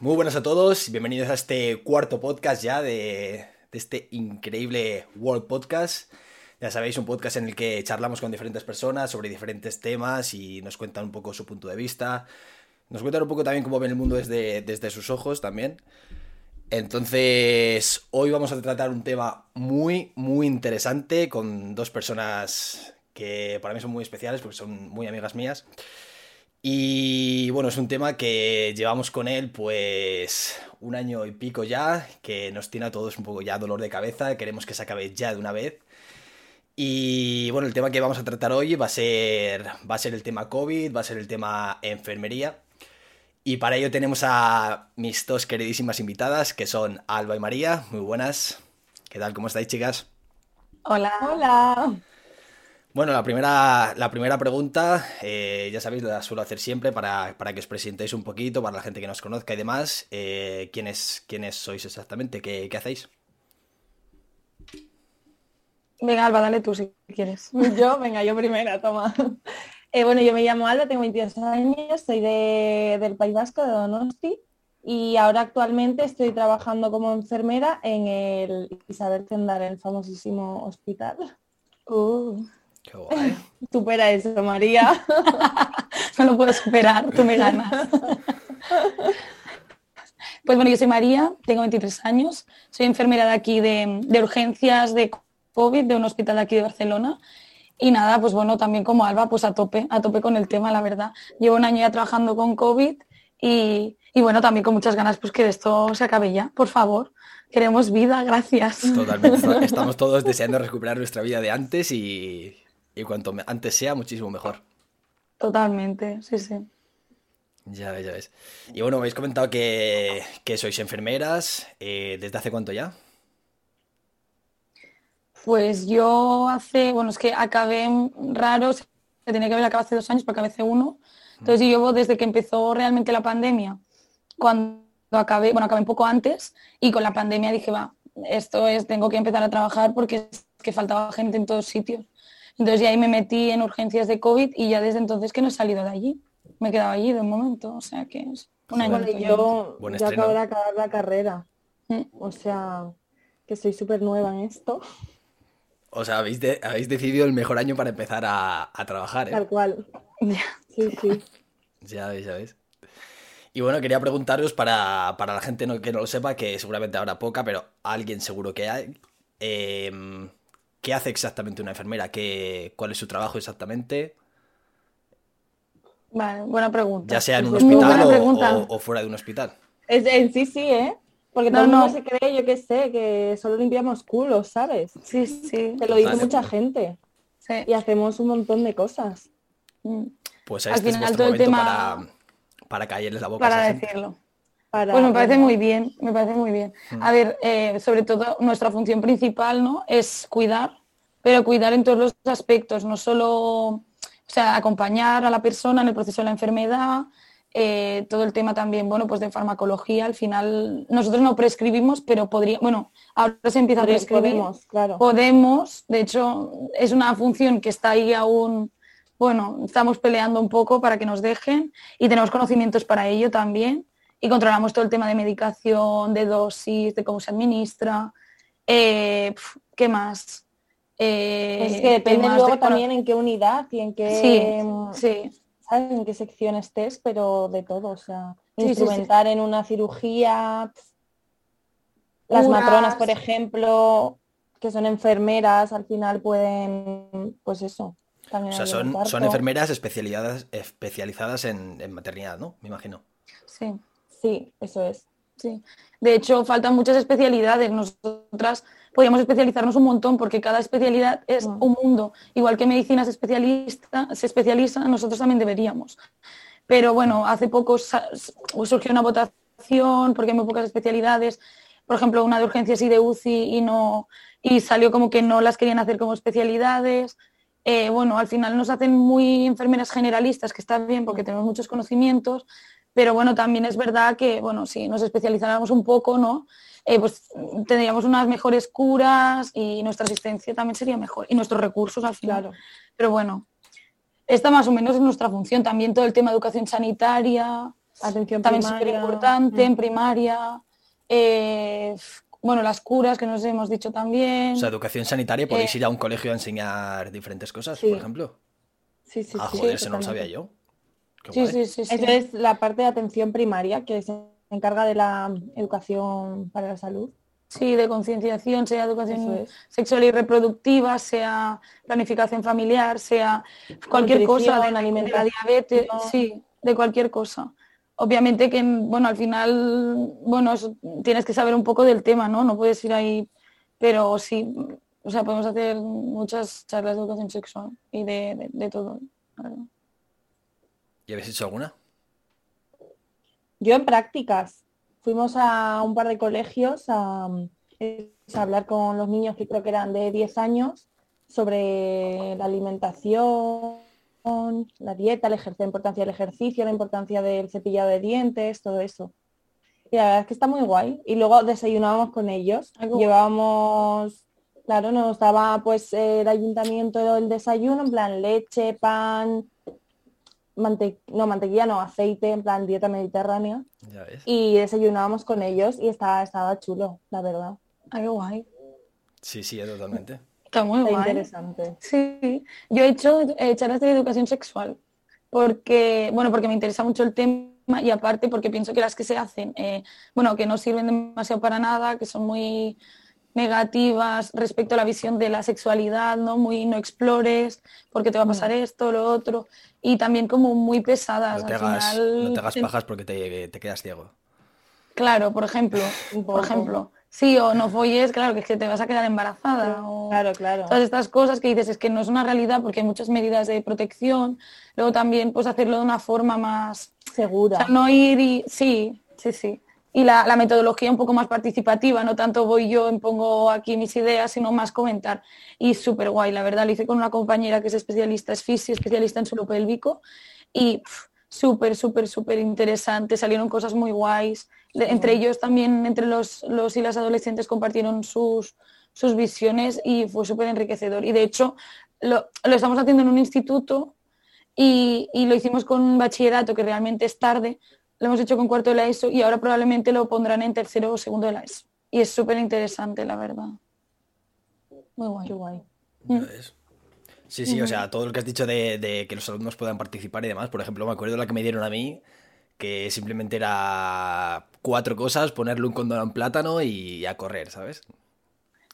Muy buenas a todos, bienvenidos a este cuarto podcast ya de, este increíble World Podcast. Ya sabéis, un podcast en el que charlamos con diferentes personas sobre diferentes temas y nos cuentan un poco su punto de vista. Nos cuentan un poco también cómo ven el mundo desde, desde sus ojos también. Entonces, hoy vamos a tratar un tema muy, muy interesante con dos personas que para mí son muy especiales porque son muy amigas mías. Y bueno, es un tema que llevamos con él pues un año y pico ya, que nos tiene a todos un poco ya dolor de cabeza, queremos que se acabe ya de una vez. Y bueno, el tema que vamos a tratar hoy va a ser, va a ser el tema COVID, va a ser el tema enfermería. Y para ello tenemos a mis dos queridísimas invitadas, que son Alba y María. Muy buenas. ¿Qué tal? ¿Cómo estáis, chicas? Hola. Hola. Bueno, la primera, la primera pregunta, eh, ya sabéis, la suelo hacer siempre para, que os presentéis un poquito, para la gente que nos conozca y demás. Eh, ¿quiénes, sois exactamente? ¿Qué, hacéis? Venga, Alba, dale tú si quieres. Yo, venga, yo primera, toma. Eh, bueno, yo me llamo Alba, tengo 22 años, soy del País Vasco, de Donosti, y ahora actualmente estoy trabajando como enfermera en el Isabel Zendar, el famosísimo hospital. Uh. Supera eso, María. no lo puedo superar, tú me ganas. Pues bueno, yo soy María, tengo 23 años, soy enfermera de aquí de, urgencias de COVID de un hospital de aquí de Barcelona. Y nada, pues bueno, también como Alba, pues a tope, a tope con el tema, la verdad. Llevo un año ya trabajando con COVID y, y bueno, también con muchas ganas pues que esto se acabe ya, por favor. Queremos vida, gracias. Totalmente. Estamos todos deseando recuperar nuestra vida de antes y, y cuanto antes sea, muchísimo mejor. Totalmente, sí, sí. Ya ves, ya ves. Y bueno, habéis comentado que, sois enfermeras. Eh, ¿Desde hace cuánto ya? Pues yo hace, bueno, es que acabé raro, se tenía que haber acabado hace dos años porque acabé hace uno. Entonces yo llevo desde que empezó realmente la pandemia, cuando acabé, bueno, acabé un poco antes y con la pandemia dije, va, esto es, tengo que empezar a trabajar porque es que faltaba gente en todos sitios. Entonces ya ahí me metí en urgencias de COVID y ya desde entonces que no he salido de allí. Me he quedado allí de un momento, o sea que es un año. yo ya acabo de acabar la carrera, mm. o sea que soy súper nueva en esto. O sea, habéis, habéis decidido el mejor año para empezar a, trabajar, ¿eh? Tal cual. sí, sí. Ya veis, ya veis. Y bueno, quería preguntaros para, la gente que no lo sepa, que seguramente habrá poca, pero alguien seguro que hay. Eh, ¿Qué hace exactamente una enfermera? ¿Qué, ¿Cuál es su trabajo exactamente? Vale, buena pregunta. Ya sea en un hospital o, fuera de un hospital. Es, en sí, sí, ¿eh? Porque todo el mundo se cree, yo qué sé, que solo limpiamos culos, ¿sabes? Sí, sí. Te lo dice mucha gente. Sí. Y hacemos un montón de cosas. Pues este Al final, todo el tema... para, para callarles la boca. Para decirlo. Pues me parece muy bien, me parece muy bien. Mm. A ver, eh, sobre todo nuestra función principal ¿no? es cuidar, pero cuidar en todos los aspectos, no solo o sea, acompañar a la persona en el proceso de la enfermedad, eh, todo el tema también, bueno, pues de farmacología, al final nosotros no prescribimos, pero podría, bueno, ahora se empieza a prescribir. Podemos, claro. Podemos, de hecho, es una función que está ahí aún, bueno, estamos peleando un poco para que nos dejen y tenemos conocimientos para ello también y controlamos todo el tema de medicación, de dosis, de cómo se administra. Eh, ¿Qué más? Eh, es que depende luego también en qué unidad y en qué, sí, ¿sabes? en qué sección estés, pero de todo, o sea, instrumentar en una cirugía, las matronas, por ejemplo, que son enfermeras, al final pueden, pues eso. También o sea, son, son, enfermeras especializadas, especializadas en, en maternidad, ¿no? Me imagino. Sí. Sí, eso es. Sí. De hecho, faltan muchas especialidades. Nosotras podríamos especializarnos un montón porque cada especialidad es mm. un mundo. Igual que medicina se, especialista, se especializa, nosotros también deberíamos. Pero bueno, hace poco surgió una votación porque hay muy pocas especialidades. Por ejemplo, una de urgencias y de UCI y, no, y salió como que no las querían hacer como especialidades. Eh, bueno, al final nos hacen muy enfermeras generalistas, que está bien porque tenemos muchos conocimientos, pero bueno, también es verdad que, bueno, si nos especializáramos un poco, ¿no? Eh, pues tendríamos unas mejores curas y nuestra asistencia también sería mejor y nuestros recursos al final. Pero bueno, esta más o menos es nuestra función. También todo el tema de educación sanitaria, Atención también súper importante en Mm. primaria. Eh, bueno, las curas que nos hemos dicho también. O sea, educación sanitaria, podéis Eh, ir a un colegio a enseñar diferentes cosas, sí. por ejemplo. Sí, sí, ah, sí, joder, eso no lo sabía yo. Sí, sí, sí, sí. Eso es la parte de atención primaria que se encarga de la educación para la salud. Sí, de concienciación, sea educación es. sexual y reproductiva, sea planificación familiar, sea cualquier cosa de, Nutrición, de la alimentación. diabetes, sí, de cualquier cosa. Obviamente que, bueno, al final, bueno, eso, tienes que saber un poco del tema, ¿no? No puedes ir ahí, pero sí, o sea, podemos hacer muchas charlas de educación sexual y de, de- de todo. verdad. ¿Y habéis hecho alguna? Yo en prácticas. Fuimos a un par de colegios a, a hablar con los niños que creo que eran de 10 años sobre la alimentación, la dieta, la, ejer- la importancia del ejercicio, la importancia del cepillado de dientes, todo eso. Y la verdad es que está muy guay. Y luego desayunábamos con ellos. Llevábamos, claro, nos daba pues el ayuntamiento el desayuno, en plan leche, pan, mante no, mantequilla, no, aceite, en plan dieta mediterránea. Ya ves. Y desayunábamos con ellos y estaba, estaba chulo, la verdad. Ah, qué guay. Sí, sí, totalmente. Está muy Está guay. interesante. Sí, yo he hecho eh, charlas de educación sexual porque, bueno, porque me interesa mucho el tema y aparte porque pienso que las que se hacen, eh, bueno, que no sirven demasiado para nada, que son muy negativas respecto a la visión de la sexualidad, ¿no? Muy no explores, porque te va a pasar esto, lo otro, y también como muy pesadas. No te Al hagas, final, no te hagas pajas porque te, te quedas ciego. Claro, por ejemplo, por ejemplo. Sí, o no folles, claro, que es que te vas a quedar embarazada. o- Claro, claro. Todas estas cosas que dices es que no es una realidad porque hay muchas medidas de protección. Luego también pues hacerlo de una forma más... O Segura. sea, no ir y... Sí, sí, sí. Y la, la metodología un poco más participativa, no tanto voy yo, impongo aquí mis ideas, sino más comentar. Y súper guay, la verdad, lo hice con una compañera que es especialista, es fisi, especialista en suelo pélvico. Y súper, súper, súper interesante, salieron cosas muy guays. Entre ellos también, entre los, los y las adolescentes compartieron sus, sus visiones y fue súper enriquecedor. Y de hecho, lo, lo estamos haciendo en un instituto y, y lo hicimos con bachillerato, que realmente es tarde, lo hemos hecho con cuarto de la ESO y ahora probablemente lo pondrán en tercero o segundo de la ESO. Y es súper interesante, la verdad. Muy guay. Qué guay. Ves. Sí, sí, o sea, todo lo que has dicho de, de que los alumnos puedan participar y demás. Por ejemplo, me acuerdo de la que me dieron a mí, que simplemente era cuatro cosas, ponerle un condón a un plátano y a correr, ¿sabes?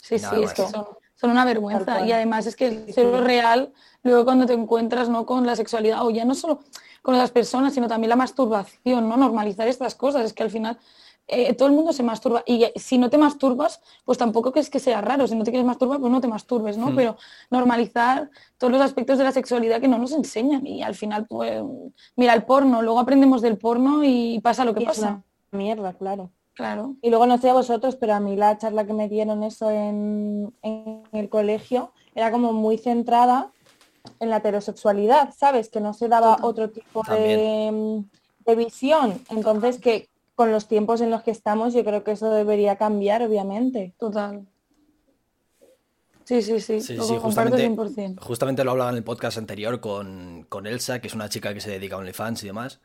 Sí, Nada sí, más. es que son, son una vergüenza. Y además es que el cero real, luego cuando te encuentras ¿no? con la sexualidad, o ya no solo con otras personas, sino también la masturbación, ¿no? Normalizar estas cosas. Es que al final eh, todo el mundo se masturba. Y si no te masturbas, pues tampoco que es que sea raro. Si no te quieres masturbar, pues no te masturbes, ¿no? Hmm. Pero normalizar todos los aspectos de la sexualidad que no nos enseñan. Y al final, pues, mira el porno, luego aprendemos del porno y pasa lo que Y pasa. mierda, claro. Claro. Y luego no sé a vosotros, pero a mí la charla que me dieron eso en, en el colegio era como muy centrada en la heterosexualidad, ¿sabes? Que no se daba Total. otro tipo de, de visión. Entonces que con los tiempos en los que estamos yo creo que eso debería cambiar, obviamente. Total. Sí, sí, sí. Sí, sí, justamente, 100%. justamente lo hablaba en el podcast anterior con, con Elsa, que es una chica que se dedica a OnlyFans y demás.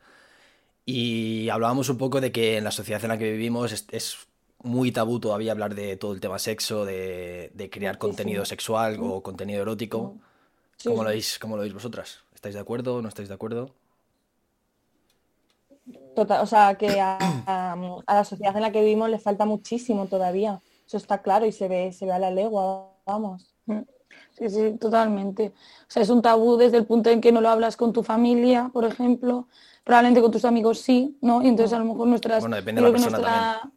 Y hablábamos un poco de que en la sociedad en la que vivimos es, es muy tabú todavía hablar de todo el tema sexo, de, de crear contenido sexual o contenido erótico. Sí, ¿Cómo, sí. lo veis, ¿Cómo lo veis vosotras? ¿Estáis de acuerdo o no estáis de acuerdo? Total, o sea, que a, a- a la sociedad en la que vivimos le falta muchísimo todavía. Eso está claro y se ve, se ve a la legua, vamos. Sí, sí, totalmente. O sea, es un tabú desde el punto en que no lo hablas con tu familia, por ejemplo, probablemente con tus amigos sí, ¿no? Y entonces a lo mejor nuestras... Bueno, depende de la persona nuestra-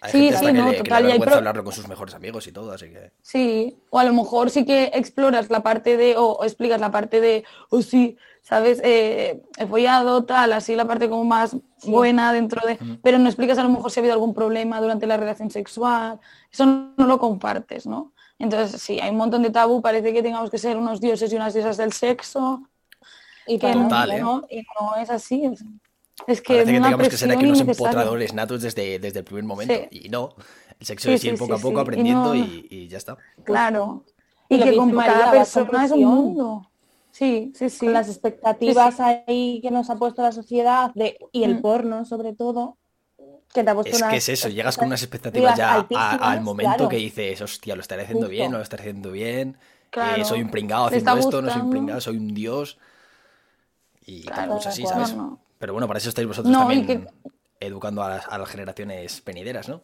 Hay Sí, gente sí, no, le, que le total, y hay vergüenza pro- hablarlo con sus mejores amigos y todo, así que... Sí, o a lo mejor sí que exploras la parte de, o, o explicas la parte de, oh sí, ¿sabes? Eh, he follado, tal, así la parte como más buena dentro de, pero no explicas a lo mejor si ha habido algún problema durante la relación sexual, eso no lo compartes, ¿no? Entonces, sí, hay un montón de tabú, parece que tengamos que ser unos dioses y unas diosas del sexo, Y que no, Total, nada, ¿eh? ¿no? Y no es así. Es, que Parece que tengamos que ser aquí unos empotradores natos desde, desde el primer momento. Sí. Y no, el sexo Sí, es ir sí, poco sí, a poco sí, y aprendiendo no- y, y ya está. Claro. Y que que con cada persona es un presión. mundo. Sí, sí, sí. Con las expectativas ahí que nos ha puesto la sociedad de, y el mm. porno sobre todo. Que te ha puesto es que es eso, llegas con unas expectativas ya al momento que dices, hostia, lo estaré haciendo bien, no lo estaré haciendo bien, eh, soy un pringado haciendo esto, no soy un pringado, soy un dios. Y claro, así, ¿sabes? Pero bueno, para eso estáis vosotros también educando a las, generaciones venideras, ¿no?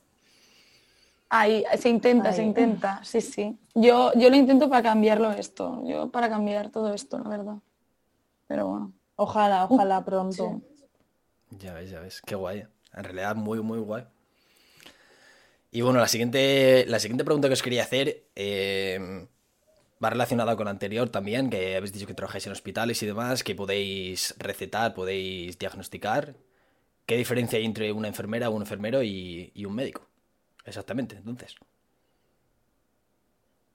Ahí, se intenta, se intenta, sí, sí. Yo, yo lo intento para cambiarlo esto, yo para cambiar todo esto, la verdad. Pero bueno. Ojalá, ojalá pronto. Ya ves, ya ves, qué guay. En realidad, muy, muy guay. Y bueno, la siguiente, la siguiente pregunta que os quería hacer eh, va relacionada con la anterior también, que habéis dicho que trabajáis en hospitales y demás, que podéis recetar, podéis diagnosticar. ¿Qué diferencia hay entre una enfermera, un enfermero y, un médico? Exactamente, entonces.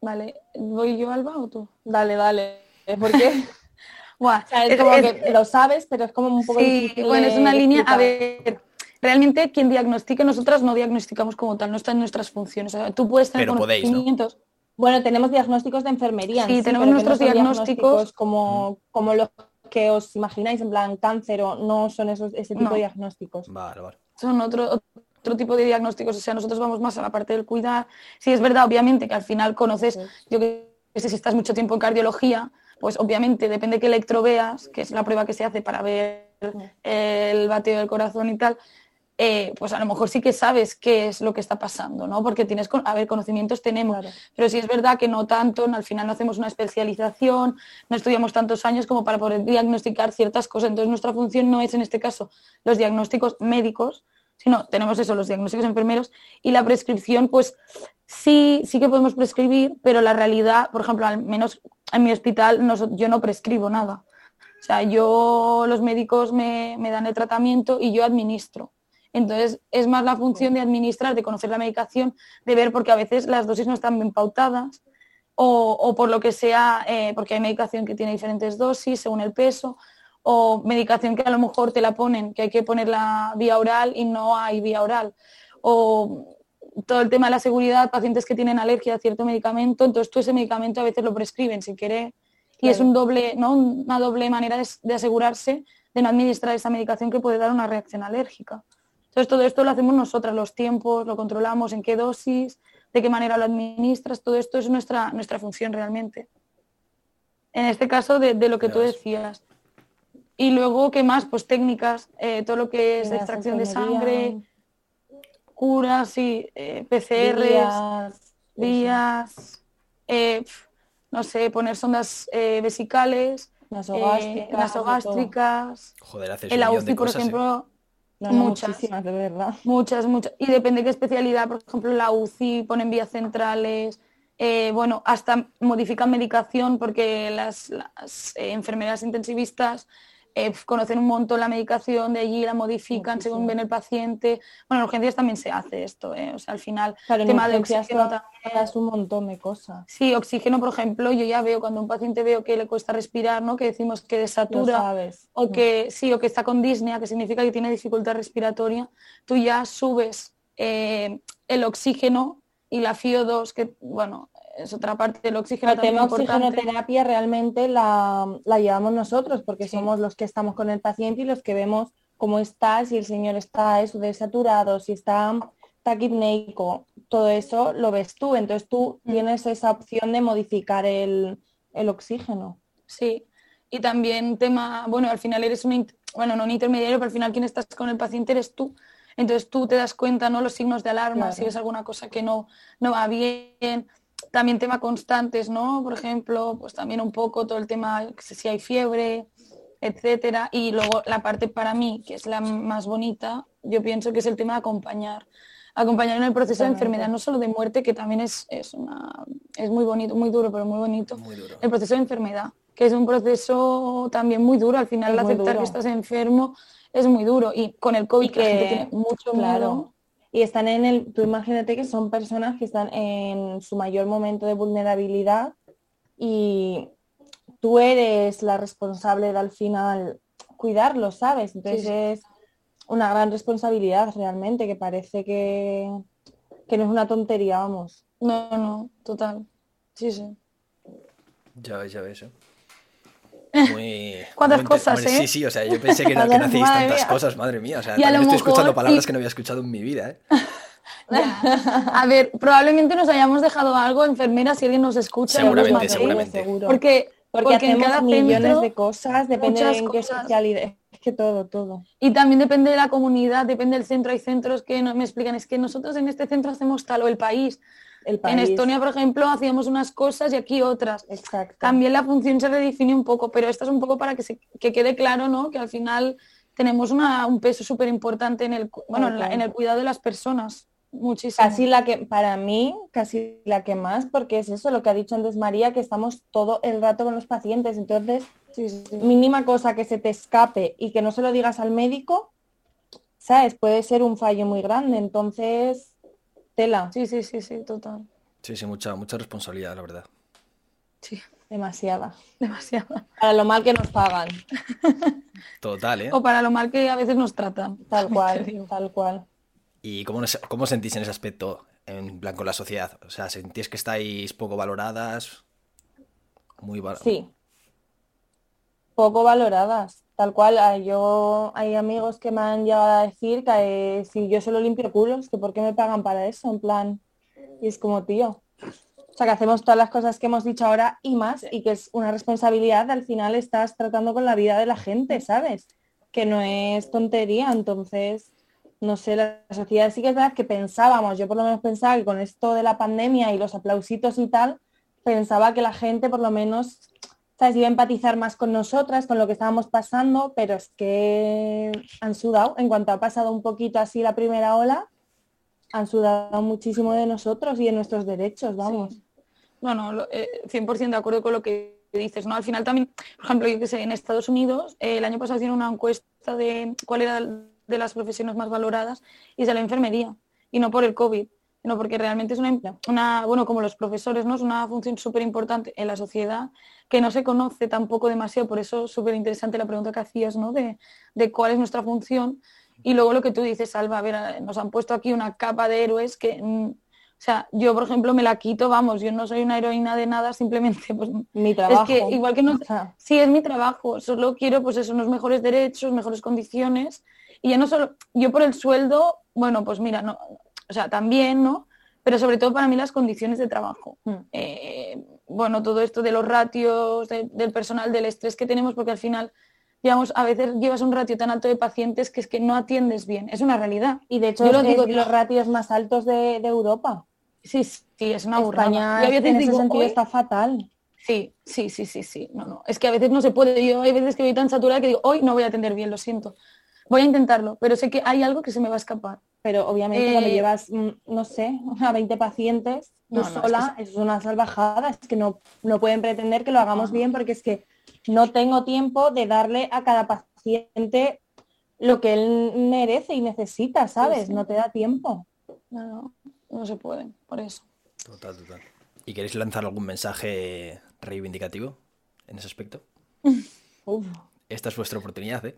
Vale, ¿voy yo, Alba, o tú? Dale, dale. ¿Por qué? es, como que lo sabes, pero es como un poco sí, Bueno, es una línea, a ver, realmente quien diagnostique, nosotras no diagnosticamos como tal, no está en nuestras funciones. tú puedes tener conocimientos. Bueno, tenemos diagnósticos de enfermería. Sí, tenemos nuestros diagnósticos, como, como los que os imagináis, en plan cáncer o no son esos, ese tipo de diagnósticos. Vale, vale. Son otro, otro tipo de diagnósticos, o sea, nosotros vamos más a la parte del cuidar. Sí, es verdad, obviamente, que al final conoces, yo que sé, si estás mucho tiempo en cardiología, pues obviamente depende de qué electro veas, que es la prueba que se hace para ver el bateo del corazón y tal, eh, pues a lo mejor sí que sabes qué es lo que está pasando, ¿no? Porque tienes, a ver, conocimientos tenemos, pero sí es verdad que no tanto, al final no hacemos una especialización, no estudiamos tantos años como para poder diagnosticar ciertas cosas. Entonces nuestra función no es en este caso los diagnósticos médicos, sino tenemos eso, los diagnósticos enfermeros y la prescripción, pues sí, sí que podemos prescribir, pero la realidad, por ejemplo, al menos en mi hospital yo no prescribo nada. O sea, yo, los médicos me dan el tratamiento y yo administro. Entonces, es más la función de administrar, de conocer la medicación, de ver porque a veces las dosis no están bien pautadas o, por lo que sea, eh, porque hay medicación que tiene diferentes dosis según el peso o medicación que a lo mejor te la ponen, que hay que poner la vía oral y no hay vía oral. O todo el tema de la seguridad, pacientes que tienen alergia a cierto medicamento, entonces tú ese medicamento a veces lo prescriben sin querer y es un doble, ¿no? una doble manera de asegurarse de no administrar esa medicación que puede dar una reacción alérgica. Entonces todo esto lo hacemos nosotras, los tiempos, lo controlamos, en qué dosis, de qué manera lo administras, todo esto es nuestra, nuestra función realmente. En este caso de, lo que tú decías. Y luego, ¿qué más? Pues técnicas, eh, todo lo que es extracción de sangre, curas, sí, eh, PCRs, vías, eh, no sé, poner sondas vesicales, nasogástricas, Joder, el UCI, por ejemplo, muchas, de verdad. Muchas, muchas. Y depende de qué especialidad, por ejemplo, la UCI ponen vías centrales, eh, bueno, hasta modifican medicación porque las, eh, enfermeras intensivistas eh, conocen un montón la medicación, de allí la modifican según ven el paciente. Bueno, en urgencias también se hace esto, ¿eh? o sea, al final, el tema de oxígeno también es un montón de cosas. Sí, oxígeno, por ejemplo, yo ya veo cuando un paciente veo que le cuesta respirar, ¿no? Que decimos que desatura o que sí, o que está con disnea, que significa que tiene dificultad respiratoria, tú ya subes eh, el oxígeno y la FIO2, que bueno, es otra parte del oxígeno. El tema oxigenoterapia realmente la, llevamos nosotros porque somos los que estamos con el paciente y los que vemos cómo está, si el señor está eso desaturado, si está taquipneico, todo eso lo ves tú. Entonces tú mm. tienes esa opción de modificar el, oxígeno. Sí. Y también tema, bueno, al final eres un, bueno, no un intermediario, pero al final quien estás con el paciente eres tú. Entonces tú te das cuenta, ¿no? Los signos de alarma, si ves alguna cosa que no, no va bien, también tema constantes, ¿no? Por ejemplo, pues también un poco todo el tema, si hay fiebre, etcétera. Y luego la parte para mí, que es la más bonita, yo pienso que es el tema de acompañar. Acompañar en el proceso de enfermedad, no solo de muerte, que también es, es, una, es muy bonito, muy duro, pero muy bonito. El proceso de enfermedad, que es un proceso también muy duro. Al final, aceptar que estás enfermo es muy duro. Y con el COVID, que, tiene mucho miedo y están en el, tú imagínate que son personas que están en su mayor momento de vulnerabilidad y tú eres la responsable de al final cuidarlo, ¿sabes? Entonces es una gran responsabilidad realmente, que parece que, que no es una tontería, vamos. No, no, total. Sí, sí. Ya ves, ya ves. ¿eh? Muy... ¿Cuántas muy cosas, eh? Sí, sí, o sea, yo pensé que no, que no hacéis tantas mía. cosas, madre mía. O sea, Y a también lo estoy escuchando palabras y- que no había escuchado en mi vida, ¿eh? A ver, probablemente nos hayamos dejado algo, enfermeras, si alguien nos escucha. y nos Seguramente, seguramente. seguro. Porque, Porque, porque en hacemos cada millones centro, de cosas, depende muchas en qué cosas. especialidad. Es que todo, todo. y también depende de la comunidad, depende del centro. Hay centros que no, me explican, es que nosotros en este centro hacemos tal o el país. El país. En Estonia, por ejemplo, hacíamos unas cosas y aquí otras. Exacto. También la función se redefine un poco, pero esto es un poco para que, se, que quede claro, ¿no? Que al final tenemos una- un peso súper importante en el, bueno, en, la- Total. en el cuidado de las personas. Muchísimo. Casi la que, para mí, casi la que más, porque es eso lo que ha dicho antes María, que estamos todo el rato con los pacientes. Entonces, sí, sí. mínima cosa que se te escape y que no se lo digas al médico, ¿sabes? Puede ser un fallo muy grande. Entonces, tela, Sí, sí, sí, sí, total. Sí, sí, mucha, mucha responsabilidad, la verdad. Sí, demasiada. demasiado. Para lo mal que nos pagan. Total, ¿eh? O para lo mal que a veces nos tratan. Tal cual, tal cual. ¿Y cómo, cómo sentís en ese aspecto, en plan con la sociedad? O sea, ¿sentís que estáis poco valoradas? Muy val- Sí. Poco valoradas. Tal cual, ah, yo hay amigos que me han llegado a decir que eh, si yo solo limpio culos, que por qué me pagan para eso, en plan. Y es como, tío. O sea, que hacemos todas las cosas que hemos dicho ahora y más, y que es una responsabilidad, al final estás tratando con la vida de la gente, ¿sabes? Que no es tontería, entonces, no sé, la sociedad sí que es verdad que pensábamos, yo por lo menos pensaba que con esto de la pandemia y los aplausitos y tal, pensaba que la gente por lo menos ¿sabes? iba a empatizar más con nosotras, con lo que estábamos pasando, pero es que han sudado. En cuanto ha pasado un poquito así la primera ola, han sudado muchísimo de nosotros y de nuestros derechos, vamos. No, no, lo- eh, 100% de acuerdo con lo que dices, ¿no? Al final también, por ejemplo, yo que sé, en Estados Unidos, eh, el año pasado hicieron una encuesta de cuál era de las profesiones más valoradas y es la enfermería, y no por el COVID, sino porque realmente es una, una bueno, como los profesores, ¿no? Es una función súper importante en la sociedad que no se conoce tampoco demasiado, por eso es súper interesante la pregunta que hacías, ¿no? De, de cuál es nuestra función. Y luego lo que tú dices, Alba, a ver, nos han puesto aquí una capa de héroes que... mm, o sea, yo, por ejemplo, me la quito, vamos, yo no soy una heroína de nada, simplemente, pues, Mi trabajo. es que igual que no, sí es mi trabajo, solo quiero, pues eso, unos mejores derechos, mejores condiciones, y ya no solo, yo por el sueldo, bueno, pues mira, no, o sea, también, ¿no? Pero sobre todo para mí las condiciones de trabajo. Mm. Eh, bueno, todo esto de los ratios, de- del personal, del estrés que tenemos, porque al final, digamos, a veces llevas un ratio tan alto de pacientes que es que no atiendes bien, es una realidad. y de hecho Yo lo digo, los ratios más altos de, de Europa. Sí, sí, es una burrada. España Y a veces en ese digo, sentido "Hoy- está fatal. Sí, sí, sí, sí, sí. No, no. Es que a veces no se puede. Yo hay veces que voy tan saturada que digo, hoy no voy a atender bien, lo siento. Voy a intentarlo, pero sé que hay algo que se me va a escapar. Pero obviamente Eh, cuando llevas, mm, no sé, a 20 pacientes, tú No, no, es que sola, es una salvajada, es que no, no pueden pretender que lo hagamos bien porque es que no tengo tiempo de darle a cada paciente lo que él merece y necesita, ¿sabes? sí. No te da tiempo. No, no, no se puede, por eso. Total, total. ¿Y queréis lanzar algún mensaje reivindicativo en ese aspecto? Uf. Esta es vuestra oportunidad, ¿eh?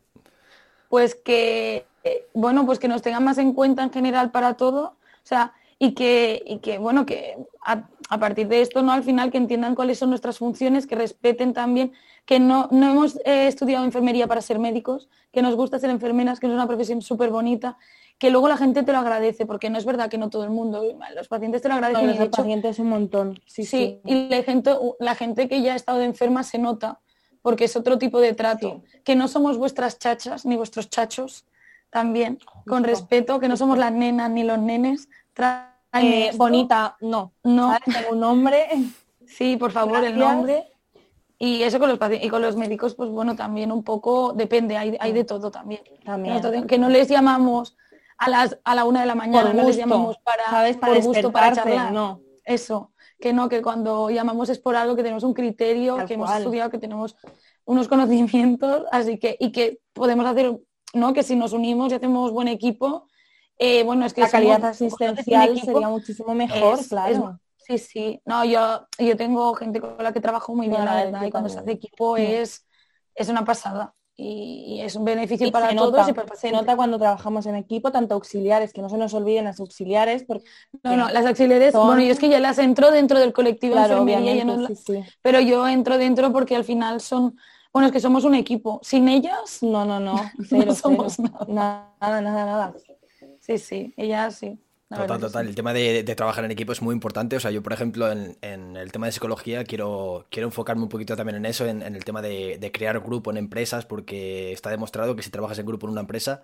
Pues que, eh, bueno, pues que nos tengan más en cuenta en general para todo. O sea, y que, y que bueno, que a, a partir de esto, ¿no? Al final que entiendan cuáles son nuestras funciones, que respeten también, que no, no hemos eh, estudiado enfermería para ser médicos, que nos gusta ser enfermeras, que es una profesión súper bonita, que luego la gente te lo agradece, porque no es verdad que no todo el mundo, los pacientes te lo agradecen. Y de los hecho, pacientes un montón. Sí, Sí, sí. y la gente, la gente que ya ha estado enferma se nota, porque es otro tipo de trato, que no somos vuestras chachas ni vuestros chachos, también, con respeto, que no somos las nenas ni los nenes. Eh, bonita, no. No. Tengo un nombre. sí, por favor, el nombre. Y eso con los paci- y con los médicos, pues bueno, también un poco depende, hay, hay de todo también. También. Nosotros- Que no les llamamos a las a la una de la mañana, Por no les llamamos para, ¿sabes? Para por gusto, para charlar. no. Eso, que no, que cuando llamamos es por algo que tenemos un criterio, Tal que hemos estudiado, que tenemos unos conocimientos, así que, y que podemos hacer, ¿no? Que si nos unimos y hacemos buen equipo, eh, bueno, es que La calidad asistencial equipo, sería muchísimo mejor, es- claro. Sí, sí. No, yo, yo tengo gente con la que trabajo muy bien, la verdad, y cuando se hace equipo es, es una pasada. Y, y es un beneficio Y para se todos nota, y para se nota cuando trabajamos en equipo, tanto auxiliares, que no se nos olviden las auxiliares, porque No, no, las auxiliares, Son- bueno, yo es que ya las entro dentro del colectivo de claro, enfermería, ya obviamente, no- sí, sí. pero yo entro dentro porque al final son Bueno, es que somos un equipo. Sin ellas, No, no, no, cero, no somos cero. nada. Nada, nada, nada. Sí, sí, ellas sí. Total, total. El tema de, de trabajar en equipo es muy importante. O sea, yo, por ejemplo, en, en el tema de psicología quiero, quiero enfocarme un poquito también en eso, en, en el tema de, de crear grupo en empresas, porque está demostrado que si trabajas en grupo en una empresa,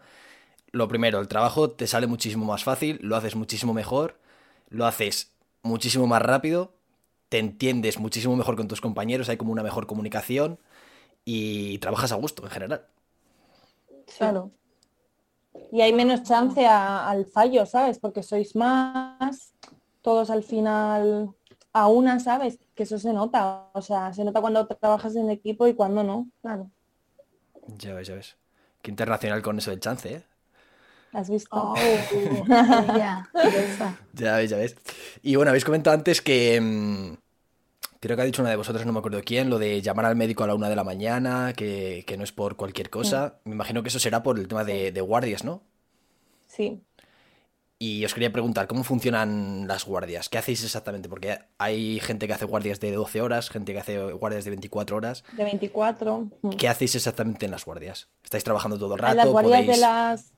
lo primero, el trabajo te sale muchísimo más fácil, lo haces muchísimo mejor, lo haces muchísimo más rápido, te entiendes muchísimo mejor con tus compañeros, hay como una mejor comunicación y trabajas a gusto en general. Claro. Y hay menos chance a- al fallo, ¿sabes? Porque sois más, todos al final a una, ¿sabes? Que eso se nota. O sea, se nota cuando trabajas en equipo y cuando no. Claro. Ya ves, ya ves. Qué internacional con eso del chance, ¿eh? ¿Has visto? Oh, ya. Ya ves, ya ves. Y bueno, habéis comentado antes que mm, creo que ha dicho una de vosotras, no me acuerdo quién, lo de llamar al médico a la una de la mañana, que, que no es por cualquier cosa. Me imagino que eso será por el tema de, de guardias, ¿no? Sí. Y os quería preguntar, ¿cómo funcionan las guardias? ¿Qué hacéis exactamente? Porque hay gente que hace guardias de 12 horas, gente que hace guardias de 24 horas. De 24. Mm. ¿Qué hacéis exactamente en las guardias? ¿Estáis trabajando todo el En rato? las guardias ¿Podéis- de las...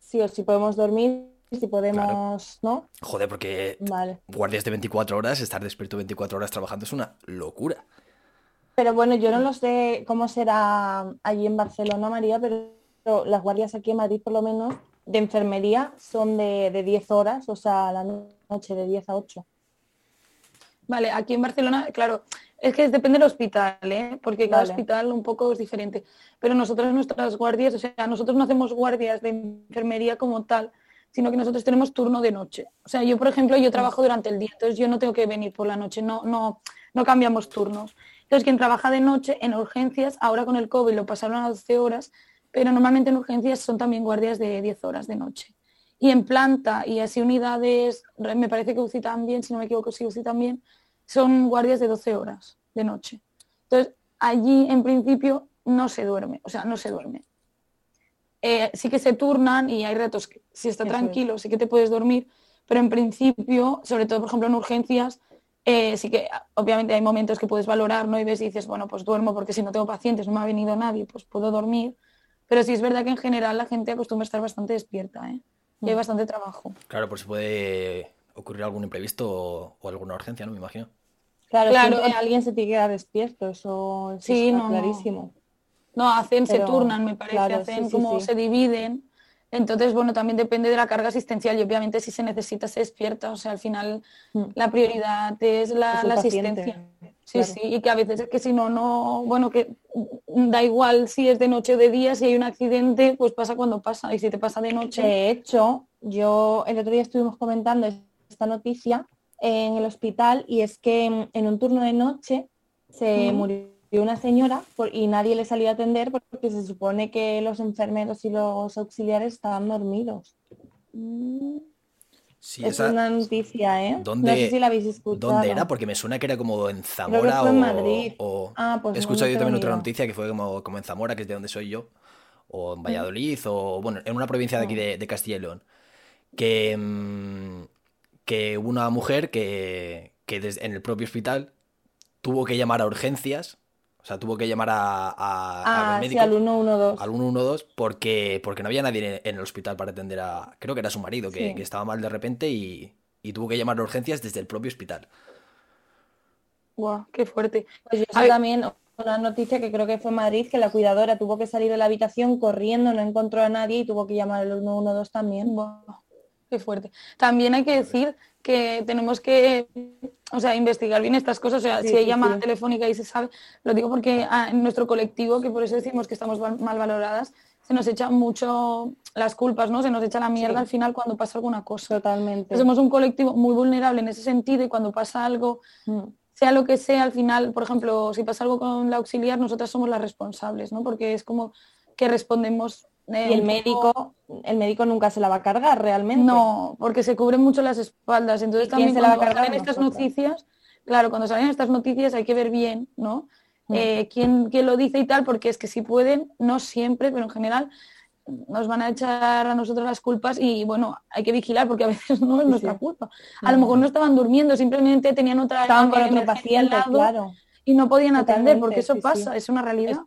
Sí, o si podemos dormir, si podemos... ¿No? Joder, porque Vale. guardias de 24 horas, estar despierto 24 horas trabajando es una locura. Pero bueno, yo no lo sé cómo será allí en Barcelona, María, pero las guardias aquí en Madrid, por lo menos, de enfermería son de, de 10 horas, o sea, la noche de 10 a 8. Vale, aquí en Barcelona, claro, es que depende del hospital, ¿eh? porque cada Vale. hospital un poco es diferente. Pero nosotros nuestras guardias, o sea, nosotros no hacemos guardias de enfermería como tal, sino que nosotros tenemos turno de noche. O sea, yo, por ejemplo, yo trabajo durante el día, entonces yo no tengo que venir por la noche, no, no, no cambiamos turnos. Entonces, quien trabaja de noche en urgencias, ahora con el COVID lo pasaron a 12 horas, pero normalmente en urgencias son también guardias de 10 horas de noche. Y en planta y así unidades, me parece que UCI también, si no me equivoco, sí UCI también, son guardias de 12 horas de noche. Entonces, allí en principio no se duerme, o sea, no se duerme. Eh, sí que se turnan y hay retos que si está Eso es. tranquilo, sí que te puedes dormir, pero en principio, sobre todo, por ejemplo, en urgencias, eh, sí que obviamente hay momentos que puedes valorar, ¿no? Y ves y dices, bueno, pues duermo porque si no tengo pacientes, no me ha venido nadie, pues puedo dormir. Pero sí es verdad que en general la gente acostumbra a estar bastante despierta, ¿eh? Y hay Mm. bastante trabajo. Claro, por si puede ocurrir algún imprevisto o, o alguna urgencia, ¿no? Me imagino. Claro, Claro, siempre alguien se tiene que quedar despierto, eso, eso Sí, está no, no. clarísimo. No, hacen, se turnan, me parece, claro, hacen sí, sí, como sí. se dividen. Entonces, bueno, también depende de la carga asistencial y obviamente si se necesita se despierta. O sea, al final Mm. la prioridad es la, Es la asistencia. Sí, claro. sí, y que a veces es que si no, no, bueno, que da igual si es de noche o de día, si hay un accidente, pues pasa cuando pasa. Y si te pasa de noche, De hecho, yo el otro día estuvimos comentando esta noticia en el hospital y es que en, un turno de noche se Ujú. murió una señora por- y nadie le salió a atender porque se supone que los enfermeros y los auxiliares estaban dormidos. Sí, es esa- una noticia, ¿eh? ¿Dónde- no sé si la habéis escuchado. ¿Dónde era? Porque me suena que era como en Zamora fue en o, Madrid. o- Ah, pues He escuchado yo también otra noticia que fue como, como en Zamora, que es de donde soy yo, o en Valladolid, o bueno, en una provincia de aquí de, de Castilla y León, que, mm, que hubo una mujer que, que desde- en el propio hospital tuvo que llamar a urgencias, o sea, tuvo que llamar a, a- Ah, al sí, médico, al 112. al 112, porque, porque no había nadie en, el hospital para atender a, creo que era su marido, que, Sí. que estaba mal de repente y, y tuvo que llamar a urgencias desde el propio hospital. guau, qué fuerte. Pues yo A sé también una noticia que creo que fue en Madrid, que la cuidadora tuvo que salir de la habitación corriendo, no encontró a nadie y tuvo que llamar al 112 también. Buah, qué fuerte. También hay que decir que tenemos que, o sea, investigar bien estas cosas. O sea, Sí, si hay sí, llamada sí. telefónica y se sabe, lo digo porque ah, en nuestro colectivo, que por eso decimos que estamos mal valoradas, se nos echan mucho las culpas, ¿no? Se nos echa la mierda al final cuando pasa alguna cosa. Totalmente. Somos un colectivo muy vulnerable en ese sentido y cuando pasa algo, Mm. sea lo que sea, al final, por ejemplo, si pasa algo con la auxiliar, nosotras somos las responsables, ¿no? Porque es como que respondemos. Eh, Y el médico, el médico nunca se la va a cargar realmente. No, porque se cubren mucho las espaldas. Entonces ¿Y quién también se la va a cargar? salen estas noticias, claro, cuando salen estas noticias hay que ver bien, ¿no? Mm. Eh, quién, quién lo dice y tal, porque es que si pueden, no siempre, pero en general nos van a echar a nosotros las culpas y bueno, hay que vigilar porque a veces no es nuestra sí. culpa. A lo mejor no estaban durmiendo, simplemente tenían otra Estaban con otro paciente, lado claro. y no podían atender, porque eso sí, pasa, sí. es una realidad.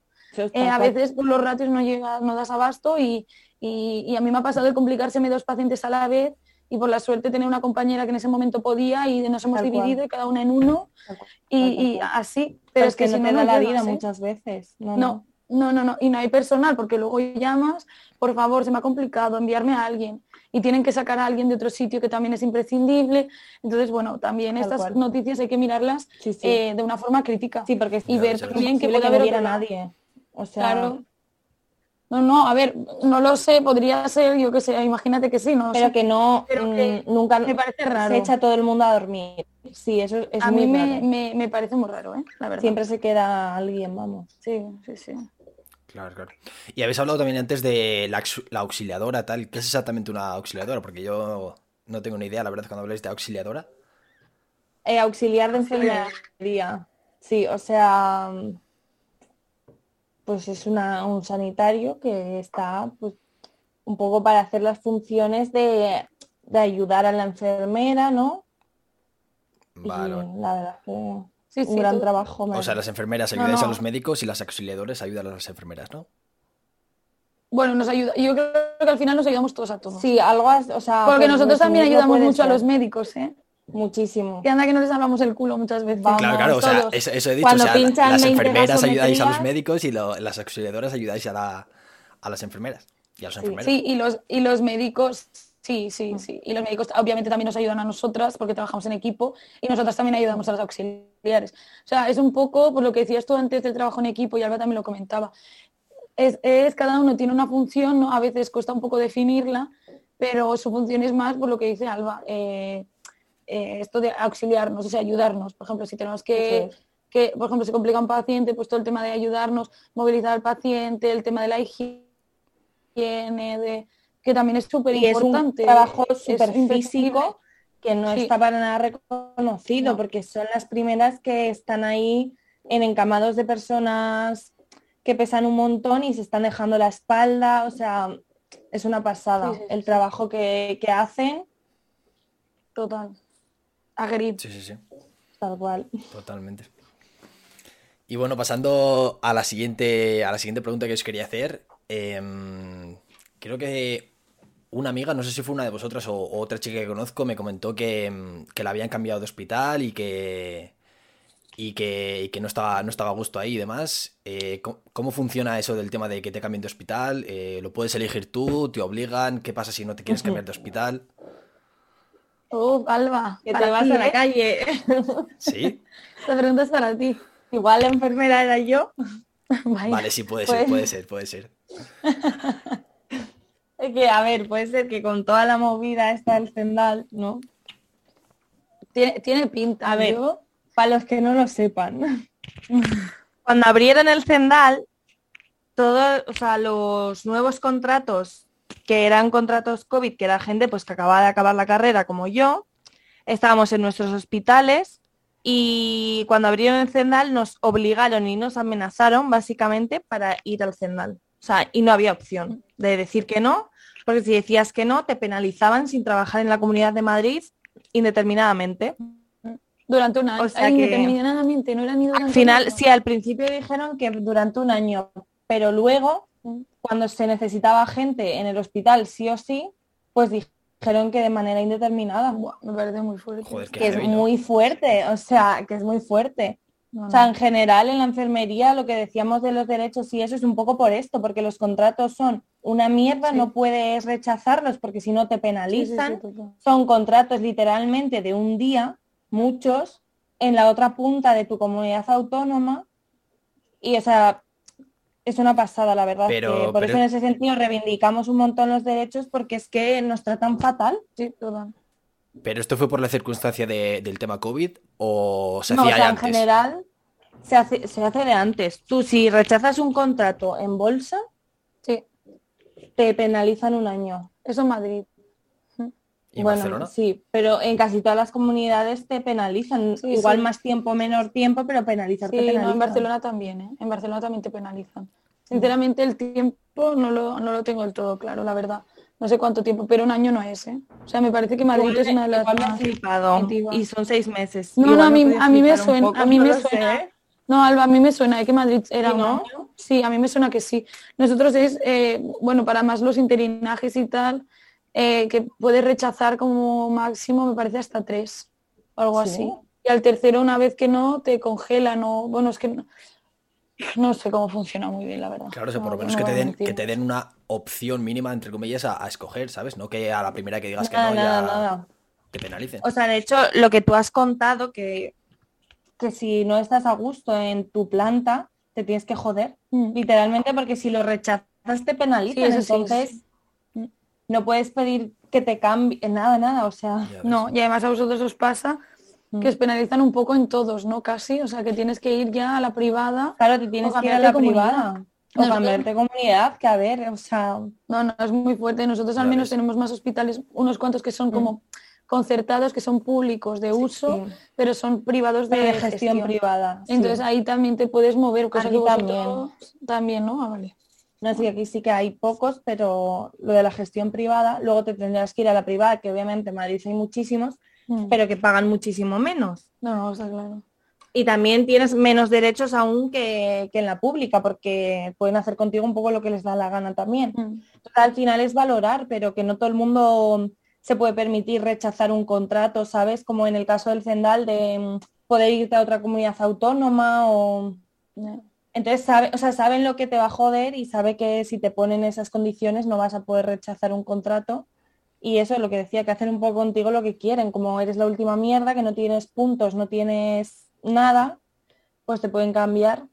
Eh, a veces pues, los ratios no llegas, no das abasto y, y- y a mí me ha pasado de complicárseme dos pacientes a la vez y por la suerte tener una compañera que en ese momento podía y nos hemos Tal cual. dividido y cada una en uno Tal cual, y, tal y cual. así. Pero, Pero es que, no si te no, da no la vida ¿eh? muchas veces. No, No, no, no, no. Y no hay personal porque luego llamas, por favor, se me ha complicado enviarme a alguien y tienen que sacar a alguien de otro sitio que también es imprescindible. Entonces, bueno, también Tal estas cual. noticias hay que mirarlas Sí, sí. eh, de una forma crítica. Sí, porque y ver también que puede que haber lado. nadie. O sea, Claro. No, no, a ver, no lo sé, podría ser, yo qué sé, imagínate que sí, no pero sé. que no, Pero que mm, nunca me parece raro. se echa todo el mundo a dormir. Sí, eso es a muy mí me, raro. me, me parece muy raro, ¿eh? La verdad. Siempre se queda alguien, vamos. Sí, sí, sí. Claro, claro. Y habéis hablado también antes de la, aux- la auxiliadora, tal. ¿Qué es exactamente una auxiliadora? Porque yo no tengo ni idea, la verdad, cuando habláis de auxiliadora. Eh, auxiliar de enfermería. Sí, o sea, pues es una, un sanitario que está pues, un poco para hacer las funciones de, de ayudar a la enfermera, ¿no? Vale, y la verdad que Sí, un sí, gran tú- trabajo. O sea, las enfermeras No, ayudáis a los médicos y las auxiliadoras ayudan a las enfermeras, ¿no? Bueno, nos ayuda. Yo creo que al final nos ayudamos todos a todos. Sí, algo, o sea, Porque por nosotros también ayudamos mucho a los médicos, ¿eh? Muchísimo. Que anda que no les hablamos el culo muchas veces. Vamos, Claro, claro, o sea, todos. eso, eso he dicho. Cuando o sea, la- pinchan las 20 enfermeras ayudáis a los médicos y lo- las auxiliadoras ayudáis a, la- a las enfermeras. Y a los enfermeros. Sí, y los, y los médicos, sí, sí, sí. Y los médicos obviamente también nos ayudan a nosotras porque trabajamos en equipo y nosotras también ayudamos a los auxiliares. O sea, es un poco por lo que decías tú antes del trabajo en equipo y Alba también lo comentaba. Es, es cada uno tiene una función, ¿no? A veces cuesta un poco definirla, pero su función es más por lo que dice Alba. eh, eh, esto de auxiliarnos, o sea, ayudarnos. Por ejemplo, si tenemos que, que, por ejemplo, se complica un paciente, pues todo el tema de ayudarnos, movilizar al paciente, el tema de la higiene, de, que también es súper Y es un importante. trabajo súper físico que no Sí. está para nada reconocido, No. porque son las primeras que están ahí en encamados de personas que pesan un montón y se están dejando la espalda, o sea, es una pasada Sí, sí, sí, el trabajo que, que hacen, Total. Agree. Sí, sí, sí. tal cual. Totalmente. Y bueno, pasando a la siguiente, a la siguiente pregunta que os quería hacer. em, creo que una amiga, no sé si fue una de vosotras o, o otra chica que conozco, me comentó que, em, que la habían cambiado de hospital y que. Y que, y que no, estaba, no estaba a gusto ahí y demás. Eh, ¿cómo, cómo funciona eso del tema de que te cambien de hospital? Eh, ¿Lo puedes elegir tú? ¿Te obligan? ¿Qué pasa si no te quieres cambiar de hospital? Oh, Alba, Que te vas ti, a la ¿eh? calle. ¿Sí? Esta pregunta es para ti. Igual la enfermera era yo. Vaya. Vale, sí, puede ser, Pues- puede ser, puede ser. Es que, a ver, puede ser que con toda la movida esta del Zendal, ¿no? Tiene, tiene pinta. A ver. yo- Para los que no lo sepan. Cuando abrieron el Zendal, todos, o sea, los nuevos contratos, que eran contratos COVID, que era gente pues que acababa de acabar la carrera como yo, estábamos en nuestros hospitales y cuando abrieron el Zendal nos obligaron y nos amenazaron básicamente para ir al Zendal. O sea, y no había opción de decir que no, porque si decías que no, te penalizaban sin trabajar en la Comunidad de Madrid indeterminadamente. Durante un año. O sea indeterminadamente, no era ni durante Al un final, año. sí, al principio dijeron que durante un año, pero luego, cuando se necesitaba gente en el hospital sí o sí, pues dijeron que de manera indeterminada, Buah, me parece muy fuerte. Joder, que es heavy, ¿no? muy fuerte, o sea, que es muy fuerte. No, O sea, no. en general en la enfermería lo que decíamos de los derechos y eso es un poco por esto, porque los contratos son una mierda, Sí. no puedes rechazarlos porque si no te Sí, sí, sí, penalizan son contratos literalmente de un día, muchos, en la otra punta de tu comunidad autónoma. Y o sea, es una pasada, la verdad. Pero- que por pero- eso en ese sentido reivindicamos un montón los derechos porque es que nos tratan fatal. Sí, total. ¿Pero esto fue por la circunstancia de- del tema COVID o se no, o hacía sea, ya en antes? general se hace, se hace de antes. Tú si rechazas un contrato en bolsa, Sí, te penalizan un año. eso en Madrid. ¿Y en bueno, Barcelona? sí, pero en casi todas las comunidades te penalizan. Sí, Igual sí. más tiempo, menor tiempo, pero penalizar te Sí, no, en Barcelona también, ¿eh? En Barcelona también te penalizan. Sinceramente, el tiempo no lo, no lo tengo del todo claro, la verdad. No sé cuánto tiempo, pero un año no es, ¿eh? O sea, me parece que Madrid Igual es una de las igual me flipado. Y son seis meses. No, no, a me mí- puede a mí me suena- poco, a mí no me sé, suena- ¿eh? No, Alba, a mí me suena de que Madrid era ¿Sí, un no? año. Sí, a mí me suena que sí. Nosotros es, eh, bueno, para más los interinajes y tal, eh, que puedes rechazar como máximo, me parece, hasta tres o algo ¿Sí? así. Y al tercero, una vez que no, te congelan o, bueno, es que no, no sé cómo funciona muy bien, la verdad. Claro, o sea, por lo No, menos no que te den, que te den una opción mínima, entre comillas, a, a escoger, ¿sabes? No que a la primera que digas que no nada, ya nada. te penalicen. O sea, de hecho, lo que tú has contado, que, que si no estás a gusto en tu planta, te tienes que joder. Mm. Literalmente, porque si lo rechazas te penalizan. Sí, entonces, sí. No puedes pedir que te cambie, nada, nada. O sea. No, y además a vosotros os pasa Mm. que os penalizan un poco en todos, ¿no? Casi, o sea, que tienes que ir ya a la privada. claro, te tienes que ir a la comunidad. privada. O Nosotros- cambiarte de comunidad, que a ver, o sea, No, no, es muy fuerte. Nosotros al menos ves. tenemos más hospitales, unos cuantos que Mm. son como concertados, que son públicos de uso, sí. pero son privados de, de gestión gestión. privada. sí. Entonces ahí también te puedes mover, cosa Aquí que también. también, ¿no? Ah, vale. No, sí, aquí sí que hay pocos, pero lo de la gestión privada, luego te tendrás que ir a la privada, que obviamente en Madrid hay muchísimos, Mm. pero que pagan muchísimo menos. No, no, está claro. Y también tienes menos derechos aún que, que en la pública, porque pueden hacer contigo un poco lo que les da la gana también. Mm. Entonces, al final es valorar, pero que no todo el mundo se puede permitir rechazar un contrato, ¿sabes? Como en el caso del Zendal, de mm, poder irte a otra comunidad autónoma o... Entonces, sabe, o sea, saben lo que te va a joder y sabe que si te ponen esas condiciones no vas a poder rechazar un contrato. Y eso es lo que decía, que hacen un poco contigo lo que quieren. Como eres la última mierda, que no tienes puntos, no tienes nada, pues te pueden cambiar.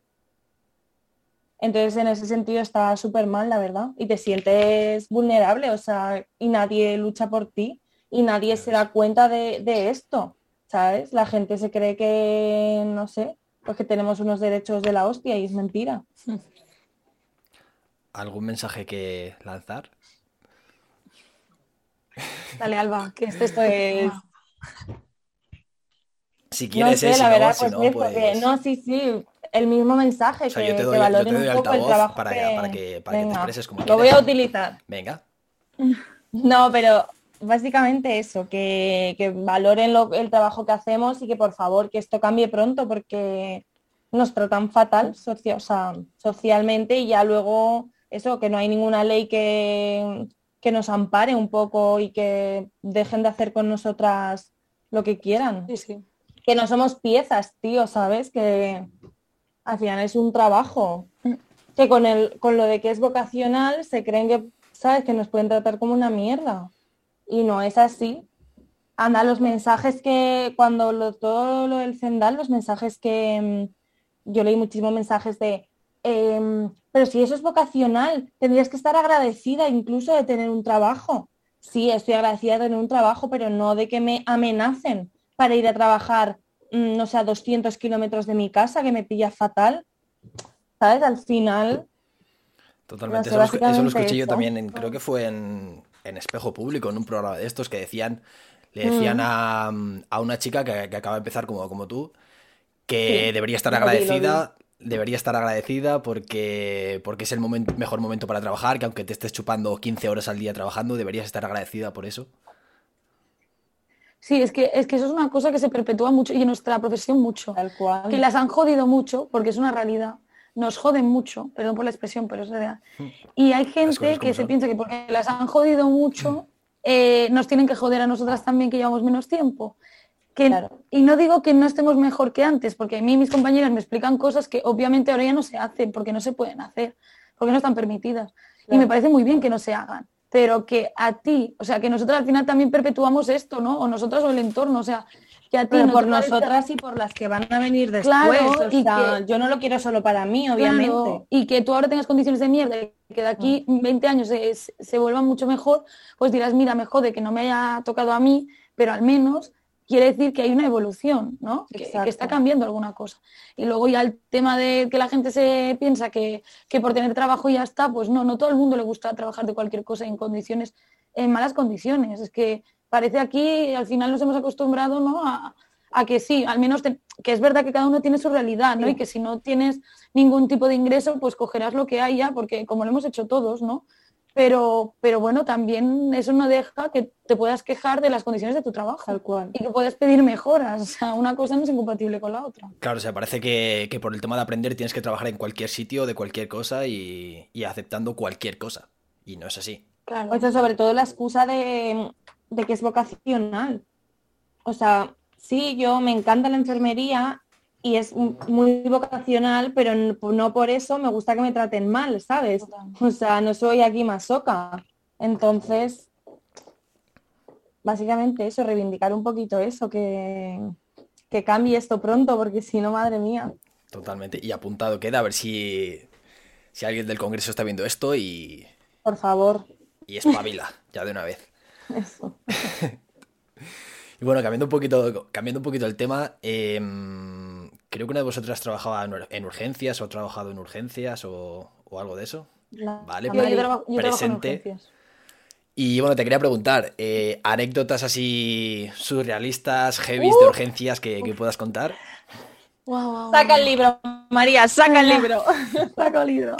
Entonces, en ese sentido está súper mal, la verdad. Y te sientes vulnerable, o sea, y nadie lucha por ti y nadie se da cuenta de, de esto, ¿sabes? La gente se cree que, no sé, pues que tenemos unos derechos de la hostia y es mentira. ¿Algún mensaje que lanzar? Dale, Alba, que este es. Si no quieres, sé, eh, si la no, verdad, si pues no, eso, pues- no, sí, sí, el mismo mensaje, O sea, que, yo te que doy, yo valoren te doy un poco el trabajo para, que... para que, para que te Venga, expreses como Lo voy a utilizar. Venga. No, pero básicamente eso, que, que valoren lo- el trabajo que hacemos y que por favor que esto cambie pronto porque nos tratan fatal socia- o sea, socialmente y ya luego eso, que no hay ninguna ley que, que nos ampare un poco y que dejen de hacer con nosotras lo que quieran. Sí, sí. Que no somos piezas, tío, ¿sabes? Que al final es un trabajo. Que con, el, con lo de que es vocacional se creen que, ¿sabes? Que nos pueden tratar como una mierda. Y no es así. Anda, los mensajes que, cuando lo, todo lo del Zendal, los mensajes que mm, yo leí muchísimos mensajes de, em, pero si eso es vocacional, tendrías que estar agradecida incluso de tener un trabajo. Sí, estoy agradecida de tener un trabajo, pero no de que me amenacen para ir a trabajar, mm, no sé, a 200 kilómetros de mi casa, que me pilla fatal. ¿Sabes? Al final, Totalmente. No Eso, sé, lo, eso lo escuché yo también, en- creo que fue en, en Espejo Público, en un programa de estos que decían, le decían a, a una chica que, que acaba de empezar como, como tú, que Sí, debería estar vi, agradecida, debería estar agradecida porque, porque es el momento, mejor momento para trabajar, que aunque te estés chupando 15 horas al día trabajando, deberías estar agradecida por eso. Sí, es que, es que eso es una cosa que se perpetúa mucho y en nuestra profesión mucho. tal cual. Que las han jodido mucho, porque es una realidad. Nos joden mucho, perdón por la expresión, pero es real. Y hay gente que se son. piensa que porque las han jodido mucho, eh, nos tienen que joder a nosotras también que llevamos menos tiempo. Que, Claro. Y no digo que no estemos mejor que antes, porque a mí mis compañeras me explican cosas que obviamente ahora ya no se hacen, porque no se pueden hacer, porque no están permitidas. Y me parece muy bien que no se hagan, pero que a ti, o sea, que nosotros al final también perpetuamos esto, ¿no? O nosotras o el entorno, o sea, que a ti Pero no por nosotras y por las que van a venir después. Claro, o y sea, que- yo no lo quiero solo para mí, obviamente. Claro, y que tú ahora tengas condiciones de mierda y que de aquí 20 años se, se vuelvan mucho mejor, pues dirás, mira, me jode que no me haya tocado a mí, pero al menos quiere decir que hay una evolución, ¿no? Que, que está cambiando alguna cosa. Y luego ya el tema de que la gente se piensa que, que por tener trabajo ya está, pues no, no todo el mundo le gusta trabajar de cualquier cosa en condiciones, en malas condiciones. Es que parece aquí, al final nos hemos acostumbrado, ¿no? A, a que sí, al menos te- que es verdad que cada uno tiene su realidad, ¿no? Sí. Y que si no tienes ningún tipo de ingreso, pues cogerás lo que haya, porque como lo hemos hecho todos, ¿no? pero, pero bueno, también eso no deja que te puedas quejar de las condiciones de tu trabajo. Tal cual. Y que puedas pedir mejoras. O sea, una cosa no es incompatible con la otra. Claro, o sea, parece que, que por el tema de aprender tienes que trabajar en cualquier sitio, de cualquier cosa y, y aceptando cualquier cosa. Y no es así. Claro. O sea, sobre todo la excusa de, de que es vocacional. O sea, sí, yo me encanta la enfermería y es muy vocacional, pero no por eso me gusta que me traten mal, ¿sabes? O sea, no soy aquí masoca. Entonces, básicamente eso, reivindicar un poquito eso, que, que cambie esto pronto, porque si no, madre mía. Totalmente. Y apuntado queda a ver si, si alguien del Congreso está viendo esto y, Por favor. y espabila ya de una vez. Eso. Y bueno, cambiando un poquito, cambiando un poquito el tema, em, creo que una de vosotras trabajaba en ur- en urgencias o ha trabajado en urgencias o, o algo de eso. La- Vale, Yo, yo trabajo, yo en presente. urgencias. Y bueno, te quería preguntar, eh, anécdotas así surrealistas, heavy Uh. de urgencias que, que puedas contar. Guau, Saca el libro, María, saca el libro. Saco el libro.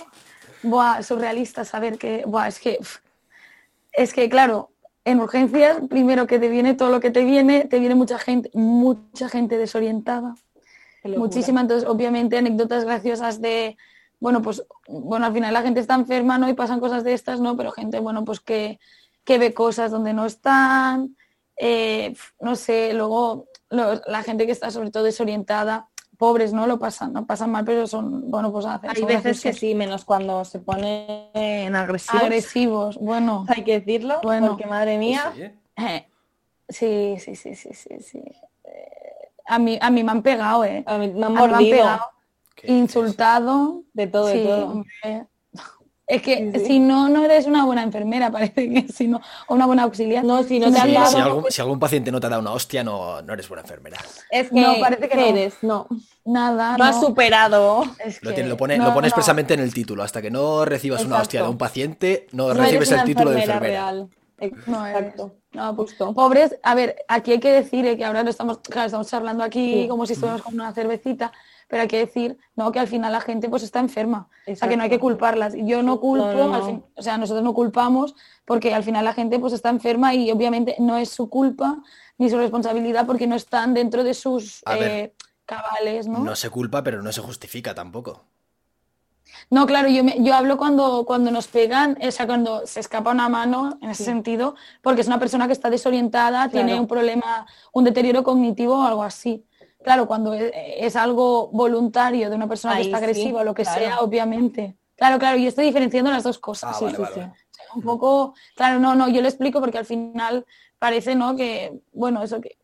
Buah, surrealista saber que. Buah, es que. Es que, claro, en urgencias, primero que te viene todo lo que te viene, te viene mucha gente, mucha gente desorientada. Muchísima, entonces, obviamente, anécdotas graciosas de. Bueno, pues, bueno, al final la gente está enferma, ¿no? Y pasan cosas de estas, ¿no? Pero gente, bueno, pues que, que ve cosas donde no están, eh, no sé, luego lo- la gente que está sobre todo desorientada, pobres, ¿no? Lo pasan, no pasan mal, pero son, bueno, pues hacen- Hay veces que sí, menos cuando se ponen agresivos. agresivos, bueno. Hay que decirlo, Bueno. porque madre mía, Sí, ¿eh? Sí, sí, sí, sí, sí, sí. Eh, A mí, a mí me han pegado, ¿eh? a mí me han A mí me han mordido insultado. de todo, de todo. hombre. Es que Sí, sí. si no, no eres una buena enfermera, parece que si no, o una buena auxiliar. No, si no te Sí, dado, si, algún, si algún paciente no te ha dado una hostia, no, no eres buena enfermera. es que No, parece que ¿qué no. eres? No, Nada, no has no. superado. Es Lo, tiene- lo pone, no, lo pone no. expresamente en el título. Hasta que no recibas una hostia de un paciente, no, No recibes eres una el título de enfermera real. No. Exacto. No, pues, Justo. pobres, a ver, aquí hay que decir eh, que ahora no estamos, claro, estamos charlando aquí Sí. como si estuviéramos con una cervecita, pero hay que decir, no, que al final la gente pues está enferma, o sea que no hay que culparlas. Yo no culpo, No, no, al no. fin- o sea, nosotros no culpamos porque al final la gente pues está enferma y obviamente no es su culpa ni su responsabilidad porque no están dentro de sus eh, cabales, ¿no? No se culpa, pero no se justifica tampoco. No, claro, yo, me- yo hablo cuando, cuando nos pegan, o sea, cuando se escapa una mano, en ese Sí. sentido, porque es una persona que está desorientada, tiene un problema, un deterioro cognitivo o algo así. Claro, cuando es, es algo voluntario de una persona Ahí que está sí, agresiva o lo que claro. sea, obviamente. Claro, claro, yo estoy diferenciando las dos cosas. Ah, sí, vale, sí, vale, sí. vale. O sea, un poco, claro, no, no, yo lo explico porque al final parece, ¿no? Que, bueno, eso que,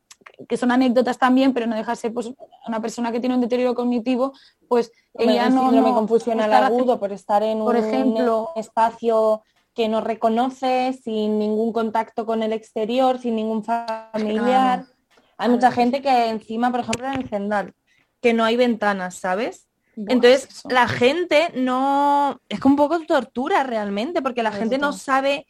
que son anécdotas también, pero no deja de ser pues, una persona que tiene un deterioro cognitivo, pues Hombre, ella no... síndrome no- confusional agudo por estar en por un ejemplo- espacio que no reconoce, sin ningún contacto con el exterior, sin ningún familiar. Hay mucha gente que encima, por ejemplo, en el Zendal, que no hay ventanas, ¿sabes? Buah, Entonces, eso. la gente no... Es que un poco tortura realmente, porque la gente no sabe...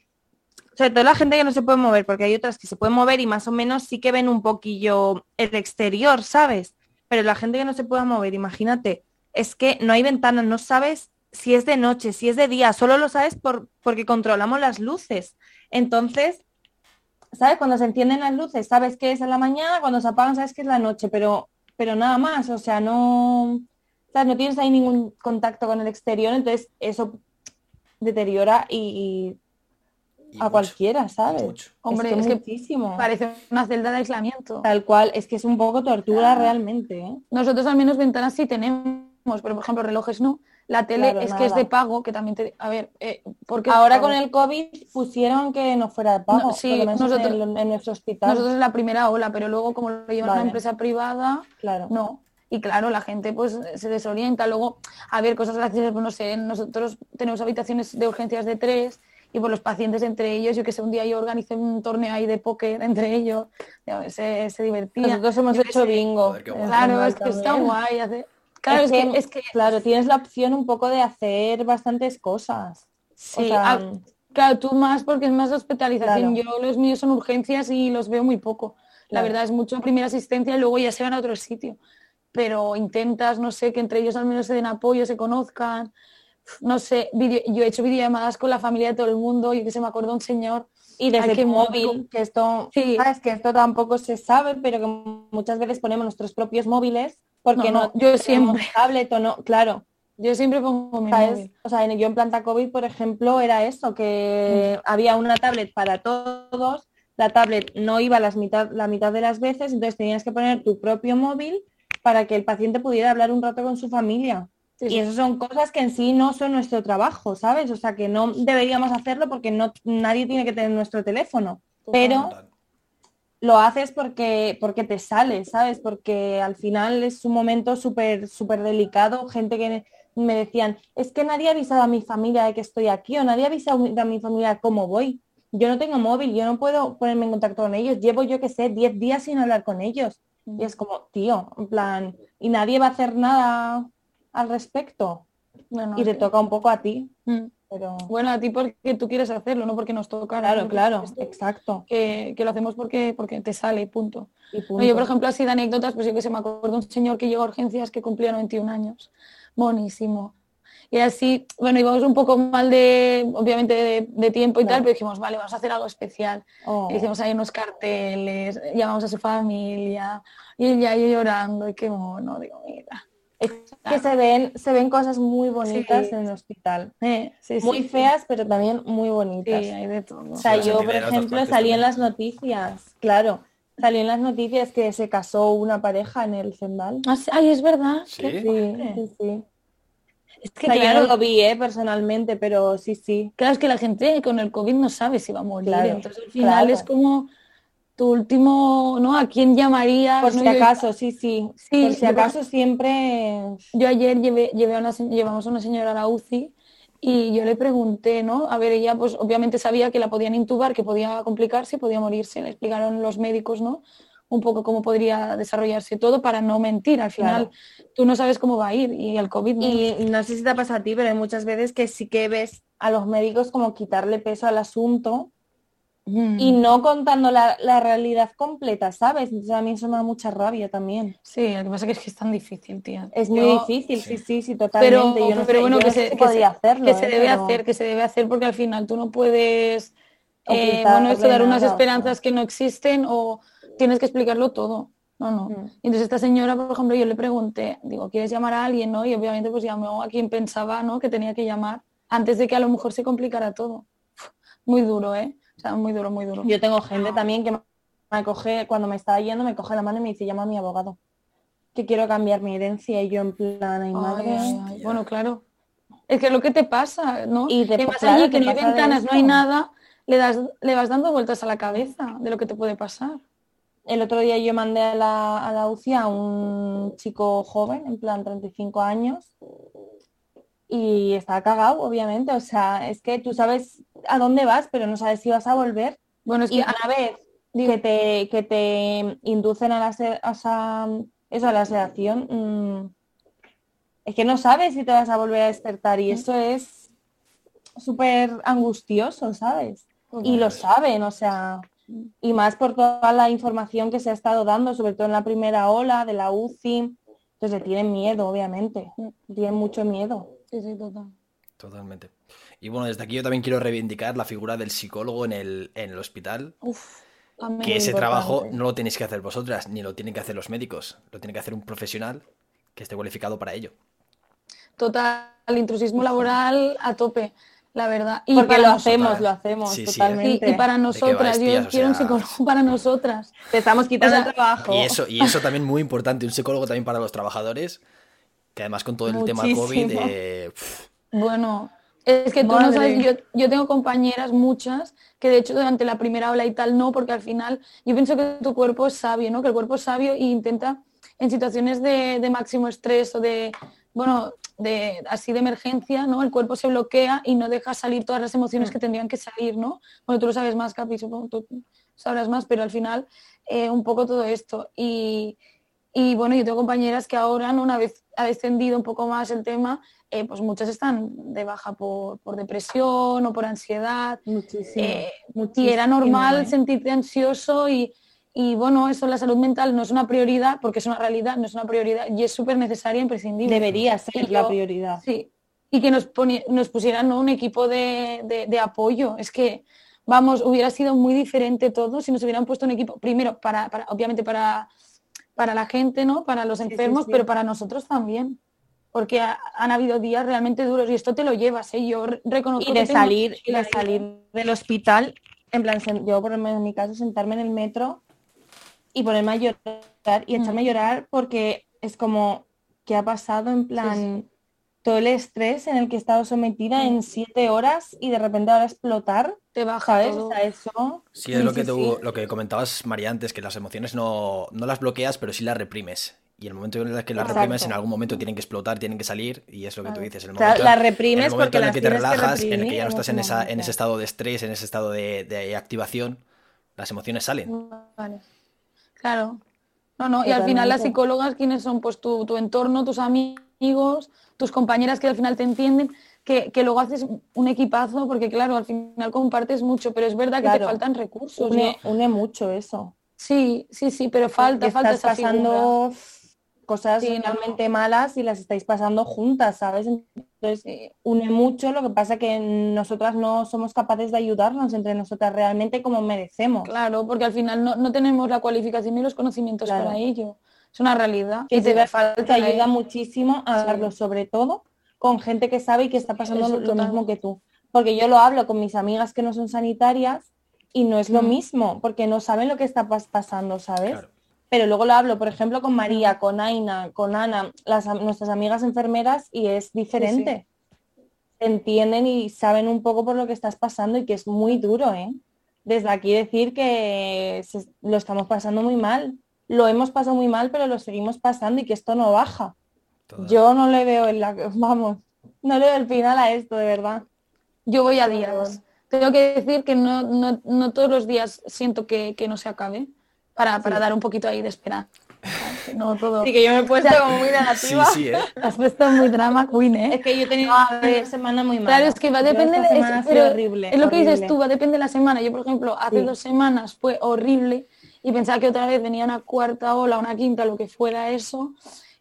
Sobre todo la gente que no se puede mover, porque hay otras que se pueden mover y más o menos sí que ven un poquillo el exterior, ¿sabes? Pero la gente que no se puede mover, imagínate, es que no hay ventanas, no sabes si es de noche, si es de día, solo lo sabes por, porque controlamos las luces. Entonces, ¿sabes? Cuando se encienden las luces, sabes que es en la mañana, cuando se apagan, sabes que es la noche, pero, pero nada más, o sea, no, ¿sabes? no tienes ahí ningún contacto con el exterior, entonces eso deteriora y, Y y a mucho, cualquiera, ¿sabes? mucho. Hombre, es que es que muchísimo. Parece una celda de aislamiento. Tal cual, es que es un poco tortura Claro. realmente, ¿eh? Nosotros al menos ventanas sí tenemos, pero por ejemplo relojes no. La tele Claro, es que es de pago, que también te... A ver, eh, porque Ahora con el COVID pusieron que no fuera de pago, No, sí, nosotros- en, el- en nuestro hospital. Nosotros en la primera ola, pero luego como lo lleva una Vale. empresa privada, Claro. no. Y claro, la gente pues se desorienta. Luego, a ver, cosas graciosas, pues no sé, nosotros tenemos habitaciones de urgencias de tres y por los pacientes entre ellos, yo que sé, un día yo organicé un torneo ahí de póker entre ellos, ya, se, se divertían. Nosotros hemos Yo hecho sé. bingo. Joder. Claro, es que está guay. hace- Claro, es, que, es que claro, tienes la opción un poco de hacer bastantes cosas. sí, o sea, ah, claro, tú más porque es más hospitalización. Claro. Yo los míos son urgencias y los veo muy poco. La Claro. verdad es mucho primera asistencia y luego ya se van a otro sitio. Pero intentas, no sé, que entre ellos al menos se den apoyo, se conozcan. no sé, video- yo he hecho videollamadas con la familia de todo el mundo y que se me acuerda un señor. Y desde mono. móvil, que esto, Sí. sabes que esto tampoco se sabe, pero que muchas veces ponemos nuestros propios móviles porque No, no, no, yo siempre. tablet o no, claro. Yo siempre pongo mi ¿sabes? móvil. O sea, en- yo en planta COVID, por ejemplo, era eso, que Mm. había una tablet para todos, la tablet no iba las mitad, la mitad de las veces, entonces tenías que poner tu propio móvil para que el paciente pudiera hablar un rato con su familia. Sí, Y sí. eso son cosas que en sí no son nuestro trabajo, ¿sabes? O sea, que no deberíamos hacerlo porque no, nadie tiene que tener nuestro teléfono. Pero. Lo haces porque, porque te sale, ¿sabes? Porque al final es un momento súper, súper delicado. Gente que me decían, es que nadie ha avisado a mi familia de que estoy aquí o nadie ha avisado a mi familia cómo voy. Yo no tengo móvil, yo no puedo ponerme en contacto con ellos. Llevo, yo qué sé, 10 días sin hablar con ellos. Y es como, tío, en plan, y nadie va a hacer nada al respecto. Y te toca un poco a ti, Mm. Pero... Bueno, a ti porque tú quieres hacerlo, no porque nos toca. Claro, claro, Esto- exacto. Que, que lo hacemos porque, porque te sale, punto. Y No, punto. yo, por ejemplo, así de anécdotas, pues yo que se me acuerdo un señor que llegó a urgencias que cumplía 91 años. Buenísimo. Y así, bueno, íbamos un poco mal de, obviamente, de, de tiempo y Claro. tal, pero dijimos, vale, vamos a hacer algo especial. Oh. Hicimos ahí unos carteles, llamamos a su familia, y ella yo llorando, y qué mono, digo, mira. Es que se ven, se ven cosas muy bonitas Sí. en el hospital. Eh, sí, sí, Muy sí. feas, pero también muy Sí, bonitas. hay de todo. O sea, yo, por ejemplo, salí en las noticias, claro. Salí en las noticias que se casó una pareja en el Zendal. Ah, Ay, es verdad. Sí. Sí, sí, sí. Es O que yo claro, no lo vi, eh, personalmente, pero sí, sí. Claro, es que la gente con el COVID no sabe si va a morir. Claro, Entonces al final claro. es como tu último, ¿no? ¿A quién llamarías? Por si acaso, sí, sí. Sí, Por si yo- acaso siempre... Yo ayer llevé, llevé a una, llevamos a una señora a la UCI y yo le pregunté, ¿no? A ver, ella pues obviamente sabía que la podían intubar, que podía complicarse, podía morirse. Le explicaron los médicos, ¿no? Un poco cómo podría desarrollarse todo para no mentir. Al final tú no sabes cómo va a ir y el COVID no. Y no sé si te pasa a ti, pero hay muchas veces que sí que ves a los médicos como quitarle peso al asunto Mm. y no contando la, la realidad completa, ¿sabes? Entonces a mí eso me da mucha rabia también. Sí, lo que pasa que es que es tan difícil, tía. Es muy difícil, sí, sí, sí, Pero, totalmente. Yo no pero sé- bueno, yo que no se, que podría se- hacerlo, que se ¿eh? debe Pero- hacer, que se debe hacer porque al final tú no puedes, eh, bueno, eso, dar unas o esperanzas que no existen o tienes que explicarlo todo. No, no. Mm. Entonces esta señora, por ejemplo, yo le pregunté, digo, ¿quieres llamar a alguien? ¿no? Y obviamente pues llamó a quien pensaba, ¿no? Que tenía que llamar antes de que a lo mejor se complicara todo. Muy duro, ¿eh? O sea, muy duro, muy duro. Yo tengo gente también que me coge, cuando me estaba yendo, me coge la mano y me dice, llama a mi abogado, que quiero cambiar mi herencia. Y yo en plan, ay, madre. ay, ay. Bueno, claro. Es que es lo que te pasa, ¿no? Y te- vas claro, allí, que no hay ventanas, no hay nada, le, das, le vas dando vueltas a la cabeza de lo que te puede pasar. El otro día yo mandé a la, a la UCI a un chico joven, en plan 35 años, y estaba cagado, obviamente. O sea, es que tú sabes a dónde vas, pero no sabes si vas a volver. Bueno, es Y que una vez que te, que te inducen a la, o sea, eso, a la sedación, mm, es que no sabes si te vas a volver a despertar y eso es súper angustioso, ¿sabes? Y lo saben, o sea, y más por toda la información que se ha estado dando, sobre todo en la primera ola de la UCI. Entonces tienen miedo, obviamente, tienen mucho miedo. Sí, sí, total. Totalmente. Y bueno, desde aquí yo también quiero reivindicar la figura del psicólogo en el, en el hospital. Uf. Que ese importante. trabajo no lo tenéis que hacer vosotras, ni lo tienen que hacer los médicos. Lo tiene que hacer un profesional que esté cualificado para ello. Total, intrusismo laboral a tope, la verdad. Y Porque para lo nosotras- hacemos, total. lo hacemos, Sí, sí, totalmente. Y, y para nosotras, yo quiero un psicólogo para nosotras. Te estamos quitando O sea, el trabajo. Y eso, y eso también muy importante, un psicólogo también para los trabajadores, que además con todo el tema Muchísimo. COVID, eh, Bueno, es que tú no sabes, yo, yo tengo compañeras, muchas, que de hecho durante la primera ola y tal no, porque al final yo pienso que tu cuerpo es sabio, ¿no? Que el cuerpo es sabio e intenta en situaciones de, de máximo estrés o de, bueno, de así de emergencia, ¿no? El cuerpo se bloquea y no deja salir todas las emociones que tendrían que salir, ¿no? Bueno, tú lo sabes más, Capi, supongo tú sabrás más, pero al final eh, un poco todo esto. Y, y bueno, yo tengo compañeras que ahora, ¿no? una vez ha descendido un poco más el tema, eh, pues muchas están de baja por, por depresión o por ansiedad. Muchísimo. Eh, muchísimo, y era normal ¿eh? sentirte ansioso y, y, bueno, eso, la salud mental no es una prioridad, porque es una realidad, no es una prioridad y es súper necesaria imprescindible. Debería ser la prioridad. Sí, y que nos, nos pusieran un equipo de, apoyo. Es que, vamos, hubiera sido muy diferente todo si nos hubieran puesto un equipo, primero, para, obviamente para, para la gente, ¿no? Para los enfermos, pero para nosotros también. Porque han habido días realmente duros y esto te lo llevas, ¿eh? Yo reconozco y de salir y de salir del hospital, en plan, yo por en mi caso sentarme en el metro y ponerme a llorar y echarme a llorar porque es como, ¿qué ha pasado? En plan, todo el estrés en el que he estado sometida en siete horas y de repente ahora explotar, te baja eso. Sí, es lo que, tú, lo que comentabas, María, antes, que las emociones no, las bloqueas, pero sí las reprimes. Y el momento en el que las reprimes, en algún momento tienen que explotar, tienen que salir, y es lo que tú dices. El momento, la reprimes el porque en el que te relajas, en el que ya no estás en, esa, en ese estado de estrés, en ese estado de, activación, las emociones salen. Claro. No, no, y al final las psicólogas, ¿quiénes son? Pues tu, tu entorno, tus amigos, tus compañeras que al final te entienden, que, luego haces un equipazo, porque claro, al final compartes mucho, pero es verdad que te faltan recursos. Une, mucho eso. Sí, sí, sí, pero falta, falta estás pasando cosas realmente malas y las estáis pasando juntas, ¿sabes? Entonces une mucho, lo que pasa que nosotras no somos capaces de ayudarnos entre nosotras realmente como merecemos. Claro, porque al final no, tenemos la cualificación ni los conocimientos para ello es una realidad. Que te, falta ayuda muchísimo a hablarlo, sobre todo con gente que sabe y que está pasando lo mismo que tú. Porque yo lo hablo con mis amigas que no son sanitarias y no es lo mm. mismo, porque no saben lo que está pasando, ¿sabes? Pero luego lo hablo, por ejemplo, con María, con Aina, con Ana, las, nuestras amigas enfermeras, y es diferente. Entienden y saben un poco por lo que estás pasando y que es muy duro, ¿eh? Desde aquí decir que lo estamos pasando muy mal lo hemos pasado muy mal, pero lo seguimos pasando y que esto no baja. Yo no le veo el la... vamos, no le veo el final a esto, de verdad. Yo voy a días. Tengo que decir que no, no, todos los días siento que, no se acabe para, dar un poquito ahí de esperanza. No todo. Sí, que yo me he puesto como muy negativa. Sí, sí, ¿eh? Has puesto muy drama queen, ¿eh? Es que yo he tenido una semana muy mala. Claro, es que va a depender... Es, horrible, es lo que dices tú, va a depender de la semana. Yo, por ejemplo, hace dos semanas fue horrible y pensaba que otra vez venía una cuarta ola, una quinta, lo que fuera eso.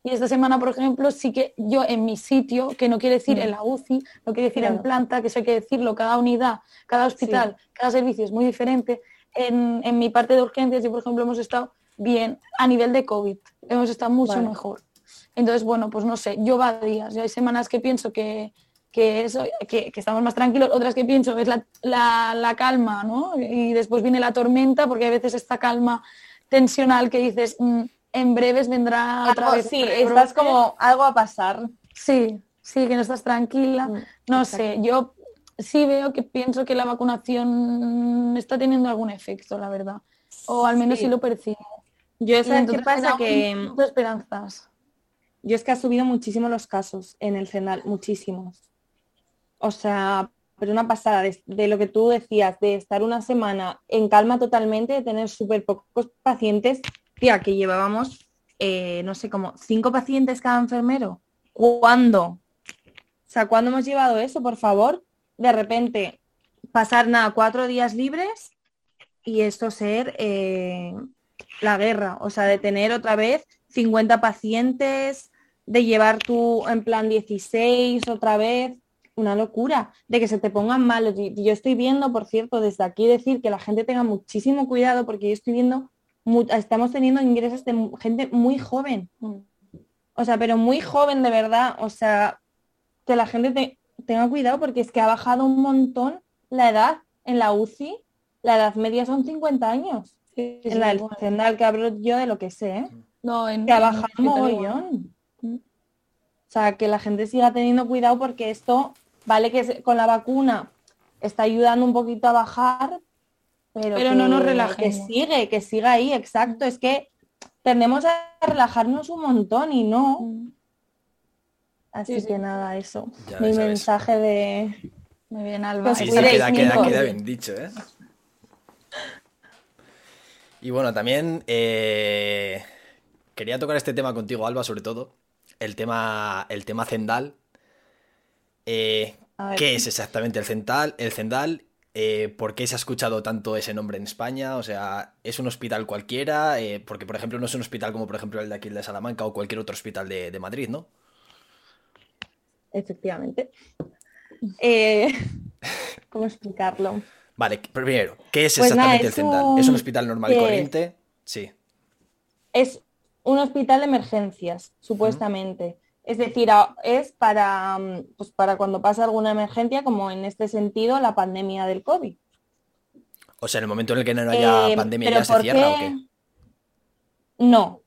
Y esta semana, por ejemplo, sí que yo en mi sitio, que no quiere decir mm. en la UCI, no quiere decir en planta, que eso hay que decirlo, cada unidad, cada hospital, cada servicio es muy diferente. En, en, mi parte de urgencias, yo por ejemplo hemos estado bien a nivel de COVID, hemos estado mucho mejor. Entonces, bueno, pues no sé, yo va días, hay semanas que pienso que, que, eso, que, estamos más tranquilos, otras que pienso es la, calma, ¿no? Y después viene la tormenta, porque a veces esta calma tensional que dices, mm, en breves vendrá otra vez. Sí, estás como algo a pasar. Sí, sí, que no estás tranquila. Mm, no sé, yo sí veo que pienso que la vacunación está teniendo algún efecto, la verdad. O al menos sí, lo percibo. Yo sé qué pasa que... esperanzas. Yo es que ha subido muchísimo los casos en el CENAL, muchísimos. O sea, pero una pasada de, lo que tú decías, de estar una semana en calma totalmente, de tener súper pocos pacientes, tía, que llevábamos, eh, no sé, como cinco pacientes cada enfermero. ¿Cuándo? O sea, ¿cuándo hemos llevado eso, por favor? De repente, pasar nada, cuatro días libres y esto ser eh, la guerra. O sea, de tener otra vez 50 pacientes, de llevar tú en plan 16 otra vez una locura de que se te pongan malos. Y yo estoy viendo, por cierto, desde aquí decir que la gente tenga muchísimo cuidado porque yo estoy viendo, estamos teniendo ingresos de gente muy joven. O sea, pero muy joven de verdad. O sea, que la gente tenga cuidado porque es que ha bajado un montón la edad en la UCI. La edad media son 50 años. en la del que hablo yo de lo que sé. ¿eh? No, en, que ha bajado un mogollón. Mm. O sea, que la gente siga teniendo cuidado porque esto Vale que con la vacuna está ayudando un poquito a bajar, pero, no nos relajemos. Que sigue, que siga ahí, exacto. Es que tendemos a relajarnos un montón y no. Mm. Así que nada, eso. Mi mensaje de... Muy bien, Alba. Sí, queda, queda, bien dicho, ¿eh? Y bueno, también eh, quería tocar este tema contigo, Alba, sobre todo. El tema, el tema Zendal, eh, ¿Qué es exactamente el Cendal? El Cendal eh, ¿Por qué se ha escuchado tanto ese nombre en España? O sea, ¿es un hospital cualquiera? Eh, porque, por ejemplo, no es un hospital como, por ejemplo, el de aquí de Salamanca o cualquier otro hospital de, Madrid, ¿no? efectivamente. Eh, ¿Cómo explicarlo? Vale, primero, ¿qué es Pues nada, exactamente el Zendal? ¿Es un hospital normal y corriente? Sí. Es un hospital de emergencias, supuestamente. Es decir, es para, mm, pues para cuando pasa alguna emergencia, como en este sentido la pandemia del COVID. O sea, en el momento en el que no haya Eh, pandemia ¿pero ya se cierra o qué? No.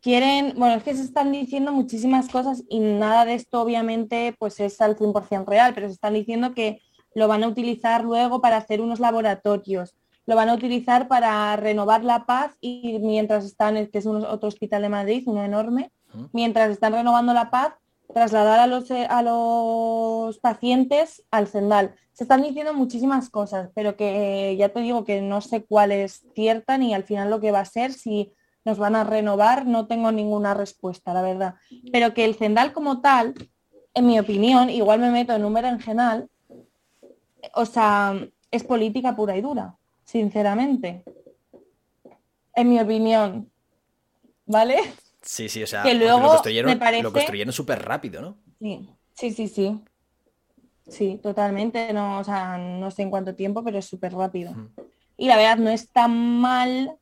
Quieren, bueno, es que se están diciendo muchísimas cosas y nada de esto obviamente pues es al 100% real, pero se están diciendo que lo van a utilizar luego para hacer unos laboratorios, lo van a utilizar para renovar la paz y mientras están, que es un- otro hospital de Madrid, uno enorme. Mientras están renovando la paz, trasladar a los, eh, a los pacientes al Zendal. Se están diciendo muchísimas cosas, pero que ya te digo que no sé cuál es cierta ni al final lo que va a ser, si nos van a renovar, no tengo ninguna respuesta, la verdad. Pero que el Zendal como tal, en mi opinión, igual me meto en un berenjenal, o sea, es política pura y dura, sinceramente. En mi opinión. ¿Vale? Sí, sí, o sea, Que porque luego lo construyeron, parece- lo construyeron súper rápido, ¿no? Sí, sí, sí, sí. Sí, totalmente. No, o sea, no sé en cuánto tiempo, pero es súper rápido. Y la verdad no es tan mal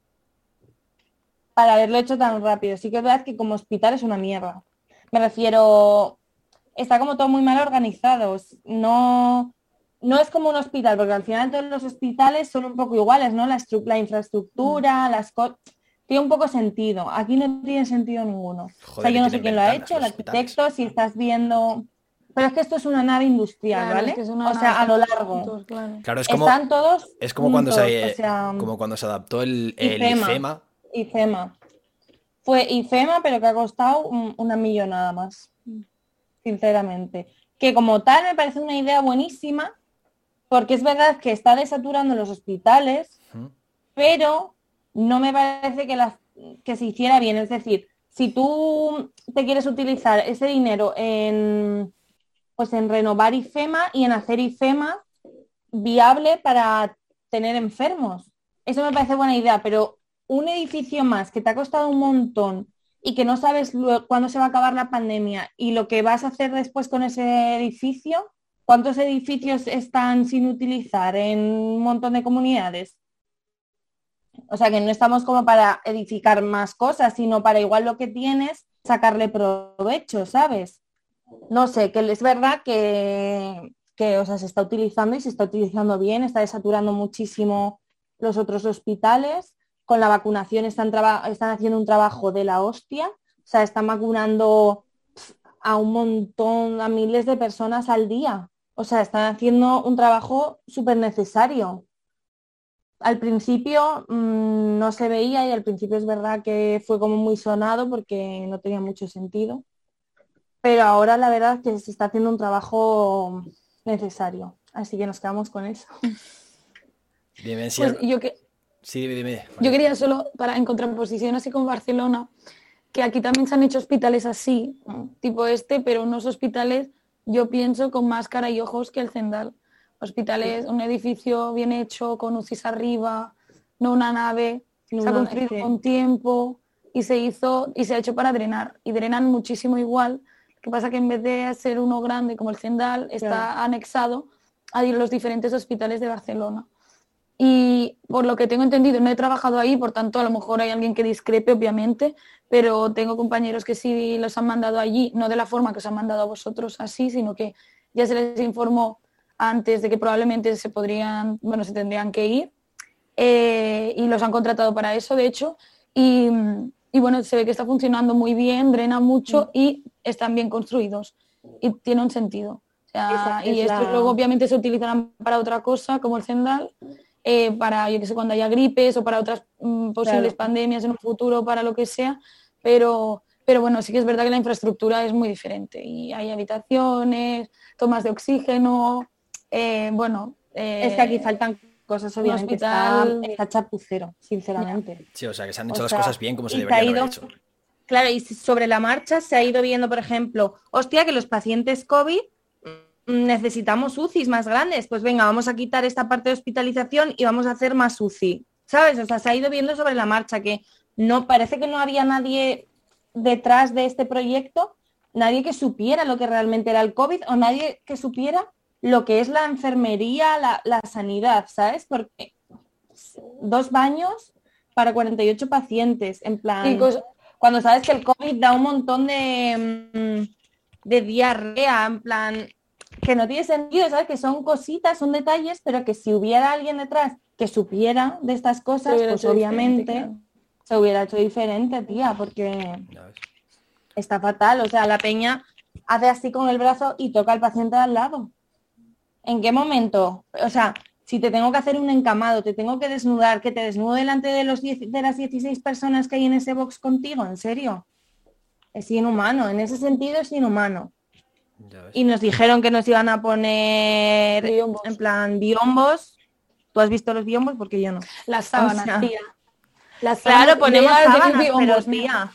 para haberlo hecho tan rápido. Sí que es verdad que como hospital es una mierda. Me refiero, está como todo muy mal organizado. No, no es como un hospital, porque al final todos los hospitales son un poco iguales, ¿no? La, la infraestructura, las cosas... Tiene un poco sentido. Aquí no tiene sentido ninguno. o sea, yo no sé quién lo ha hecho, el arquitecto, si estás viendo... Pero es que esto es una nave industrial, Claro, es ¿vale? que es una o sea, a lo largo. juntos, claro. Claro, es como, Están todos es como cuando se, juntos, o sea, como cuando se adaptó el, el IFEMA. IFEMA. IFEMA. Fue IFEMA, pero que ha costado un- una millonada más, sinceramente. Que como tal me parece una idea buenísima, porque es verdad que está desaturando los hospitales, pero no me parece que, que se hiciera bien. Es decir, si tú te quieres utilizar ese dinero en, pues en renovar IFEMA y en hacer IFEMA viable para tener enfermos. Eso me parece buena idea, pero un edificio más que te ha costado un montón y que no sabes cuándo se va a acabar la pandemia y lo que vas a hacer después con ese edificio, ¿cuántos edificios están sin utilizar en un montón de comunidades? O sea que no estamos como para edificar más cosas, sino para igual lo que tienes, sacarle provecho, ¿sabes? No sé, que es verdad que, que o sea, se está utilizando y se está utilizando bien, está desaturando muchísimo los otros hospitales. Con la vacunación están, están haciendo un trabajo de la hostia, o sea, están vacunando a un montón, a miles de personas al día. O sea, están haciendo un trabajo súper necesario. Al principio mm, no se veía y al principio es verdad que fue como muy sonado porque no tenía mucho sentido. Pero ahora la verdad es que se está haciendo un trabajo necesario. Así que nos quedamos con eso. Sí, Pues yo, que, sí, dime, dime. yo quería solo, para en contraposición así con Barcelona, que aquí también se han hecho hospitales así, tipo este, pero unos hospitales, yo pienso, con más cara y ojos que el Zendal. Hospitales, un edificio bien hecho, con UCIs arriba, no una nave, se ha construido con tiempo y se hizo y se ha hecho para drenar. Y drenan muchísimo igual. Lo que pasa que en vez de ser uno grande como el Zendal, está Claro. anexado a los diferentes hospitales de Barcelona. Y por lo que tengo entendido, no he trabajado ahí, por tanto, a lo mejor hay alguien que discrepe, obviamente, pero tengo compañeros que sí los han mandado allí, no de la forma que os han mandado a vosotros así, sino que ya se les informó antes de que probablemente se podrían, bueno, se tendrían que ir eh, y los han contratado para eso, de hecho, y, y bueno, se ve que está funcionando muy bien, drena mucho y están bien construidos y tiene un sentido. O sea, Esa y es esto la- luego obviamente se utilizarán para otra cosa, como el Zendal, eh, para, yo que sé, cuando haya gripes o para otras mm, posibles Claro. pandemias en un futuro, para lo que sea, pero, pero bueno, sí que es verdad que la infraestructura es muy diferente y hay habitaciones, tomas de oxígeno, eh, bueno... eh, Es que aquí faltan cosas, obviamente. Está, hospital- está chapucero, sinceramente. Sí, o sea, que se han O hecho las sea, cosas bien como se deberían ha haber ido- hecho. Claro, y sobre la marcha se ha ido viendo, por ejemplo, hostia, que los pacientes COVID necesitamos UCIs más grandes. Pues venga, vamos a quitar esta parte de hospitalización y vamos a hacer más UCI. ¿Sabes? O sea, se ha ido viendo sobre la marcha que no parece que no había nadie detrás de este proyecto, nadie que supiera lo que realmente era el COVID o nadie que supiera lo que es la enfermería, la, sanidad, ¿sabes? Porque dos baños para 48 pacientes, en plan, cuando sabes que el COVID da un montón de, mm, de diarrea, en plan, que no tiene sentido, ¿sabes? Que son cositas, son detalles, pero que si hubiera alguien detrás que supiera de estas cosas, pues obviamente se hubiera hecho diferente, tía, porque está fatal. O sea, la peña hace así con el brazo y toca al paciente al lado. ¿En qué momento? O sea, si te tengo que hacer un encamado, te tengo que desnudar, que te desnudo delante de, los de las 16 personas que hay en ese box contigo, ¿en serio? Es inhumano, en ese sentido es inhumano. Y nos dijeron que nos iban a poner en plan biombos. ¿Tú has visto los biombos? Porque yo no. Las sábanas, tía. Las claro, ponemos sábanas, pero tía.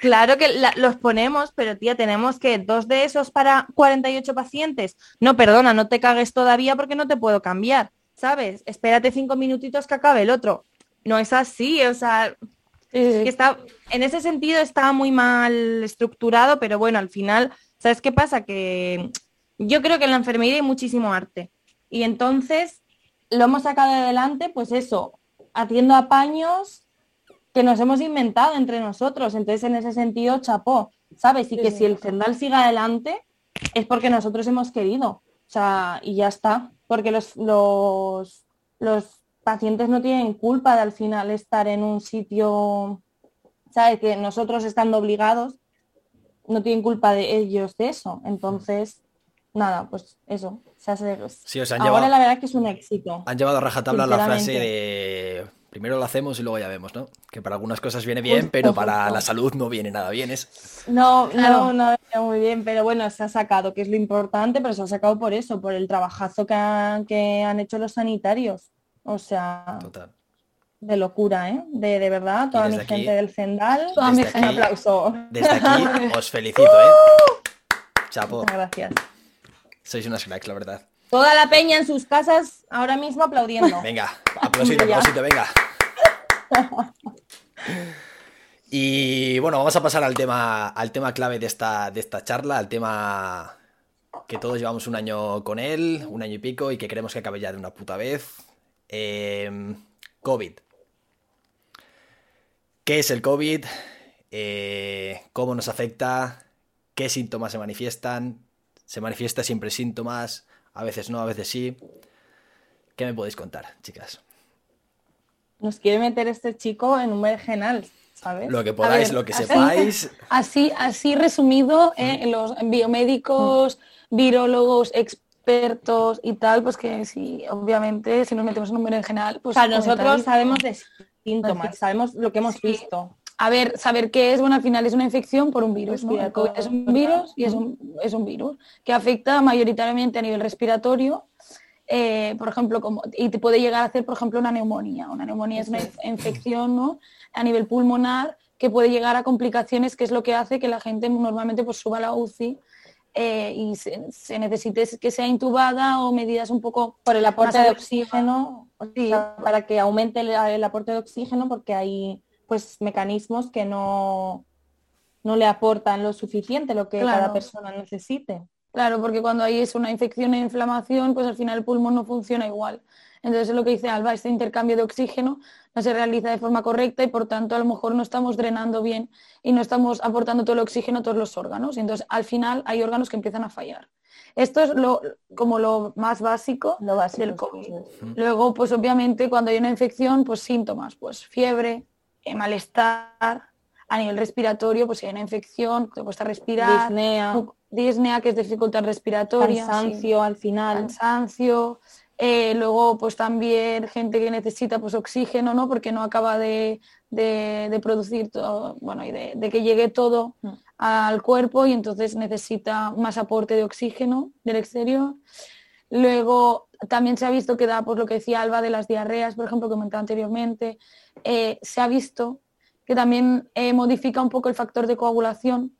Claro que los ponemos, pero tía, tenemos que dos de esos para 48 pacientes. No, perdona, no te cagues todavía porque no te puedo cambiar, ¿sabes? Espérate cinco minutitos que acabe el otro. No es así, o sea, está, en ese sentido está muy mal estructurado, pero bueno, al final ¿Sabes qué pasa? Que yo creo que en la enfermería hay muchísimo arte. Y entonces lo hemos sacado adelante, pues eso, haciendo apaños que nos hemos inventado entre nosotros. Entonces, en ese sentido, chapó, ¿sabes? Y que si el Zendal siga adelante es porque nosotros hemos querido. O sea, y ya está. Porque los, los, los pacientes no tienen culpa de al final estar en un sitio, ¿sabes? Que nosotros estando obligados no tienen culpa de ellos de eso. Entonces, nada, pues eso. sí, Ahora la verdad que es un éxito. Han llevado a rajatabla la frase de primero lo hacemos y luego ya vemos, ¿no? Que para algunas cosas viene bien, pero para la salud no viene nada bien. Es... No, no, no viene muy bien, pero bueno, se ha sacado, que es lo importante, pero se ha sacado por eso, por el trabajazo que han, que han hecho los sanitarios. O sea, Total de locura, ¿eh? De, de verdad, toda mi gente del Zendal, toda mi gente, aplauso. Desde aquí os felicito, ¿eh? Chapo. gracias. Sois unas cracks, la verdad. Toda la peña en sus casas ahora mismo aplaudiendo. Venga, aplausito, aplausito, venga. Y bueno, vamos a pasar al tema, al tema clave de esta, de esta charla, al tema que todos llevamos un año con él, un año y pico, y que queremos que acabe ya de una puta vez. Eh, COVID. ¿Qué es el COVID? Eh, ¿Cómo nos afecta? ¿Qué síntomas se manifiestan? ¿Se manifiesta siempre síntomas? A veces no, a veces sí. ¿Qué me podéis contar, chicas? Nos quiere meter este chico en un vergenal, ¿sabes? Lo que podáis, lo que sepáis. Así, así resumido, eh, los biomédicos, virólogos, expertos y tal, pues que sí, obviamente, si nos metemos en un berenjenal, pues... O nosotros sabemos de síntomas, sabemos lo que hemos visto. A ver, saber qué es, bueno, al final es una infección por un virus, ¿no? es un virus y es un, es un virus que afecta mayoritariamente a nivel respiratorio, eh, por ejemplo, como, y te puede llegar a hacer, por ejemplo, una neumonía. Una neumonía es una infección ¿no? a nivel pulmonar que puede llegar a complicaciones, que es lo que hace que la gente normalmente pues, suba a la UCI eh, y se, necesite que sea intubada o medidas un poco por el aporte de oxígeno, para que aumente el, aporte de oxígeno, porque hay pues mecanismos que no, no le aportan lo suficiente, lo que cada persona necesite. Claro, porque cuando hay es una infección e inflamación, pues al final el pulmón no funciona igual. Entonces es lo que dice Alba, este intercambio de oxígeno no se realiza de forma correcta y por tanto a lo mejor no estamos drenando bien y no estamos aportando todo el oxígeno a todos los órganos. Y entonces al final hay órganos que empiezan a fallar. Esto es lo, como lo más básico, lo del COVID. Luego, pues obviamente cuando hay una infección, pues síntomas, pues fiebre, eh, malestar, a nivel respiratorio, pues si hay una infección, te cuesta respirar. Disnea. Disnea, que es dificultad respiratoria. Cansancio al final. Cansancio, eh, luego, pues también gente que necesita pues, oxígeno, ¿no? Porque no acaba de, producir todo, bueno, y de, que llegue todo mm. al cuerpo y entonces necesita más aporte de oxígeno del exterior. Luego, también se ha visto que da, pues lo que decía Alba de las diarreas, por ejemplo, que comentaba anteriormente, eh, se ha visto que también eh, modifica un poco el factor de coagulación,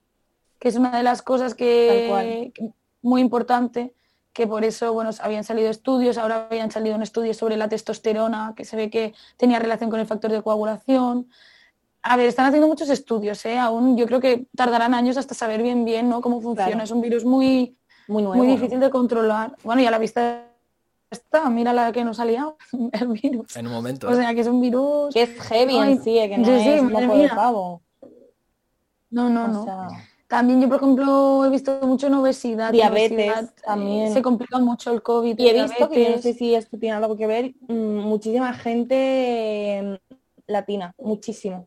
que es una de las cosas que, que muy importante que por eso bueno, habían salido estudios, ahora habían salido un estudio sobre la testosterona, que se ve que tenía relación con el factor de coagulación. a ver, están haciendo muchos estudios, ¿eh? Aún yo creo que tardarán años hasta saber bien bien, ¿no? Cómo funciona. Claro. Es un virus muy, Muy nuevo. muy ¿no? difícil de controlar. Bueno, y a la vista está, mira la que nos ha liado, el virus. En un momento. O ¿eh? sea, que es un virus... Que es heavy Ay, en sí, eh, que no sí, sí, es madre moco de pavo. No, no, O no. sea, También yo, por ejemplo, he visto mucho en obesidad. Diabetes obesidad, también. Se complica mucho el COVID. y he visto que yo no sé si esto tiene algo que ver, mm, muchísima gente eh, latina, muchísimo.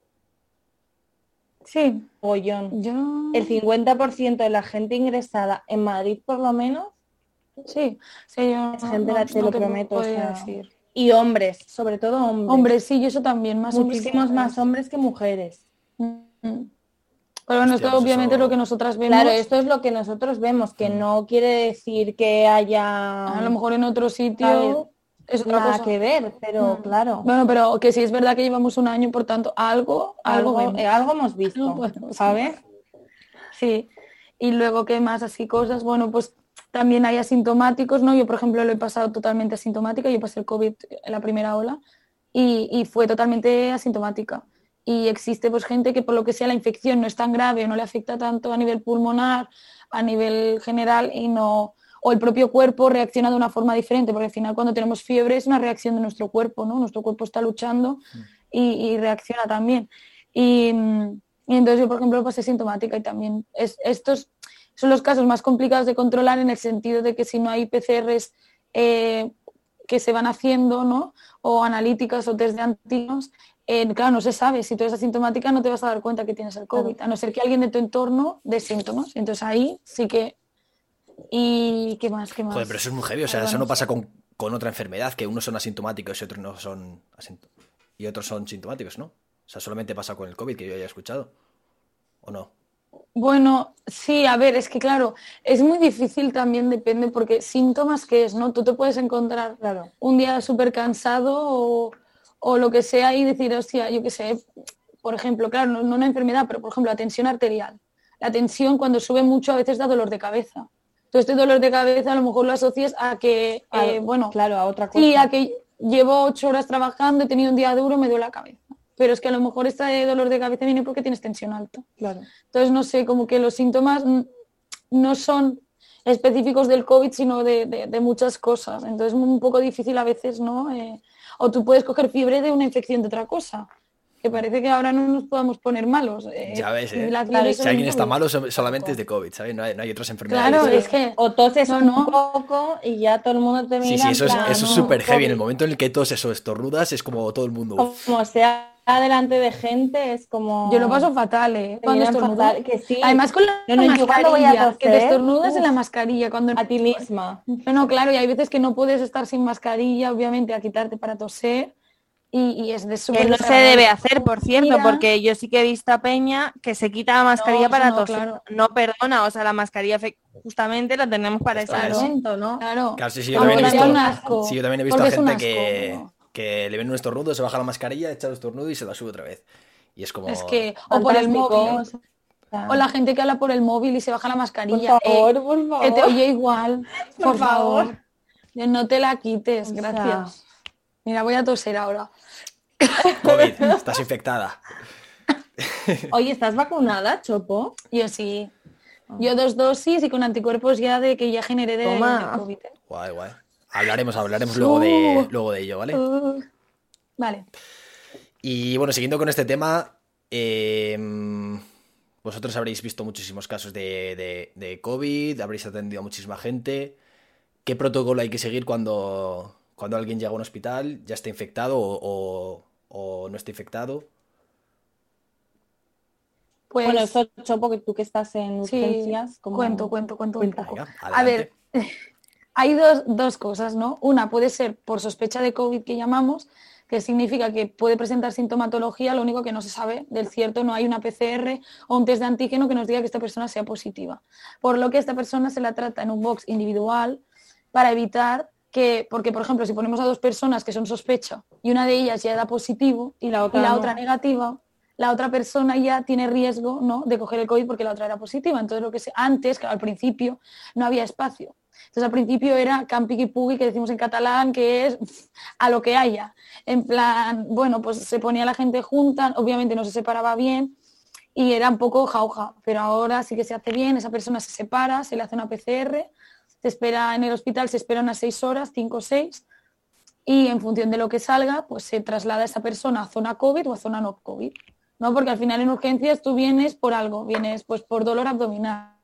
Sí, Gollón. yo... El 50% de la gente ingresada en Madrid, por lo menos, Sí, sí, yo Es gente, la- te lo prometo, o podría sea, decir. y hombres, sobre todo hombres. Hombres, sí, yo eso también, más hombres muchísimos más hombres que mujeres. Mm. Pero bueno, Hostia, esto obviamente es lo que nosotras vemos. Claro, esto es lo que nosotros vemos, que Mm. no quiere decir que haya a lo mejor en otro sitio ¿sabes? es otra nada cosa. que ver, pero Mm. claro, Bueno, pero que sí es verdad que llevamos un año, por tanto, algo, algo, algo, vemos. eh, algo hemos visto, ¿sabes? Sí. Y luego, ¿qué más? Así cosas. Bueno, pues también hay asintomáticos, ¿no? Yo, por ejemplo, lo he pasado totalmente asintomática. Yo pasé el COVID en la primera ola y, y fue totalmente asintomática. Y existe pues gente que por lo que sea la infección no es tan grave o no le afecta tanto a nivel pulmonar, a nivel general y no o el propio cuerpo reacciona de una forma diferente, porque al final cuando tenemos fiebre es una reacción de nuestro cuerpo, ¿no? Nuestro cuerpo está luchando y, reacciona también. Y, entonces yo, por ejemplo, pasé sintomática y también es, estos son los casos más complicados de controlar en el sentido de que si no hay PCRs eh, que se van haciendo, ¿no? O analíticas o test de antígenos, eh, claro, no se sabe. Si tú eres asintomática no te vas a dar cuenta que tienes el COVID, a no ser que alguien de tu entorno dé síntomas. Entonces ahí sí que... ¿Y qué más? ¿Qué más? Joder, pero eso es muy heavy. O sea, eso no no pasa con, con otra enfermedad, que unos son asintomáticos y otros no son y otros son sintomáticos, ¿no? O sea, solamente pasa con el COVID que yo haya escuchado. ¿O no? Bueno, sí, a ver, es que claro, es muy difícil también, depende, porque síntomas que es, ¿no? Tú te puedes encontrar Claro. un día súper cansado o, o lo que sea y decir, hostia, yo qué sé, por ejemplo, claro, no, no una enfermedad, pero por ejemplo, la tensión arterial. La tensión cuando sube mucho a veces da dolor de cabeza. Entonces, este dolor de cabeza a lo mejor lo asocias a que, A- eh, bueno, claro, a otra cosa. Sí, a que llevo ocho horas trabajando, he tenido un día duro, me duele la cabeza. Pero es que a lo mejor este dolor de cabeza viene porque tienes tensión alta. Claro. Entonces, no sé, como que los síntomas no son específicos del COVID, sino de, de- de muchas cosas. Entonces, es un poco difícil a veces, ¿no? Eh, o tú puedes coger fiebre de una infección de otra cosa. Que parece que ahora no nos podamos poner malos. eh, Ya ves, ¿eh? Si alguien está COVID. malo, so- solamente es de COVID, ¿sabes? No hay, no hay otras enfermedades. Claro, ¿sabes? es que... O toses No, un no. poco y ya todo el mundo te mira. Sí, sí, eso es eso es súper heavy. En el momento en el que todos eso estornudas, es como todo el mundo. Como sea delante de gente, es como... Yo lo paso fatal, ¿eh? Cuando estornudo. fatal, que sí. Además con la No, no, yo cuando voy a mascarilla, que te estornudas en la mascarilla. Cuando... a ti misma. No, no, claro, y hay veces que no puedes estar sin mascarilla, obviamente, a quitarte para toser. Y, y es de Que súper no se debe hacer, por cierto, porque yo sí que he visto a Peña que se quita la mascarilla para no, toser. claro. No perdona, o sea, la mascarilla justamente la tenemos para ese momento, ¿no? Claro. Claro, sí, sí, yo también he visto, un asco, sí, yo también he visto a gente que. Que le ven un estornudo, se baja la mascarilla, echa el estornudo y se la sube otra vez. Y es como... Es que, o por el móvil. o la gente que habla por el móvil y se baja la Por mascarilla. eh, favor, por favor. que te oye igual. Por, Por favor. favor. No te la quites, O sea. gracias. Mira, voy a toser ahora. COVID, estás infectada. Oye, ¿estás vacunada, Chopo? Yo sí. Yo dos dosis y con anticuerpos ya de que ya generé de, Toma. COVID. ¿eh? Guay, guay. Hablaremos, hablaremos luego de, luego de ello, ¿vale? Uh, vale. Y bueno, siguiendo con este tema, eh, vosotros habréis visto muchísimos casos de, de- de COVID, habréis atendido a muchísima gente. ¿Qué protocolo hay que seguir cuando, cuando alguien llega a un hospital, ya está infectado o, o- o no está infectado? Pues Bueno, eso, Chopo, que tú que estás en sí, urgencias, como... cuento, cuento, cuento un Cuenta. poco. Venga, A ver. hay dos, dos cosas, ¿no? Una puede ser por sospecha de COVID que llamamos, que significa que puede presentar sintomatología, lo único que no se sabe del cierto, no hay una PCR o un test de antígeno que nos diga que esta persona sea positiva. Por lo que esta persona se la trata en un box individual para evitar que, porque por ejemplo, si ponemos a dos personas que son sospecha y una de ellas ya da positivo Y la y otra la no. otra negativa, la otra persona ya tiene riesgo ¿no? de coger el COVID porque la otra era positiva. Entonces, lo que se, antes, al principio, no había espacio. Entonces al principio era campi y pugui, que decimos en catalán, que es a lo que haya. En plan, bueno, pues se ponía la gente junta, obviamente no se separaba bien y era un poco jauja, pero ahora sí que se hace bien, esa persona se separa, se le hace una PCR, se espera en el hospital, se espera unas seis horas, cinco o seis, y en función de lo que salga, pues se traslada esa persona a zona COVID o a zona no COVID. ¿no? Porque al final en urgencias tú vienes por algo, vienes pues por dolor abdominal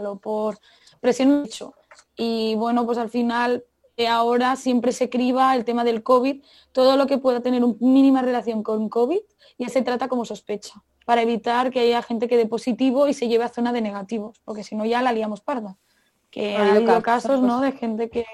o por presión hecho. Y bueno, pues al final eh, ahora siempre se criba el tema del COVID, todo lo que pueda tener una mínima relación con COVID ya se trata como sospecha, para evitar que haya gente que dé positivo y se lleve a zona de negativos, porque si no ya la liamos parda. Que ha habido casos, ¿no? de gente que,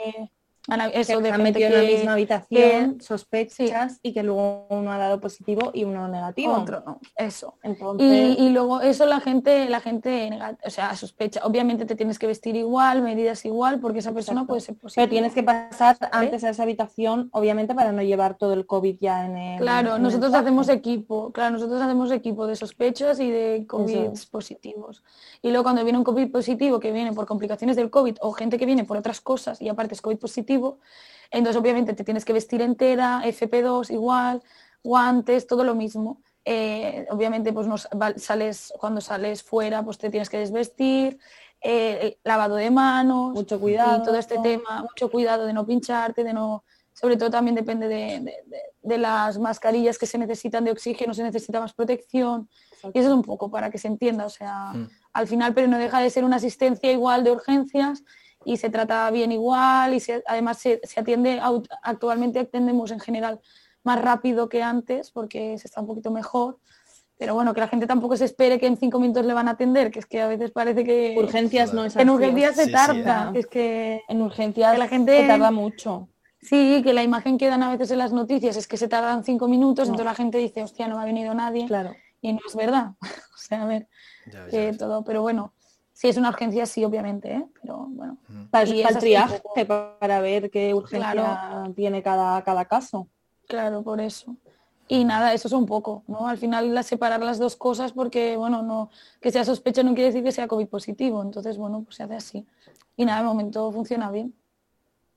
eso, que han metido en la misma habitación, sospechas y que luego uno ha dado positivo y uno negativo. Otro no, eso. Y, luego eso la gente, la gente, o sea, sospecha. Obviamente te tienes que vestir igual, medidas igual, porque esa persona puede ser positiva. Pero tienes que pasar antes a esa habitación, obviamente, para no llevar todo el COVID ya en el. Claro, nosotros hacemos equipo, claro, nosotros hacemos equipo de sospechas y de COVID positivos. Y luego cuando viene un COVID positivo que viene por complicaciones del COVID o gente que viene por otras cosas y aparte es COVID positivo, entonces obviamente te tienes que vestir entera, FP2 igual, guantes, todo lo mismo. Eh, obviamente pues sales, cuando sales fuera pues te tienes que desvestir, eh, lavado de manos, mucho cuidado. Y todo este tema, mucho cuidado de no pincharte, de no, sobre todo también depende de, las mascarillas que se necesitan de oxígeno, se necesita más protección. Y eso es un poco para que se entienda, o sea, mm. al final, pero no deja de ser una asistencia igual de urgencias y se trata bien igual y además se, atiende, actualmente atendemos en general más rápido que antes porque se está un poquito mejor. Pero bueno, que la gente tampoco se espere que en cinco minutos le van a atender, que es que a veces parece que... Urgencias no es En urgencias se tarda, es que... En urgencias la gente... se tarda mucho. Sí, que la imagen que dan a veces en las noticias es que se tardan cinco minutos, entonces la gente dice, hostia, no ha venido nadie. Claro. Y no es verdad. o sea, a ver, todo. Pero bueno, si es una urgencia, sí, obviamente, ¿eh? pero bueno. Para eso está el triaje, para ver qué urgencia tiene cada, cada caso. Claro, por eso. Y nada, eso es un poco, ¿no? Al final la separar las dos cosas porque, bueno, no, que sea sospecha no quiere decir que sea COVID positivo. Entonces, bueno, pues se hace así. Y nada, de momento funciona bien.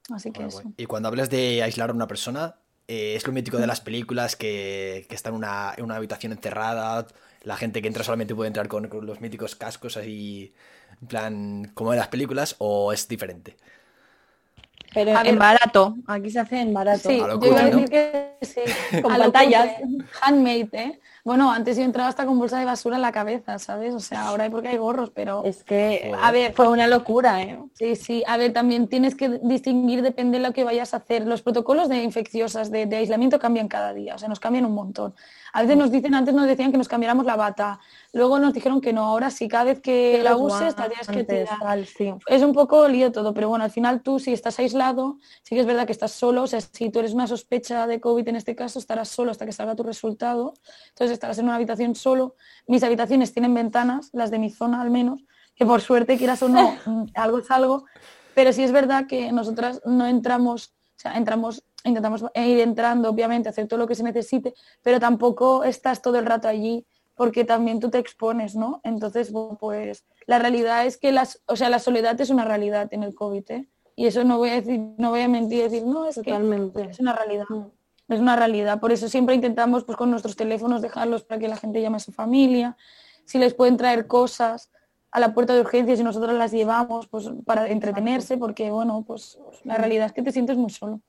Así que eso. Y cuando hablas de aislar a una persona, eh, es lo mítico de las películas que, que está en una, en una habitación encerrada, la gente que entra solamente puede entrar con, los míticos cascos así, en plan, como en las películas, o es diferente. Pero en barato, aquí se hace en barato. Sí, yo iba a decir que sí, con pantallas. Handmade, ¿eh? Bueno, antes yo entraba hasta con bolsa de basura en la cabeza, ¿sabes? O sea, ahora hay porque hay gorros, pero... Es que, a ver, fue una locura, ¿eh? Sí, sí. A ver, también tienes que distinguir, depende de lo que vayas a hacer. Los protocolos de infecciosas, de, de aislamiento cambian cada día, o sea, nos cambian un montón. A veces nos dicen, antes nos decían que nos cambiáramos la bata, luego nos dijeron que no, ahora sí, cada vez que la uses tendrías que tirar. Es un poco lío todo, pero bueno, al final tú si estás aislado, sí que es verdad que estás solo, o sea, si tú eres una sospecha de COVID en este caso, estarás solo hasta que salga tu resultado, entonces estarás en una habitación solo. Mis habitaciones tienen ventanas, las de mi zona al menos, que por suerte, quieras o no, algo es algo, pero sí es verdad que nosotras no entramos, sea, entramos intentamos ir entrando, obviamente, hacer todo lo que se necesite, pero tampoco estás todo el rato allí porque también tú te expones, ¿no? Entonces, pues la realidad es que las, o sea, la soledad es una realidad en el COVID, ¿eh? Y eso no voy a decir, no voy a mentir decir, no, es Totalmente. es una realidad. Mm. Es una realidad. Por eso siempre intentamos pues con nuestros teléfonos dejarlos para que la gente llame a su familia. Si les pueden traer cosas a la puerta de urgencias y nosotros las llevamos pues para entretenerse, porque bueno, pues la realidad es que te sientes muy solo.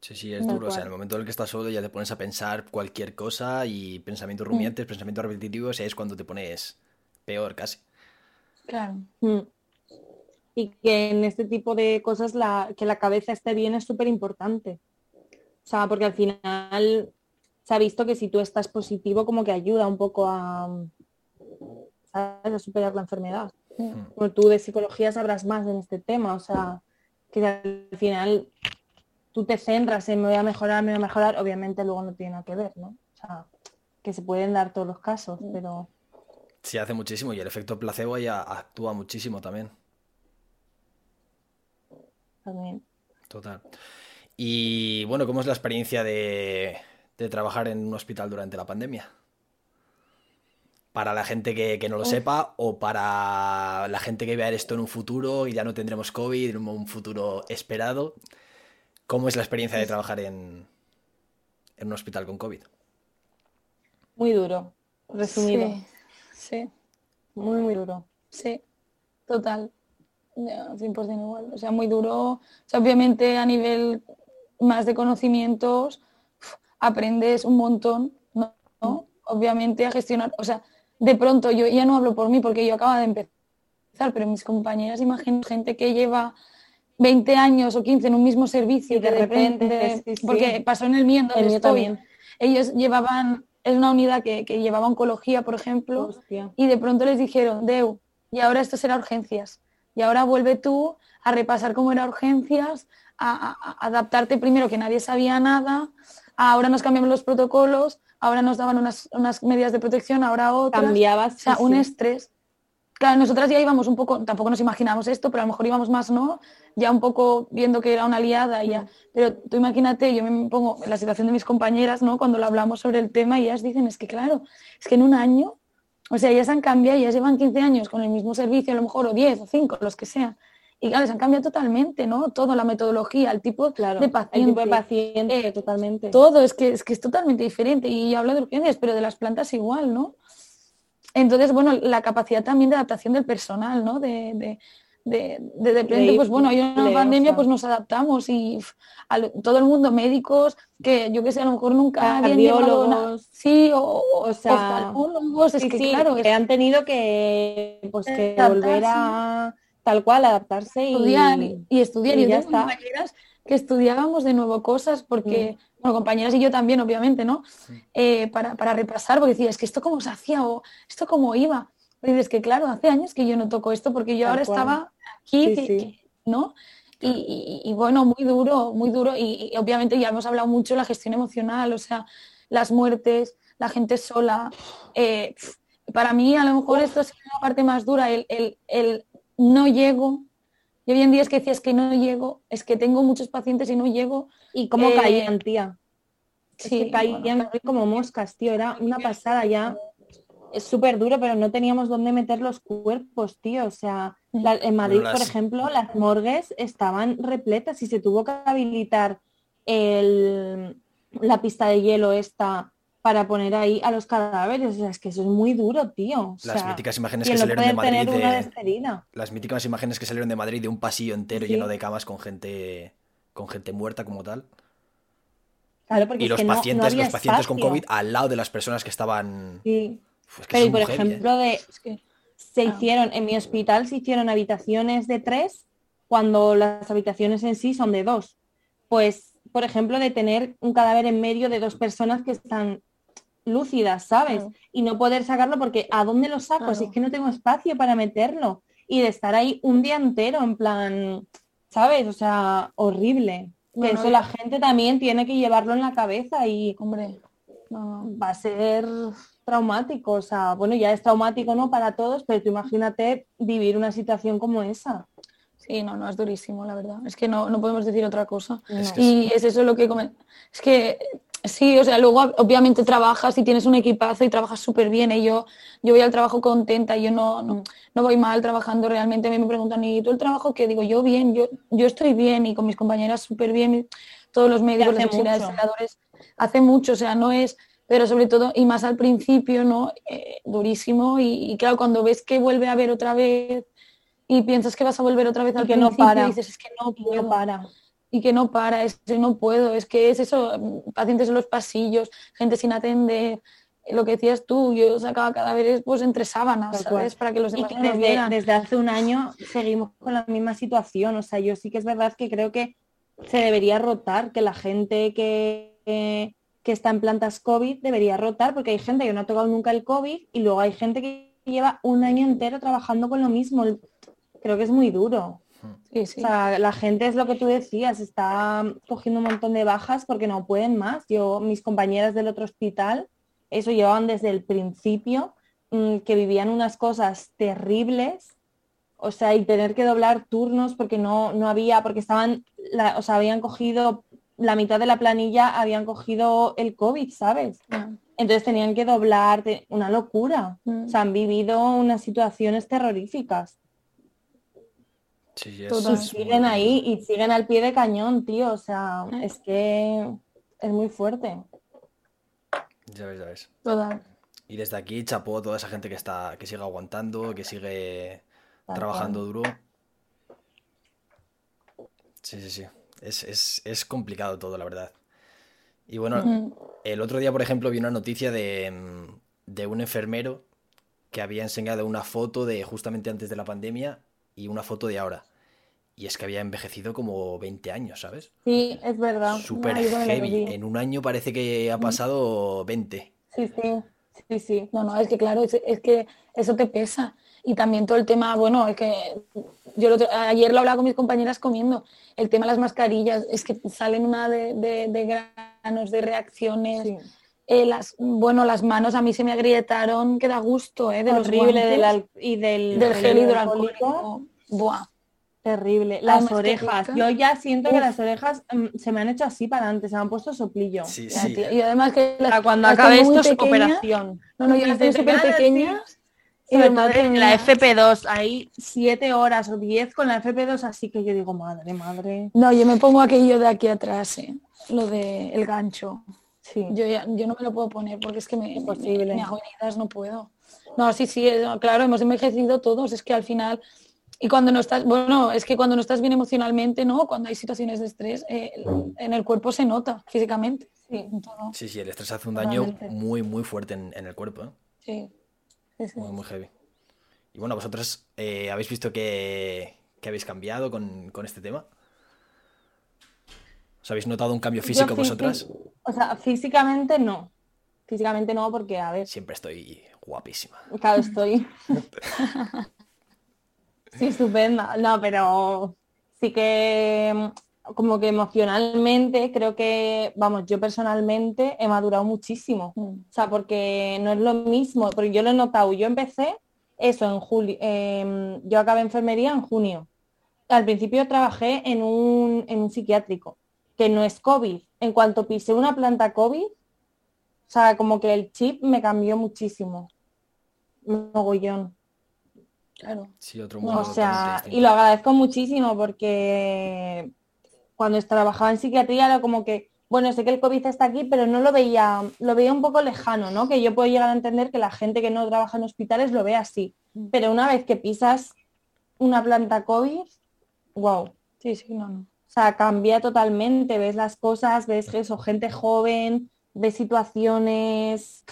Sí, sí, es duro. O sea, en el momento en el que estás solo ya te pones a pensar cualquier cosa y pensamientos mm. rumiantes, pensamientos repetitivos, es cuando te pones peor casi. Claro. Mm. Y que en este tipo de cosas la, que la cabeza esté bien es súper importante. O sea, porque al final se ha visto que si tú estás positivo como que ayuda un poco a, a superar la enfermedad. Mm. Tú de psicología sabrás más en este tema. O sea, que al final tú te centras en me voy a mejorar, me voy a mejorar, obviamente luego no tiene nada que ver, ¿no? O sea, que se pueden dar todos los casos, mm. pero... Sí, hace muchísimo y el efecto placebo ya actúa muchísimo también. También. Total. Y bueno, ¿cómo es la experiencia de, de trabajar en un hospital durante la pandemia? Para la gente que, que no lo Uf. sepa o para la gente que vea esto en un futuro y ya no tendremos COVID en un futuro esperado. ¿Cómo es la experiencia de trabajar en, en un hospital con COVID? Muy duro, resumido. Sí, sí, Muy, muy duro. sí, total. Ya, 100% igual. O sea, muy duro. O sea, obviamente a nivel más de conocimientos aprendes un montón, ¿no? ¿no? Obviamente a gestionar. O sea, de pronto yo ya no hablo por mí porque yo acabo de empezar, pero mis compañeras, imagino gente que lleva 20 años o 15 en un mismo servicio Y de que repente, sí, sí. porque pasó en el mío en donde El mío estoy. también. Ellos llevaban, es una unidad que, que llevaba oncología, por ejemplo, Hostia. y de pronto les dijeron, Deu, y ahora esto será urgencias. Y ahora vuelve tú a repasar cómo era urgencias, a, a- a adaptarte primero que nadie sabía nada, ahora nos cambiamos los protocolos, ahora nos daban unas, unas medidas de protección, ahora otras. Cambiabas. O sea, sí, un sí. estrés. Claro, nosotras ya íbamos un poco, tampoco nos imaginamos esto, pero a lo mejor íbamos más, ¿no? Ya un poco viendo que era una aliada y ya. Pero tú imagínate, yo me pongo en la situación de mis compañeras, ¿no? Cuando lo hablamos sobre el tema y ellas dicen, es que claro, es que en un año, o sea, ellas han cambiado, ellas llevan 15 años con el mismo servicio, a lo mejor, o 10 o 5, los que sean. Y claro, les han cambiado totalmente, ¿no? Todo, la metodología, el tipo Claro, de el paciente. tipo de paciente, eh, totalmente. Todo, es que, es que es totalmente diferente. Y yo hablo de urgencias, pero de las plantas igual, ¿no? Entonces, bueno, la capacidad también de adaptación del personal, ¿no? De, de, de, de, de repente, pues bueno, hay una o pandemia, sea. pues nos adaptamos y a todo el mundo, médicos, que yo que sé, a lo mejor nunca habían llevado una- Cardiólogos. Sí, o, o, sea, oftalmólogos, es Sí, que sí, claro, que han tenido que, pues, que volver a tal cual, adaptarse y estudiar y, y estudiar. y Y yo ya tengo está. compañeras que estudiábamos de nuevo cosas porque, bueno, compañeras y yo también, obviamente, ¿no? Eh, para, para repasar, porque decía, es que esto cómo se hacía o esto cómo iba. Y dices que claro, hace años que yo no toco esto porque yo Tal ahora cual. estaba aquí, Sí, que- sí. que- ¿no? Y, y- y bueno, muy duro, muy duro. Y, y obviamente ya hemos hablado mucho de la gestión emocional, o sea, las muertes, la gente sola. eh, para mí, a lo mejor esto es la parte más dura, el, el- el no llego. Y hoy en día es que decías que no llego, es que tengo muchos pacientes y no llego. y cómo Eh, caían, tía. Es Sí, que caían bueno, como moscas, tío, era una pasada ya. Es súper duro, pero no teníamos dónde meter los cuerpos, tío. O sea, la- en Madrid, por ejemplo, las morgues estaban repletas y se tuvo que habilitar el- la pista de hielo esta para poner ahí a los cadáveres. O sea, es que eso es muy duro, tío. O Las sea, míticas imágenes que salieron de Madrid de, las míticas imágenes que salieron de Madrid de un pasillo entero Sí. lleno de camas con gente con gente muerta como tal Claro, porque y es los que no- no pacientes había los pacientes con. COVID al lado de las personas que estaban Sí. Que Pero, y por ¿eh? ejemplo, de, es que, se Ah. hicieron, en mi hospital se hicieron habitaciones de tres cuando las habitaciones en sí son de dos. Pues, por ejemplo, de tener un cadáver en medio de dos personas que están lúcidas, ¿sabes? Claro. Y no poder sacarlo porque ¿a dónde lo saco? Si es que no tengo espacio para meterlo. Y de estar ahí un día entero, en plan, ¿sabes? O sea, horrible. Que eso la gente también tiene que llevarlo en la cabeza y hombre, no, va a ser traumático. O sea, bueno, ya es traumático, ¿no? Para todos, pero tú imagínate vivir una situación como esa. Sí, no, no, es durísimo, la verdad. Es que no, no podemos decir otra cosa. Es que Y es eso lo que comen. Es que sí, o sea, luego obviamente trabajas y tienes un equipazo y trabajas súper bien. Y yo, yo voy al trabajo contenta, yo no, no, no voy mal trabajando realmente. A mí me preguntan, ¿y tú el trabajo qué? Digo, yo bien, yo, yo estoy bien y con mis compañeras súper bien. y todos los médicos, los auxiliares, mucho. celadores, hace mucho, o sea, no es, pero sobre todo, y más al principio, ¿no? Eh, durísimo. Y, y claro, cuando ves que vuelve a haber otra vez y piensas que vas a volver otra vez Y al que no principio, para. dices, es que no Y puedo no para. Y que no para, es que no puedo, es que es eso, pacientes en los pasillos, gente sin atender, lo que decías tú, yo sacaba cadáveres pues entre sábanas. ¿sabes? Para que los Y demás no desde, vieran. desde hace un año seguimos con la misma situación. O sea, yo sí que es verdad que creo que se debería rotar, que la gente que, que, que está en plantas COVID debería rotar, porque hay gente que no ha tocado nunca el COVID y luego hay gente que lleva un año entero trabajando con lo mismo. Creo que es muy duro. Sí, sí. O sea, la gente es lo que tú decías, está cogiendo un montón de bajas porque no pueden más. Yo, mis compañeras del otro hospital, eso llevaban desde el principio, mm, que vivían unas cosas terribles, o sea, y tener que doblar turnos porque no, no había, porque estaban, la- o sea, habían cogido la mitad de la planilla, habían cogido el COVID, ¿sabes? Entonces tenían que doblar, una locura. Mm. O sea, han vivido unas situaciones terroríficas. Sí, muy siguen ahí y siguen al pie de cañón, tío. O sea, es que es muy fuerte. Ya ves, ya ves. Total. Y desde aquí chapó a toda esa gente que está, que sigue aguantando, que sigue Tal trabajando duro. Sí, sí, sí. Es, es- es complicado todo, la verdad. Y bueno, el otro día, por ejemplo, vi una noticia de, mm, de un enfermero que había enseñado una foto de justamente antes de la pandemia y una foto de ahora. Y es que había envejecido como 20 años, ¿sabes? Sí, es verdad. Súper No, lo heavy. En un año parece que ha pasado 20. Sí, sí, sí, sí. No, no, es que claro, es, es que eso te pesa. Y también todo el tema, bueno, es que yo otro- ayer lo hablaba con mis compañeras comiendo, el tema de las mascarillas, es que salen una de, de- de granos, de reacciones. sí. Eh, las, bueno, las manos a mí se me agrietaron, que da gusto, ¿eh? De los Horrible guantes, del y del, del gel hidroalcohólico. Buah. Terrible. Las orejas. Yo ya siento que las orejas mm, se me han hecho así para adelante, se me han puesto soplillo. Sí, sí. Y además que las, Para cuando las acabe esto es operación. No, no, yo las tengo súper pequeñas. Y Sobre de todo madre en la FP2, ahí siete horas o diez con la FP2, así que yo digo, madre, madre. No, yo me pongo aquello de aquí atrás, ¿eh? lo de el gancho. Sí. Yo, ya- yo no me lo puedo poner porque es que me, me, Imposible. me hago heridas, no puedo. No, sí, sí, eh, claro, hemos envejecido todos, es que al final, y cuando no estás, bueno, es que cuando no estás bien emocionalmente, ¿no? Cuando hay situaciones de estrés, eh, en el cuerpo se nota físicamente. Sí. Sí, sí, el estrés hace un daño muy, muy fuerte en, en el cuerpo, ¿eh? Sí. Sí, sí. Muy, muy heavy. Y bueno, vosotros eh, habéis visto que, que habéis cambiado con, con este tema. ¿Os habéis notado un cambio físico Yo vosotras? O sea, físicamente no. Físicamente no, porque, a ver, Siempre estoy guapísima. claro, estoy. Sí, estupenda. No, pero sí que como que emocionalmente creo que, vamos, yo personalmente he madurado muchísimo. Mm. O sea, porque no es lo mismo, porque yo lo he notado, yo empecé eso en julio, em, yo acabé enfermería en junio. Al principio trabajé en un, en un psiquiátrico, que no es COVID. En cuanto pisé una planta COVID, o sea, como que el chip me cambió muchísimo. Mogollón. Claro. Sí, otro O mundo sea, totalmente y lo agradezco muchísimo porque cuando trabajaba en psiquiatría era como que, bueno, sé que el COVID está aquí, pero no lo veía, lo veía un poco lejano, ¿no? Que yo puedo llegar a entender que la gente que no trabaja en hospitales lo ve así. Mm. Pero una vez que pisas una planta COVID, wow. Sí, sí, no, no. O sea, cambia totalmente, ves las cosas, ves que eso, gente joven, ves situaciones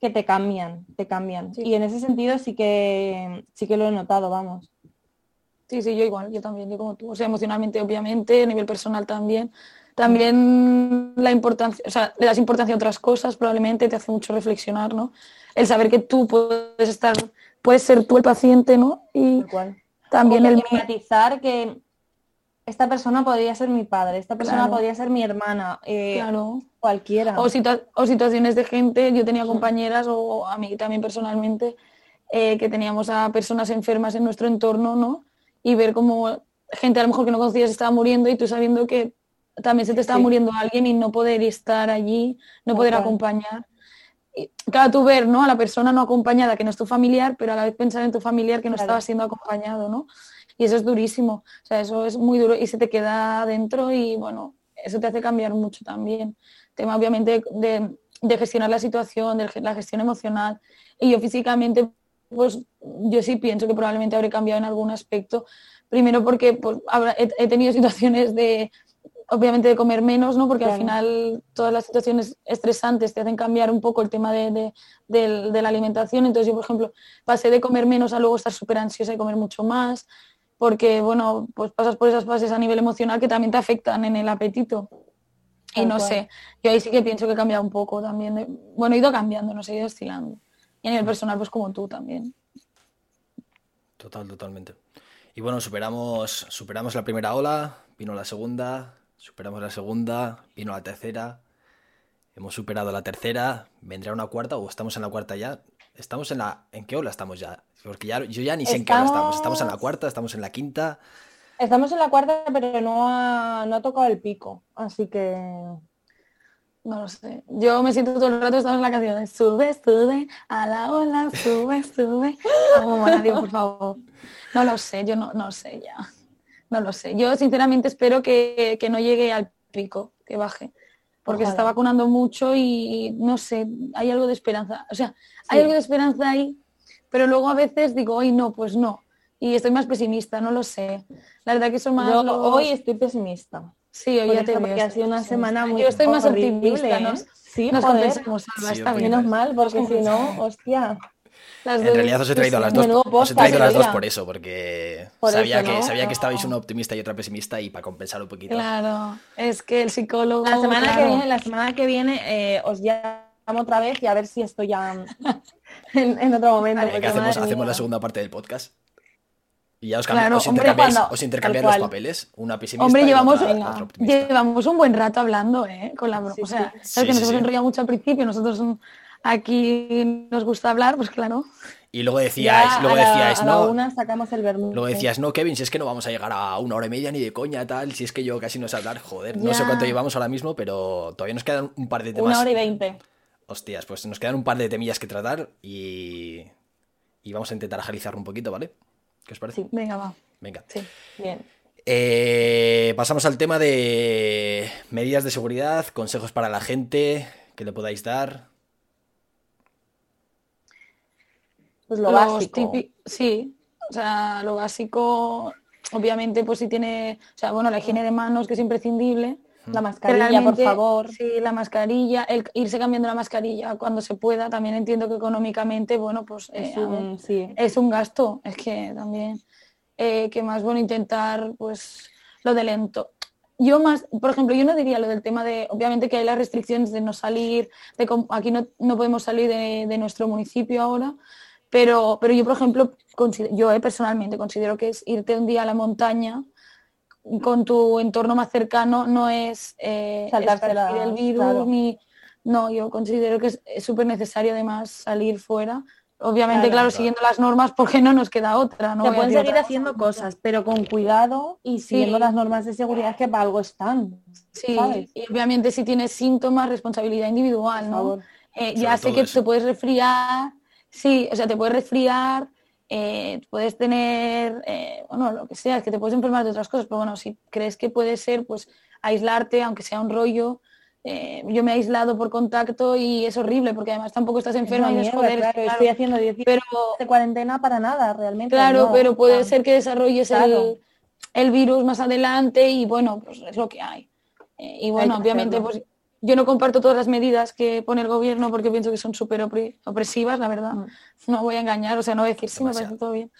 que te cambian, te cambian. Sí. Y en ese sentido sí que sí que lo he notado, vamos. Sí, sí, yo igual, yo también, yo como tú. O sea, emocionalmente, obviamente, a nivel personal también. También la importancia, o sea, le das importancia a otras cosas, probablemente te hace mucho reflexionar, ¿no? El saber que tú puedes estar, puedes ser tú el paciente, ¿no? Y también O el empatizar que esta persona podría ser mi padre, esta persona Claro. podría ser mi hermana, eh, claro. cualquiera. O, situa- o situaciones de gente, yo tenía compañeras o a mí también personalmente, eh, que teníamos a personas enfermas en nuestro entorno, ¿no? Y ver cómo gente a lo mejor que no conocías estaba muriendo y tú sabiendo que también se te estaba Sí. muriendo alguien y no poder estar allí, no poder acompañar. Y, claro, tú ver, ¿no? A la persona no acompañada, que no es tu familiar, pero a la vez pensar en tu familiar que no Claro. estaba siendo acompañado, ¿no? Y eso es durísimo, o sea, eso es muy duro y se te queda dentro y bueno, eso te hace cambiar mucho también. Tema obviamente de, de gestionar la situación, de la gestión emocional. Y yo físicamente, pues yo sí pienso que probablemente habré cambiado en algún aspecto. Primero porque pues, habrá- he, he tenido situaciones de, obviamente, de comer menos, ¿no? Porque al final todas las situaciones estresantes te hacen cambiar un poco el tema de, de- del- de la alimentación. Entonces yo, por ejemplo, pasé de comer menos a luego estar súper ansiosa y comer mucho más porque bueno, pues pasas por esas fases a nivel emocional que también te afectan en el apetito. Y Tal no cual. sé, yo ahí sí que pienso que he cambiado un poco también. de- bueno, he ido cambiando, no sé, he ido oscilando. Y a nivel personal, pues como tú también. Total, totalmente. Y bueno, superamos, superamos la primera ola, vino la segunda, superamos la segunda, vino la tercera, hemos superado la tercera, vendrá una cuarta o estamos en la cuarta ya. Estamos en la... ¿En qué ola estamos ya? Porque ya, yo ya ni sé en qué ola estamos. Estamos en la Estamos- cuarta, estamos en la quinta. Estamos en la cuarta, pero no ha, no ha tocado el pico, así que No lo sé. Yo me siento todo el rato estaba en la canción de sube, sube, a la ola, sube, sube. Por favor. No lo sé, yo no, no sé ya. No lo sé. Yo sinceramente espero que, que no llegue al pico, que baje. Porque se está vacunando mucho y no sé, hay algo de esperanza. O sea, hay Sí. algo de esperanza ahí, pero luego a veces digo, hoy no, pues no. Y estoy más pesimista, no lo sé. La verdad que son más Yo los- hoy estoy pesimista. Sí, hoy Por ya te veo, porque ha sido una semana muy Yo estoy más horrible, optimista, ¿eh? nos, Sí, nos joder. compensamos, Alba, Sí, está bien. Menos mal, porque si no, hostia. Las En dos- realidad os he traído a las dos, os he traído las dos por eso, porque Por sabía, eso, que, ¿no? sabía que estabais una optimista y otra pesimista y para compensar un poquito. Claro, es que el psicólogo... La semana que claro. viene, la semana que viene eh, os llamo otra vez y a ver si estoy ya en, en otro momento. Porque, hacemos, hacemos la segunda parte del podcast. Y ya os, cambi- Claro, os hombre, intercambiáis, cuando- os intercambiáis los papeles. Una pesimista Hombre, y llevamos, otra, venga, otra optimista. llevamos un buen rato hablando, ¿eh? Con la. Sí, o sea, sí. sabes Sí, que nos sí, hemos sí. enrollado mucho al principio, nosotros mm, aquí nos gusta hablar, pues claro. Y luego decíais, Ya luego a la- a la no. una sacamos el. Luego decías, no, Kevin, si es que no vamos a llegar a una hora y media ni de coña, tal. Si es que yo casi no sé hablar, joder. No sé cuánto llevamos ahora mismo, pero todavía nos quedan un par de temas. Una hora y veinte. Hostias, pues nos quedan un par de temillas que tratar y. Y vamos a intentar agilizarlo un poquito, ¿vale? ¿Qué os parece? Sí. Venga, va. Venga. Sí. Bien. Eh, pasamos al tema de medidas de seguridad, consejos para la gente que le podáis dar. Pues lo Los básico. Sí, o sea, lo básico, obviamente, pues si tiene, o sea, bueno, la higiene de manos que es imprescindible. La que mascarilla, por favor. Sí, la mascarilla, el irse cambiando la mascarilla cuando se pueda. También entiendo que económicamente, bueno, pues eh, Es un, sí. es un gasto. Es que también, eh, que más bueno intentar, pues, lo de lento. Yo más, por ejemplo, yo no diría lo del tema de, obviamente que hay las restricciones de no salir, de aquí no, no podemos salir de, de nuestro municipio ahora, pero, pero yo, por ejemplo, consider- yo eh, personalmente considero que es irte un día a la montaña con tu entorno más cercano no es eh, esparcir el virus claro. ni no yo considero que es súper necesario además salir fuera obviamente Claro. claro, siguiendo las normas porque no nos queda otra no Se pueden seguir haciendo cosa. cosas, pero con cuidado y siguiendo Sí. las normas de seguridad que para algo están. sí ¿sabes? y obviamente si tienes síntomas responsabilidad individual no. Eh, ya sé que eso. te puedes resfriar, sí, o sea, te puedes resfriar, eh, puedes tener, eh, bueno, lo que sea, es que te puedes enfermar de otras cosas, pero bueno, si crees que puede ser, pues aislarte, aunque sea un rollo. eh, yo me he aislado por contacto y es horrible, porque además tampoco estás Es enferma una y es mierda, joder, claro, claro, Estoy haciendo 10 días pero de cuarentena para nada, realmente. Claro, no, pero puede ser que desarrolles el, el virus más adelante y bueno, pues es lo que hay. Y bueno, obviamente, hacerlo. pues yo no comparto todas las medidas que pone el gobierno porque pienso que son súper opresivas, la verdad. Mm. No voy a engañar, o sea, no voy a decir sí, me parece todo bien.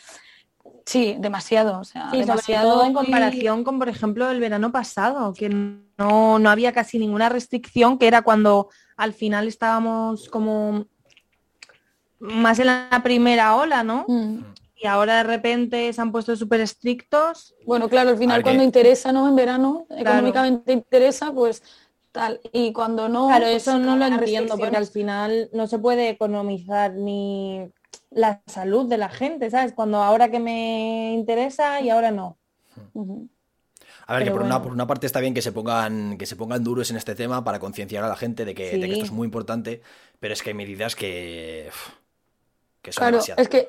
Sí, demasiado, o sea, Sí, sobre demasiado. todo en y- comparación con, por ejemplo, el verano pasado, que no, no había casi ninguna restricción, que era cuando al final estábamos como más en la primera ola, ¿no? Mm. Y ahora de repente se han puesto súper estrictos. Bueno, claro, al final ver, cuando que- interesa, ¿no? En verano, económicamente interesa, pues tal. Y cuando no... Claro, pues, eso no lo entiendo, porque al final no se puede economizar ni la salud de la gente, ¿sabes? Cuando ahora que me interesa y ahora no. A ver, que por, una, por una parte está bien que se pongan, que se pongan duros en este tema para concienciar a la gente de que, de que esto es muy importante, pero es que hay medidas que, que son Claro, demasiadas. es que,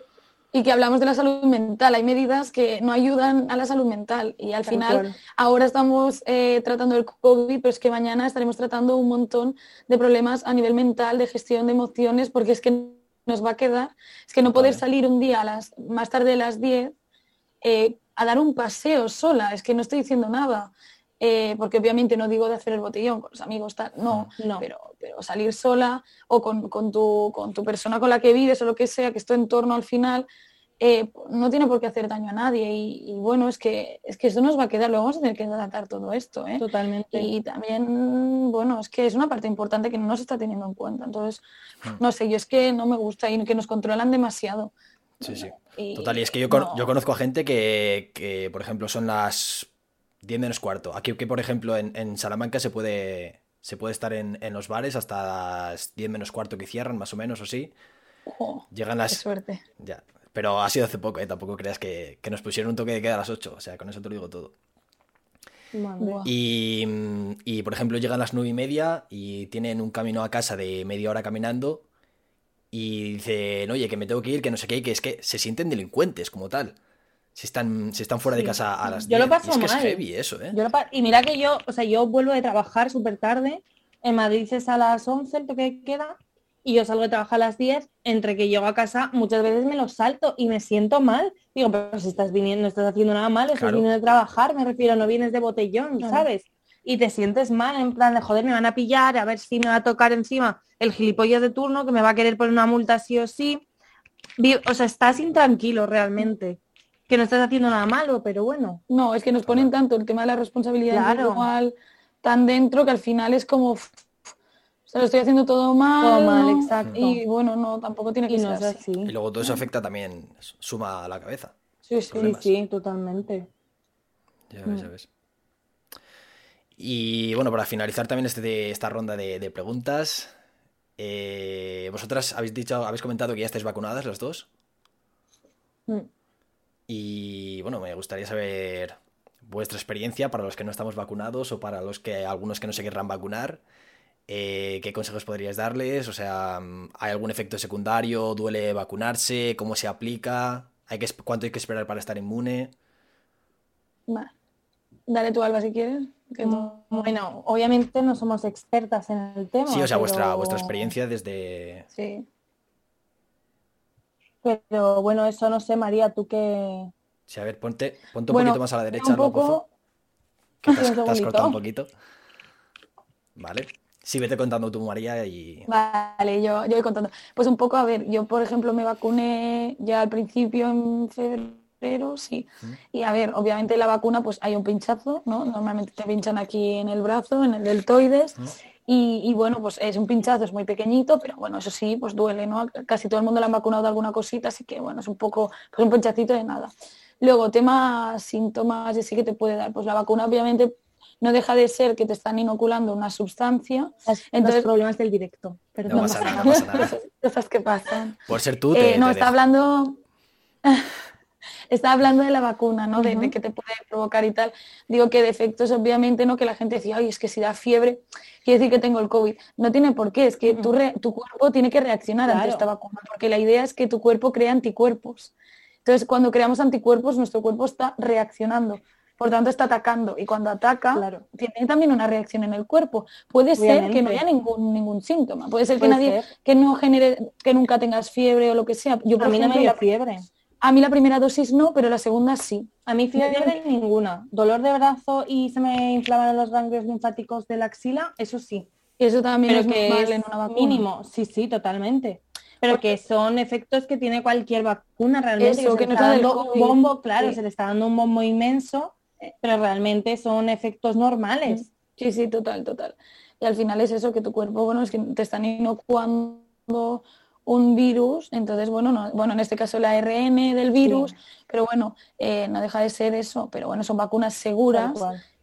y que hablamos de la salud mental, hay medidas que no ayudan a la salud mental y al Tal final cual. ahora estamos eh, tratando el COVID, pero es que mañana estaremos tratando un montón de problemas a nivel mental, de gestión de emociones, porque es que nos va a quedar, es que no poder Vale. salir un día a las, más tarde de las 10 eh, a dar un paseo sola, es que no estoy diciendo nada. Eh, porque obviamente no digo de hacer el botellón con los amigos, tal, no, No. pero, pero salir sola o con, con tu, con tu persona con la que vives o lo que sea, que es tu entorno al final, eh, no tiene por qué hacer daño a nadie. Y, y bueno, es que, es que esto nos va a quedar, lo vamos a tener que tratar todo esto. ¿eh? Totalmente. Y también, bueno, es que es una parte importante que no se está teniendo en cuenta. Entonces, no sé, yo es que no me gusta y que nos controlan demasiado. Sí, sí. Y Total, y es que yo, no. yo conozco a gente que, que, por ejemplo, son las 10 menos cuarto. Aquí, que por ejemplo, en, en Salamanca se puede, se puede estar en, en los bares hasta las 10 menos cuarto que cierran, más o menos, o sí. Jo, Llegan qué las... suerte. Ya. Pero ha sido hace poco, ¿eh? Tampoco creas que, que nos pusieron un toque de queda a las 8. O sea, con eso te lo digo todo. Y, y, por ejemplo, llegan las nueve y media y tienen un camino a casa de media hora caminando y dicen, oye, que me tengo que ir, que no sé qué, que es que se sienten delincuentes como tal. Si están, si están fuera de casa a las Yo lo 10. Y paso es que es heavy eso, ¿eh? Yo lo pa- y mira que yo, o sea, yo vuelvo de trabajar súper tarde. En Madrid es a las 11 el toque queda y yo salgo de trabajar a las 10. Entre que llego a casa, muchas veces me lo salto y me siento mal. Digo, pero si estás viniendo, no estás haciendo nada mal, estás Claro. viniendo de trabajar, me refiero, no vienes de botellón, Claro. ¿sabes? Y te sientes mal, en plan de joder, me van a pillar, a ver si me va a tocar encima el gilipollas de turno que me va a querer poner una multa sí o sí. O sea, estás intranquilo realmente. Que no estás haciendo nada malo, pero bueno. No, es que nos ponen tanto el tema de la responsabilidad Claro. individual tan dentro que al final es como, "Uf, o sea, lo estoy haciendo todo mal. Todo mal, ¿no? exacto. Y bueno, no, tampoco tiene que Y ser no así. así. Y luego todo eso afecta también, suma a la cabeza. Sí, sí. Sí, problemas. sí, totalmente. Ya ves, ya ves. Y bueno, para finalizar también este, de- esta ronda de, de preguntas, eh, vosotras habéis dicho, habéis comentado que ya estáis vacunadas las dos. Mm. Y bueno, me gustaría saber vuestra experiencia para los que no estamos vacunados o para los que algunos que no se querrán vacunar. eh, ¿qué consejos podríais darles? O sea, ¿hay algún efecto secundario? ¿Duele vacunarse? ¿Cómo se aplica? ¿Hay que, ¿Cuánto hay que esperar para estar inmune? Vale. Dale tú, Alba, si quieres. que tú- Bueno, obviamente no somos expertas en el tema. Sí, o sea, vuestra, vuestra experiencia desde... Sí. Pero bueno, eso no sé, María, tú qué. Sí, a ver, ponte, ponte un Bueno, poquito más a la derecha, un poco... que te has, te cortado un poquito. Vale. Sí, vete contando tú, María, y... Vale, yo, yo voy contando. Pues un poco, a ver, yo por ejemplo me vacuné ya al principio en febrero, sí. Y a ver, obviamente la vacuna pues hay un pinchazo, ¿no? Normalmente te pinchan aquí en el brazo, en el deltoides. Y, y, bueno, pues es un pinchazo, es muy pequeñito, pero bueno, eso sí, pues duele, ¿no? Casi todo el mundo le han vacunado de alguna cosita, así que bueno, es un poco, pues un pinchacito de nada. Luego, tema síntomas, y sí que te puede dar. Pues la vacuna obviamente no deja de ser que te están inoculando una sustancia. Entonces- los problemas del directo. No Perdón. pasa nada, no pasa nada. Cosas, cosas que pasan. Por ser tú, te, Eh, no, te está dejo. hablando. Está hablando de la vacuna, ¿no? De, que te puede provocar y tal. Digo que defectos, obviamente, ¿no? Que la gente decía, ay, es que si da fiebre, quiere decir que tengo el COVID. No tiene por qué, es que tu, re- tu cuerpo tiene que reaccionar ante esta vacuna, porque la idea es que tu cuerpo crea anticuerpos. Entonces, cuando creamos anticuerpos, nuestro cuerpo está reaccionando. Por tanto, está atacando. Y cuando ataca, Claro. tiene también una reacción en el cuerpo. Puede ser que no haya ningún, ningún síntoma. Puede ser que Puede nadie, ser. que no genere, que nunca tengas fiebre o lo que sea. Yo, por A mí no me dio fiebre. A mí la primera dosis no, pero la segunda sí. A mí fiebre ninguna. Dolor de brazo y se me inflamaron los ganglios linfáticos de la axila, eso sí. Eso también Pero es que normal es en una vacuna. mínimo. Sí, sí, totalmente. Pero que son efectos que tiene cualquier vacuna realmente. Eso, se que le no está dando un bombo, claro, Sí. se le está dando un bombo inmenso, pero realmente son efectos normales. Sí, sí, total, total. Y al final es eso, que tu cuerpo, bueno, es que te están inocuando un virus, entonces, bueno, no, bueno, en este caso el ARN del virus, Sí. pero bueno, eh, no deja de ser eso, pero bueno, son vacunas seguras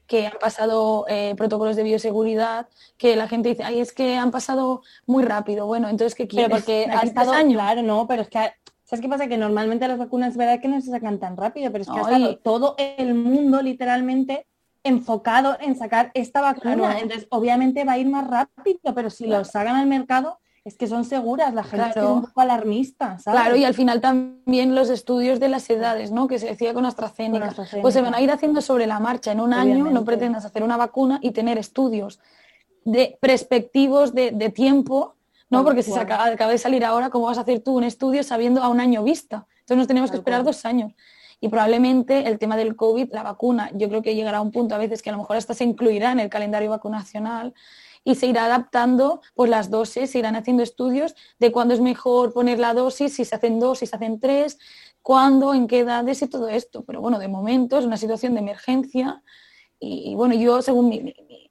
que han pasado eh, protocolos de bioseguridad, que la gente dice, ay, es que han pasado muy rápido, bueno, entonces, ¿qué Pero quieres? porque ¿De ha aquí a tres estado, años? claro, no, pero es que, ha- ¿sabes qué pasa? Que normalmente las vacunas es verdad que no se sacan tan rápido, pero es que ha Ay. estado todo el mundo literalmente enfocado en sacar esta vacuna. Claro. Entonces, obviamente va a ir más rápido, pero si Claro. lo sacan al mercado, es que son seguras, la gente que es Claro. un poco alarmista, ¿sabes? Claro, y al final también los estudios de las edades, ¿no? Que se decía con AstraZeneca. Con AstraZeneca. Pues se van a ir haciendo sobre la marcha. En un año no pretendas hacer una vacuna y tener estudios de perspectivos de, de tiempo, ¿no? Porque si se acaba, acaba de salir ahora, ¿cómo vas a hacer tú un estudio sabiendo a un año vista? Entonces nos tenemos que esperar dos años. Y probablemente el tema del COVID, la vacuna, yo creo que llegará a un punto a veces que a lo mejor hasta se incluirá en el calendario vacunacional y se irá adaptando pues las dosis, se irán haciendo estudios de cuándo es mejor poner la dosis, si se hacen dos, si se hacen tres, cuándo, en qué edades y todo esto. Pero bueno, de momento es una situación de emergencia y, y bueno, yo según mi- mi- mi-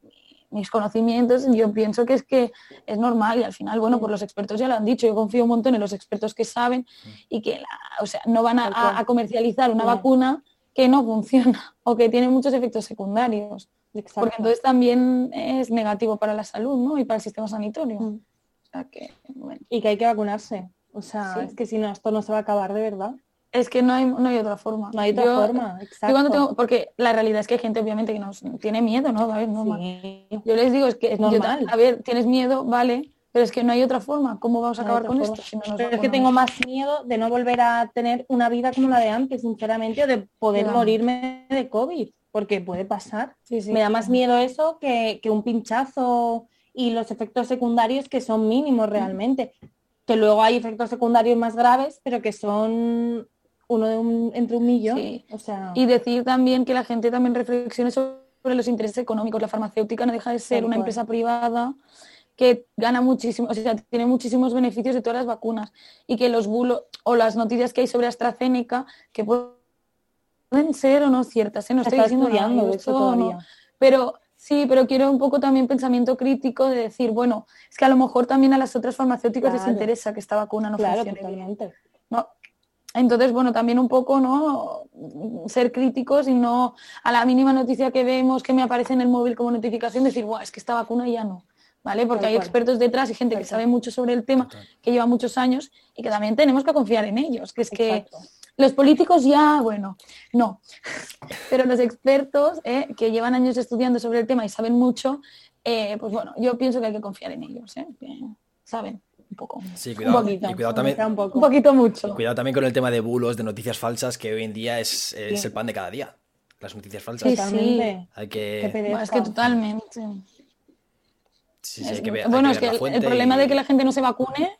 mis conocimientos, yo pienso que es que es normal y al final, bueno, pues los expertos ya lo han dicho, yo confío un montón en los expertos que saben y que, la- o sea, no van a, comercializar una vacuna que no funciona o que tiene muchos efectos secundarios, Exacto. porque entonces también es negativo para la salud, ¿no? Y para el sistema sanitario. Mm. O sea que, bueno. Y que hay que vacunarse. O sea, Sí. es que si no, esto no se va a acabar de verdad. Es que no hay, no hay otra forma. No hay otra Yo- forma, yo exacto. cuando tengo- porque la realidad es que hay gente obviamente que nos tiene miedo, ¿no? A ver, normal. Sí. Yo les digo, es que Es yo normal. a ver, tienes miedo, vale, pero es que no hay otra forma. ¿Cómo vamos a No acabar con forma. esto? si no nos Pero es que tengo más miedo de no volver a tener una vida como la de antes, sinceramente, o de poder Claro. morirme de COVID, porque puede pasar. Sí, sí, Me da más miedo eso que, que un pinchazo y los efectos secundarios que son mínimos realmente. Que luego hay efectos secundarios más graves, pero que son uno de un, entre un millón. Sí. O sea, Y decir también que la gente también reflexione sobre los intereses económicos. La farmacéutica no deja de ser una empresa privada que gana muchísimo, o sea, tiene muchísimos beneficios de todas las vacunas y que los bulos o las noticias que hay sobre AstraZeneca que pueden ser o no ciertas, ¿eh? no estoy está diciendo nada, estudiando eso no- todavía. pero sí, pero quiero un poco también pensamiento crítico de decir, bueno, es que a lo mejor también a las otras farmacéuticas les interesa que esta vacuna no Claro, funcione. ¿no? Entonces, bueno, también un poco, ¿no? Ser críticos y no a la mínima noticia que vemos que me aparece en el móvil como notificación decir, Buah, es que esta vacuna ya no, ¿vale? Porque Tal hay cual. expertos detrás y gente que sabe mucho sobre el tema, que lleva muchos años y que también tenemos que confiar en ellos, que es que Exacto. Los políticos ya, bueno, no, pero los expertos ¿eh? que llevan años estudiando sobre el tema y saben mucho, eh, pues bueno, yo pienso que hay que confiar en ellos, ¿eh? que saben un poco, Sí, Un cuidado. poquito. y cuidado también, un poco. un poquito mucho. cuidado también con el tema de bulos, de noticias falsas, que hoy en día es, es Sí. el pan de cada día. Las noticias falsas. Sí, Totalmente. Hay que. Bueno, es que totalmente. sí, sí, hay Es- que ver, hay bueno, que es que el, problema y- de que la gente no se vacune,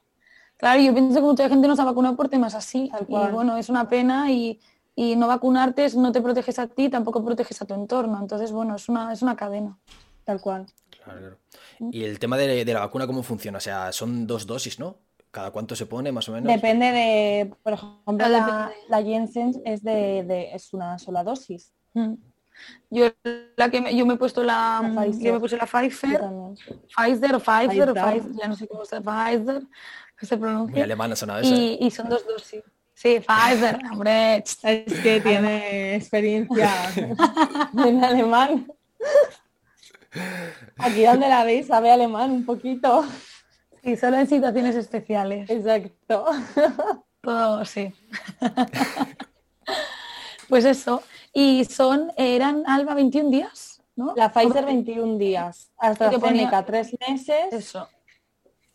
claro, yo pienso que mucha gente no se ha vacunado por temas así. Tal Y cual. bueno, es una pena y, y no vacunarte es- no te proteges a ti, tampoco proteges a tu entorno. Entonces, bueno, es una, es una cadena. Tal cual. Claro, claro. Mm. Y el tema de, de la vacuna, ¿cómo funciona? O sea, son dos dosis, ¿no? ¿Cada cuánto se pone, más o menos? Depende de, por ejemplo, Ah, la, la Jensen es de, de- es una sola dosis. Mm. Yo la que me, yo me he puesto la, La Pfizer. yo me puse la Pfizer. Pfizer o Pfizer o Pfizer. Pfizer, ya no sé cómo se Pfizer, que se Muy pronuncia. alemana sonaba eso. ¿eh? Y, y son dos dosis. Sí, Pfizer, hombre. Es que tiene experiencia en alemán. Aquí donde la veis sabe alemán un poquito. Y solo en situaciones especiales. Exacto. Todo, sí. pues eso. Y son, eran, Alba, 21 días, ¿no? La Pfizer 21 días, AstraZeneca ponía- 3 meses Eso.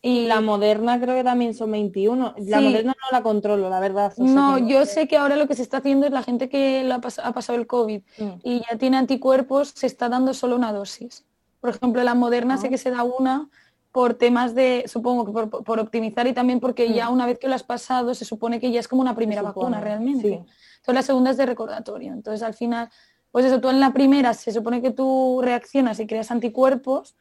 Y la Moderna creo que también son 21. La Sí. Moderna no la controlo, la verdad. No, yo sé que ahora lo que se está haciendo es la gente que ha, pas- ha pasado el COVID Mm. y ya tiene anticuerpos, se está dando solo una dosis. Por ejemplo, la Moderna sé Ah. que se da una por temas de, supongo que por, por- optimizar y también porque ya una vez que lo has pasado se supone que ya es como una primera vacuna realmente. sí. Entonces la segunda es de recordatorio. Entonces al final, pues eso, tú en la primera se supone que tú reaccionas y creas anticuerpos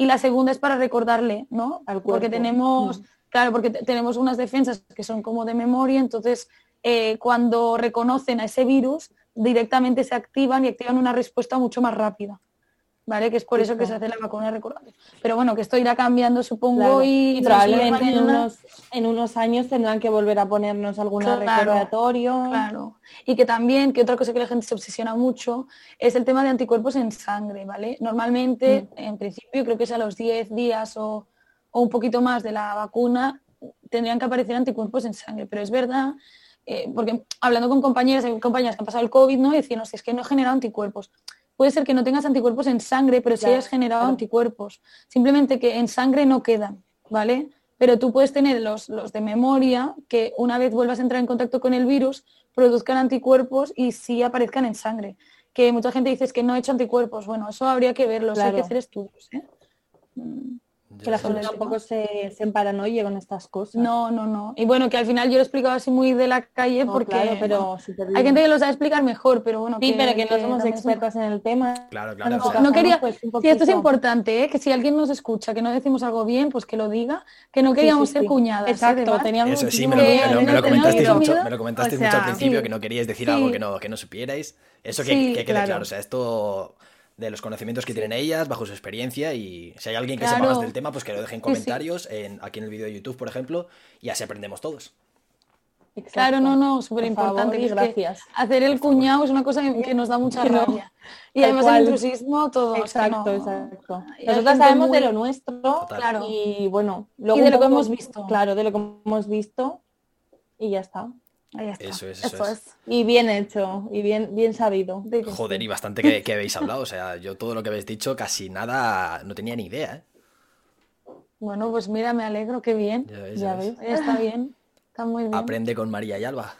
y la segunda es para recordarle, ¿no? Al Porque tenemos, Mm. claro, porque te- tenemos unas defensas que son como de memoria, entonces eh, cuando reconocen a ese virus directamente se activan y activan una respuesta mucho más rápida. ¿Vale? Que es por eso que se hace la vacuna de recordatorio. Pero bueno, que esto irá cambiando, supongo, Claro. y probablemente en unos, en unos años tendrán que volver a ponernos algún Claro, recordatorio. Claro. Y que también, que otra cosa que la gente se obsesiona mucho, es el tema de anticuerpos en sangre, ¿vale? Normalmente, Mm. en principio, creo que es a los 10 días o, o un poquito más de la vacuna, tendrían que aparecer anticuerpos en sangre. Pero es verdad, eh, porque hablando con compañeras y compañeras que han pasado el COVID, ¿no? Y decían, "Hostia, es que no he generado anticuerpos. Puede ser que no tengas anticuerpos en sangre, pero sí Claro, hayas generado claro. anticuerpos. Simplemente que en sangre no quedan, ¿vale? Pero tú puedes tener los, los de memoria que una vez vuelvas a entrar en contacto con el virus, produzcan anticuerpos y sí aparezcan en sangre. Que mucha gente dice "Es que no he hecho anticuerpos. Bueno, eso habría que verlo, eso hay que Claro. hacer estudios. ¿eh? Que la gente tampoco se, se emparanoie con estas cosas. No, no, no. Y bueno, que al final yo lo he explicado así muy de la calle No, porque claro, pero hay gente que lo sabe explicar mejor, pero bueno. Sí, pero que no somos expertas en el tema. Claro, claro. no, o sea, no quería, pues, sí, esto es importante, ¿eh? que si alguien nos escucha, que no decimos algo bien, pues que lo diga, que no queríamos sí, ser sí. cuñadas. ¿eh? Exacto, teníamos Eso sí, me lo, que- me lo- me que lo comentasteis mucho, me lo comentasteis O mucho al sea, principio, sí. que no queríais decir Sí. algo que no, que no supierais. Eso que, Sí, que quede claro. claro. O sea, esto de los conocimientos que tienen ellas, bajo su experiencia, y si hay alguien que Claro. sepa más del tema, pues que lo deje en Sí, sí. comentarios, en, aquí en el vídeo de YouTube, por ejemplo, y así aprendemos todos. Exacto. Claro, no, no, súper importante. gracias. hacer el cuñado es una cosa que, que nos da mucha no. rabia. Y además el intrusismo, todo. Exacto, no- exacto. Nosotras sabemos muy- de lo nuestro Total. Claro. y bueno, luego Y de lo que hemos visto. Claro, de lo que hemos visto y ya está. Ahí está. Eso es, eso es. Y bien hecho, y bien, bien sabido. Joder, sí. y bastante que, que habéis hablado. O sea, yo todo lo que habéis dicho, casi nada, no tenía ni idea, ¿eh? Bueno, pues mira, me alegro, qué bien. Ya ves, Ya ya ves. ves. Está bien, está muy bien. Aprende con María y Alba.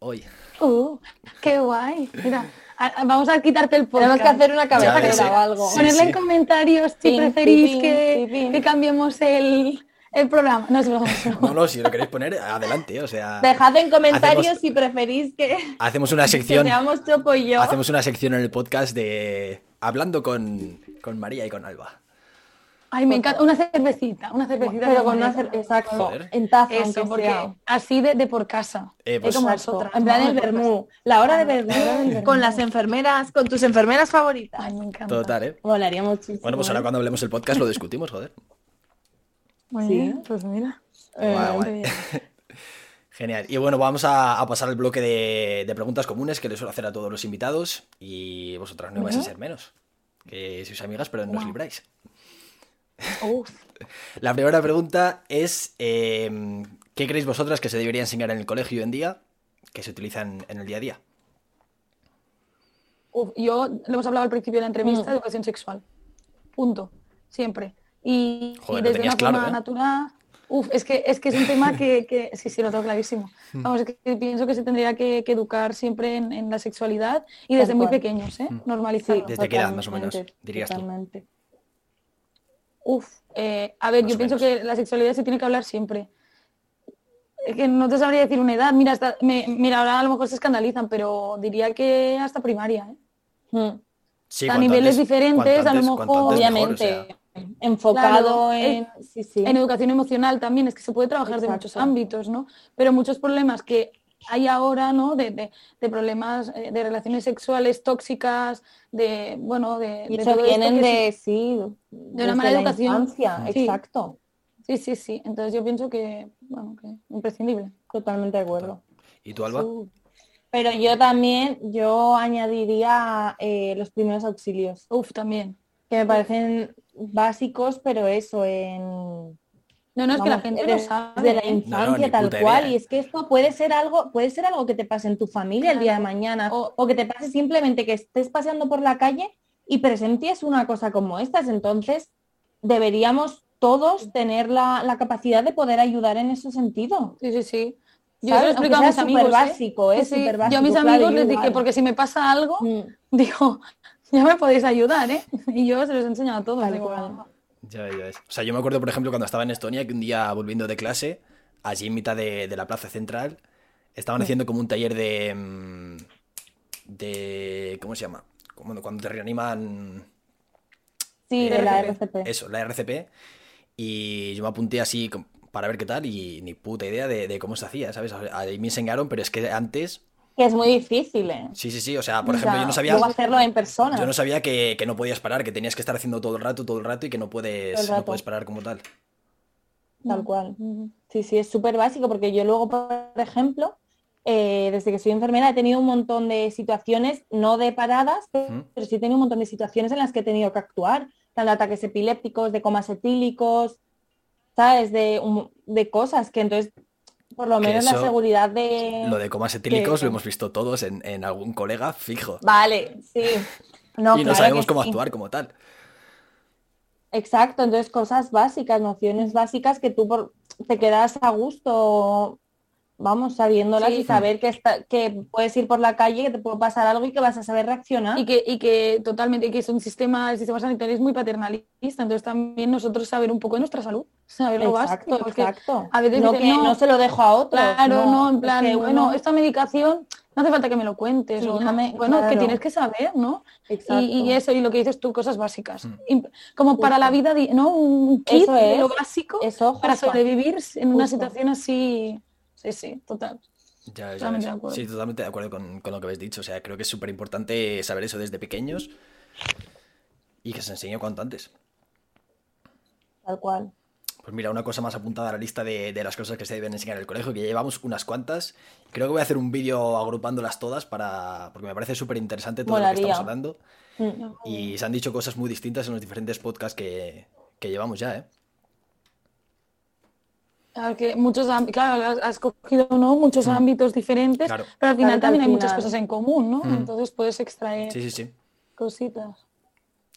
Hoy. Uh, qué guay. Mira, a- a- vamos a quitarte el podcast. Tenemos que hacer una sí. o algo. Sí, Ponerle sí. en comentarios si Pin, preferís pin, que, pin, pin. que cambiemos el, el programa. No broma. No, no, si lo queréis poner, adelante. O sea, Dejad en comentarios Hacemos- si preferís que, hacemos una que sección. seamos Chopo y yo. Hacemos una sección en el podcast de hablando con, con María y con Alba. Ay, me encanta. Una cervecita, una cervecita. Pero con una María. cer- exacto, Joder. en taza, Eso, aunque porque sea. así de, de por casa. Eh, pues- como nosotras. En plan ¿no? el vermú. La hora de vermú. Con las enfermeras, con tus enfermeras favoritas. Ay, me encanta. Total, ¿eh? Molaría muchísimo. Bueno, pues ahora ¿eh? cuando hablemos del podcast lo discutimos, joder. Muy Sí. bien, pues mira. Eh, bien. Genial. Y bueno, vamos a, a pasar al bloque de, de preguntas comunes que les suelo hacer a todos los invitados y vosotras no vais a ser menos. Que sois amigas, pero no os Guau. libráis. La primera pregunta es, eh, ¿qué creéis vosotras que se debería enseñar en el colegio hoy en día que se utilizan en el día a día? Uf, yo lo hemos hablado al principio de la entrevista, Mm. educación sexual. Punto. Siempre. Y, Joder, desde una claro, forma ¿eh? natural. Uf, es que, es que es un tema que, que- sí, sí, lo tengo clarísimo. Hmm. Vamos, es que pienso que se tendría que, que educar siempre en, en la sexualidad y desde muy pequeños, ¿eh? Hmm. ¿Desde qué edad, más o menos, Totalmente, dirías tú? totalmente. Uf, eh, a ver, Más yo pienso menos. que la sexualidad se tiene que hablar siempre. Es que no te sabría decir una edad. Mira, hasta, me- mira, ahora a lo mejor se escandalizan, pero diría que hasta primaria, ¿eh? Mm, Sí, A niveles antes- diferentes, a lo mejor, cuanto antes mejor, o Obviamente, sea. Enfocado Claro, en... Sí, sí. En educación emocional también, es que se puede trabajar de Exacto. muchos ámbitos, ¿no? Pero muchos problemas que hay ahora, ¿no? De, de- de problemas eh, de relaciones sexuales tóxicas, de, bueno, de, Y de eso todo esto vienen de, sí, una desde mala la educación. infancia, Sí. exacto. Sí, sí, sí. Entonces yo pienso que, bueno, que imprescindible. Totalmente de acuerdo. ¿Y tú, Alba? Pero yo también, yo añadiría eh, los primeros auxilios, Uf, también. que me parecen básicos, pero eso, en... No, no, es que la gente lo sabe. desde la ¿eh? infancia tal cual, idea, y es que esto puede ser algo, puede ser algo que te pase en tu familia el día de mañana, O- o, que te pase simplemente que estés paseando por la calle y presencies una cosa como estas. Entonces, deberíamos todos tener la, la capacidad de poder ayudar en ese sentido. Sí, sí, sí. Yo se lo ¿Sabes? a mis amigos. ¿eh? superbásico, ¿eh? Sí, sí. Superbásico, Yo a mis claro, amigos les dije, porque si me pasa algo, Mm, digo, ya me podéis ayudar, ¿eh? Y yo se los he enseñado a todos. Digo, cual. Ya ves, ya ves. O sea, yo me acuerdo, por ejemplo, cuando estaba en Estonia, que un día volviendo de clase, allí en mitad de, de la plaza central, estaban haciendo como un taller de. mm, de ¿Cómo se llama? Como cuando te reaniman. Sí, Eh, de la RCP. RCP. Eso, la RCP. Y yo me apunté así para ver qué tal y ni puta idea de, de cómo se hacía, ¿sabes? Ahí me enseñaron, pero es que antes. Que es muy difícil, ¿eh? Sí, sí, sí. O sea, por O ejemplo, sea, yo no sabía. luego hacerlo en persona. Yo no sabía que, que no podías parar, que tenías que estar haciendo todo el rato, todo el rato y que no puedes, no puedes parar como tal. Tal cual. Ujú. Sí, sí, es súper básico porque yo luego, por ejemplo, eh, desde que soy enfermera he tenido un montón de situaciones, no de paradas, pero, sí he tenido un montón de situaciones en las que he tenido que actuar, tanto de ataques epilépticos, de comas etílicos, ¿sabes? De, un- de cosas que entonces, por lo menos la seguridad de... Lo de comas etílicos que- lo hemos visto todos en, en algún colega fijo. Vale, sí. No, y no claro sabemos cómo sí. actuar como tal. Exacto, entonces cosas básicas, nociones básicas que tú por- te quedas a gusto, vamos, sabiéndolas Sí. y saber que, está, que puedes ir por la calle, que te puede pasar algo y que vas a saber reaccionar. Y que, y que totalmente, y que es un sistema, el sistema sanitario es muy paternalista, entonces también nosotros saber un poco de nuestra salud, saber lo Exacto, básico, porque exacto. a veces no dicen, que no, no se lo dejo a otros. claro, no, en es plan, que bueno, uno- esta medicación no hace falta que me lo cuentes, Sí, o no, me- bueno, que tienes que saber, ¿no? Exacto. Y, y eso, y lo que dices tú, cosas básicas, Mm. Como para la vida, ¿no? Un kit Eso de lo básico Eso, para sobrevivir en una situación así, sí, sí, total. Ya, ya Totalmente ves. de acuerdo. Sí, totalmente de acuerdo con, con lo que habéis dicho. O sea, creo que es súper importante saber eso desde pequeños y que se enseñe cuanto antes. Tal cual. Pues mira, una cosa más apuntada a la lista de, de las cosas que se deben enseñar en el colegio, que ya llevamos unas cuantas. Creo que voy a hacer un vídeo agrupándolas todas para. porque me parece súper interesante todo lo que estamos hablando. Mm. Y se han dicho cosas muy distintas en los diferentes podcasts que, que llevamos ya, ¿eh? Claro, que muchos claro, has- cogido ¿no? muchos ámbitos diferentes, Claro. pero al final Claro también al hay muchas cosas en común, ¿no? Mm. Entonces puedes extraer Sí, sí, sí. cositas.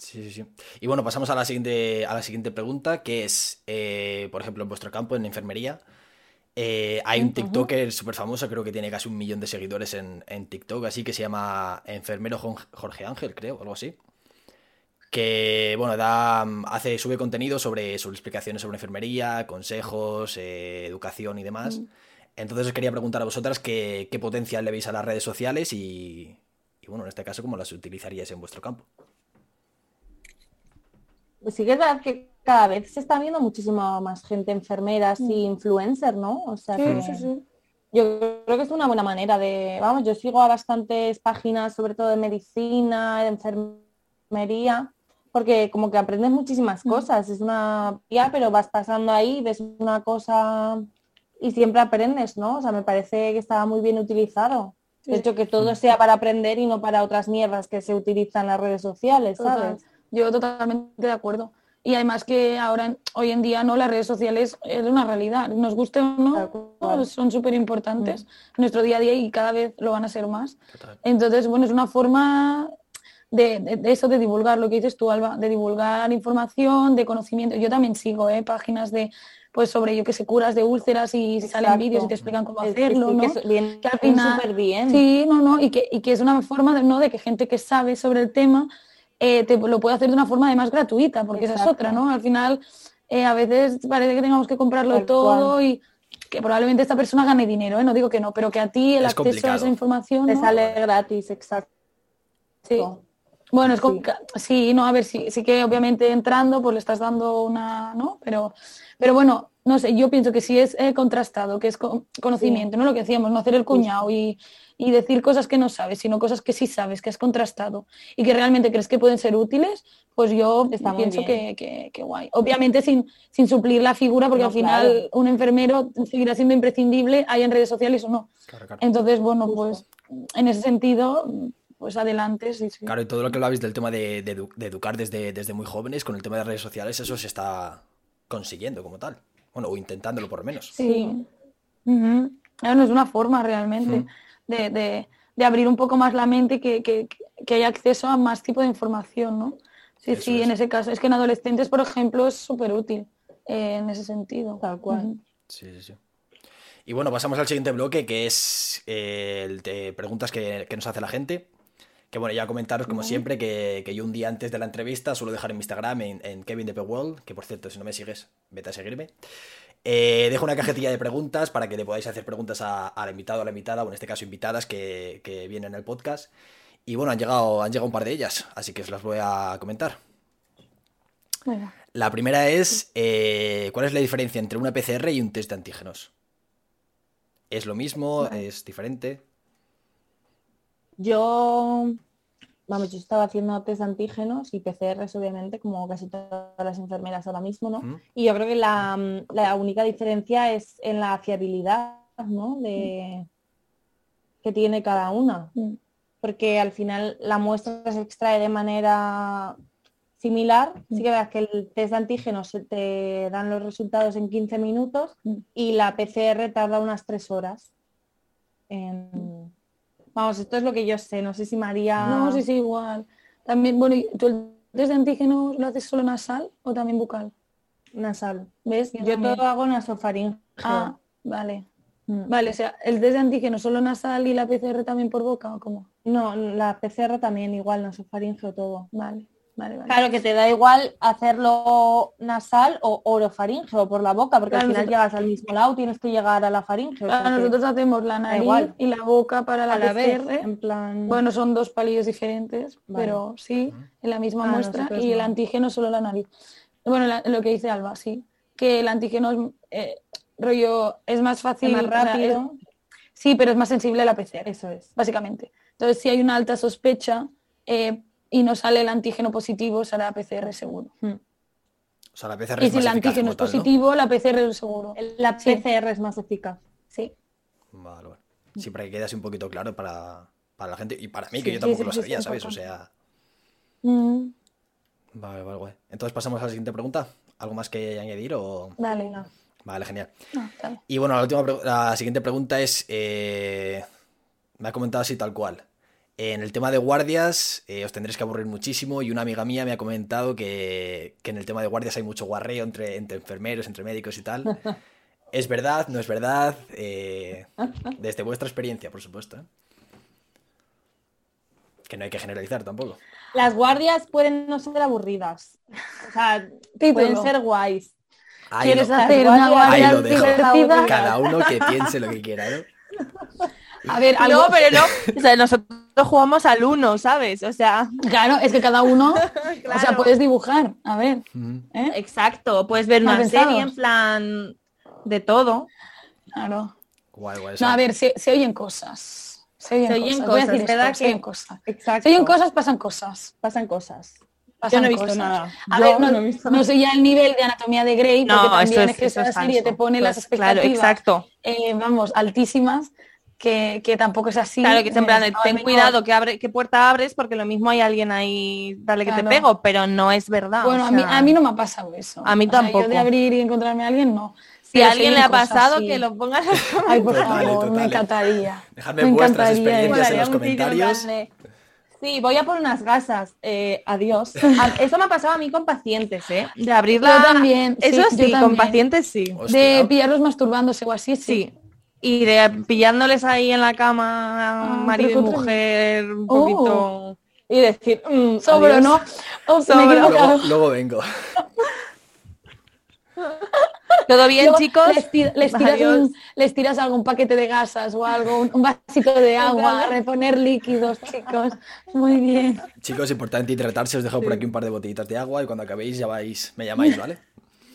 Sí, sí, sí. Y bueno, pasamos a la siguiente, a la siguiente pregunta, que es, eh, por ejemplo, en vuestro campo, en enfermería, eh, hay un TikToker súper famoso, creo que tiene casi un millón de seguidores en, en TikTok, así que se llama Enfermero Jorge Ángel, creo, algo así. Que, bueno, da, hace, sube contenido sobre, sobre explicaciones sobre enfermería, consejos, eh, educación y demás. Entonces os quería preguntar a vosotras qué, qué potencial le veis a las redes sociales y, y, bueno, en este caso, cómo las utilizaríais en vuestro campo. Pues sí que es verdad que cada vez se está viendo muchísima más gente enfermeras y influencer, ¿no? O sea Sí, que sí, sí. yo creo que es una buena manera de, vamos, yo sigo a bastantes páginas, sobre todo de medicina, de enfermería, porque como que aprendes muchísimas cosas. Es una guía, pero vas pasando ahí, ves una cosa y siempre aprendes, ¿no? O sea, me parece que está muy bien utilizado. De hecho, que todo sea para aprender y no para otras mierdas que se utilizan en las redes sociales, Total. Yo totalmente de acuerdo. Y además que ahora, en- hoy en día, no, las redes sociales es una realidad. Nos guste o no, son súper importantes en nuestro día a día y cada vez lo van a ser más. Total. Entonces, bueno, es una forma de, de- de eso, de divulgar lo que dices tú, Alba, de divulgar información, de conocimiento. Yo también sigo ¿eh? páginas de, pues sobre, yo que sé, curas de úlceras y salen vídeos y te explican cómo Es hacerlo, sí, ¿no? que bien- que al final bien. sí no no y que, y que es una forma de, no de que gente que sabe sobre el tema eh, te lo puede hacer de una forma además gratuita porque esa es otra no al final eh, a veces parece que tengamos que comprarlo Tal todo cual. y que probablemente esta persona gane dinero ¿eh? no digo que no pero que a ti el Es acceso a esa información Te ¿no? sale gratis, exacto. Sí. Bueno, es Sí. sí, no, a ver, sí, sí que obviamente entrando, pues le estás dando una, ¿no? Pero, pero bueno, no sé, yo pienso que si es eh, contrastado, que es co- conocimiento, ¿no? Lo que decíamos, no hacer el cuñado y, y decir cosas que no sabes, sino cosas que sí sabes, que has contrastado y que realmente crees que pueden ser útiles, pues yo Está pienso que, que- que guay. Obviamente sin, sin suplir la figura, porque No, al final claro. un enfermero seguirá siendo imprescindible, hay en redes sociales o no. Claro, claro. Entonces, bueno, pues en ese sentido, pues adelante, sí, sí. Claro, y todo lo que hablabais del tema de, de edu- de educar desde, desde muy jóvenes, con el tema de redes sociales, eso se está consiguiendo como tal. Bueno, o intentándolo por lo menos. Sí. Ujú. Claro, no es una forma realmente de, de- de abrir un poco más la mente y que, que, que haya acceso a más tipo de información, ¿no? Sí, Eso sí, es. en ese caso. Es que en adolescentes, por ejemplo, es súper útil eh, en ese sentido. Tal cual. Sí, sí, sí. Y bueno, pasamos al siguiente bloque, que es eh, el de preguntas que, que nos hace la gente. Que bueno, ya comentaros como siempre que, que yo un día antes de la entrevista suelo dejar en mi Instagram en, en Kevin de World, que por cierto, si no me sigues, vete a seguirme. Eh, dejo una cajetilla de preguntas para que le podáis hacer preguntas al invitado o a la invitada, o en este caso invitadas que, que vienen al podcast. Y bueno, han llegado, han llegado un par de ellas, así que os las voy a comentar. La primera es, eh, ¿cuál es la diferencia entre una PCR y un test de antígenos? ¿Es lo mismo? ¿Es diferente? Yo, vamos, yo estaba haciendo test de antígenos y PCRs, obviamente, como casi todas las enfermeras ahora mismo, ¿no? Y yo creo que la, la única diferencia es en la fiabilidad, ¿no? De, que tiene cada una. Mm. Porque al final la muestra se extrae de manera similar. Sí que veas que el test de antígenos se te dan los resultados en 15 minutos y la PCR tarda unas 3 horas. en- Vamos, esto es lo que yo sé. No sé si María... No, sí, sí, igual. También, bueno, ¿y ¿tú el test de antígenos lo haces solo nasal o también bucal? Nasal. ¿Ves? Yo todo hago nasofaringeo. Ah, vale. Mm. Vale, o sea, el test de antígenos solo nasal y la PCR también por boca o cómo? No, la PCR también igual, nasofaringeo todo. Vale, vale, vale. Claro que te da igual hacerlo nasal o orofaringeo por la boca, porque Claro, al final nosotros- llegas al mismo lado, tienes que llegar a la faringe. o sea Claro, que nosotros hacemos la nariz igual. y la boca para la, la vez, PCR. en plan... Bueno, son dos palillos diferentes, Vale. pero sí, en la misma Ah, muestra y el no. antígeno solo la nariz. Bueno, la- lo que dice Alba, sí, que el antígeno es, eh, rollo, es más fácil. es más o rápido. es- sí, pero es más sensible a la PCR, Eso es. básicamente. Entonces, si hay una alta sospecha eh, y no sale el antígeno positivo, será PCR seguro. Mm. O sea, la PCR Y es si más el antígeno es tal, ¿no? positivo, la PCR es seguro. La Sí. PCR es más eficaz. Sí. Vale, vale. Sí, para que quede así un poquito claro para, para la gente y para mí, Sí, que yo tampoco sí, lo sí, sí, sabía, es ¿sabes? O sea, Mm, vale, vale, guay. Entonces pasamos a la siguiente pregunta. ¿Algo más que añadir o...? dale. Vale, genial. No. Y bueno, la, última la siguiente pregunta es, eh, me ha comentado así tal cual. En el tema de guardias, eh, os tendréis que aburrir muchísimo y una amiga mía me ha comentado que, que en el tema de guardias hay mucho guarreo entre, entre enfermeros, entre médicos y tal. ¿Es verdad? ¿No es verdad? Eh, desde vuestra experiencia, por supuesto. ¿eh? Que no hay que generalizar tampoco. Las guardias pueden no ser aburridas. O sea, Título. pueden ser guays. Ahí ¿Quieres lo, hacer una guardia divertida? Cada uno que piense lo que quiera, ¿no? A ver, algo... No, pero no. O sea, nosotros jugamos al uno, ¿sabes? O sea, Claro, es que cada uno, o sea, Claro. puedes dibujar, a ver. ¿eh? exacto. Puedes ver una pensados. serie en plan de todo. Claro. Guay, guay, No, a ver, se, se oyen cosas. Se oyen, Se oyen cosas. Voy a cosas, decir esto, ¿verdad se que- oyen cosas. Exacto. Se oyen cosas, pasan cosas. Pasan cosas. Pasan Yo no he visto cosas. nada. A Yo ver, no, no he visto no nada. sé ya el nivel de anatomía de Grey, porque No, también eso es, que eso esa serie te pone las Pues, Claro, expectativas, exacto. eh, vamos, altísimas, que, que tampoco es así. Claro, que es en plan, Eh, ten cuidado que abre, qué puerta abres, porque lo mismo hay alguien ahí, dale que Claro. te pego, pero no es verdad. Bueno, o a, mí, a mí no me ha pasado eso. A mí O sea, tampoco. yo de abrir y encontrarme a alguien, no. Si Pero a alguien le ha pasado, que lo pongas Ay, por Totales, favor, me encantaría. Dejadme me vuestras encantaría. experiencias en los en comentarios. Sí, voy a por unas gasas. Eh, adiós. Eso me ha pasado a mí con pacientes, ¿eh? De abrirla. Yo también, sí, Eso yo sí, con también. pacientes sí. De pillarlos masturbándose o así, sí. Sí. Y de pillándoles ahí en la cama, Ah, marido y mujer, un Oh. poquito. Y decir, mm, Sobro, adiós. ¿no? Oh, Sobro. Luego, luego vengo. ¿Todo bien, Luego chicos? Les, tira- les tiras un, les tiras algún paquete de gasas o algo, un, un vasito de agua, a reponer líquidos, chicos. Muy bien. Chicos, importante hidratarse. Os dejo por aquí un par de botellitas de agua y cuando acabéis ya vais, me llamáis, ¿vale?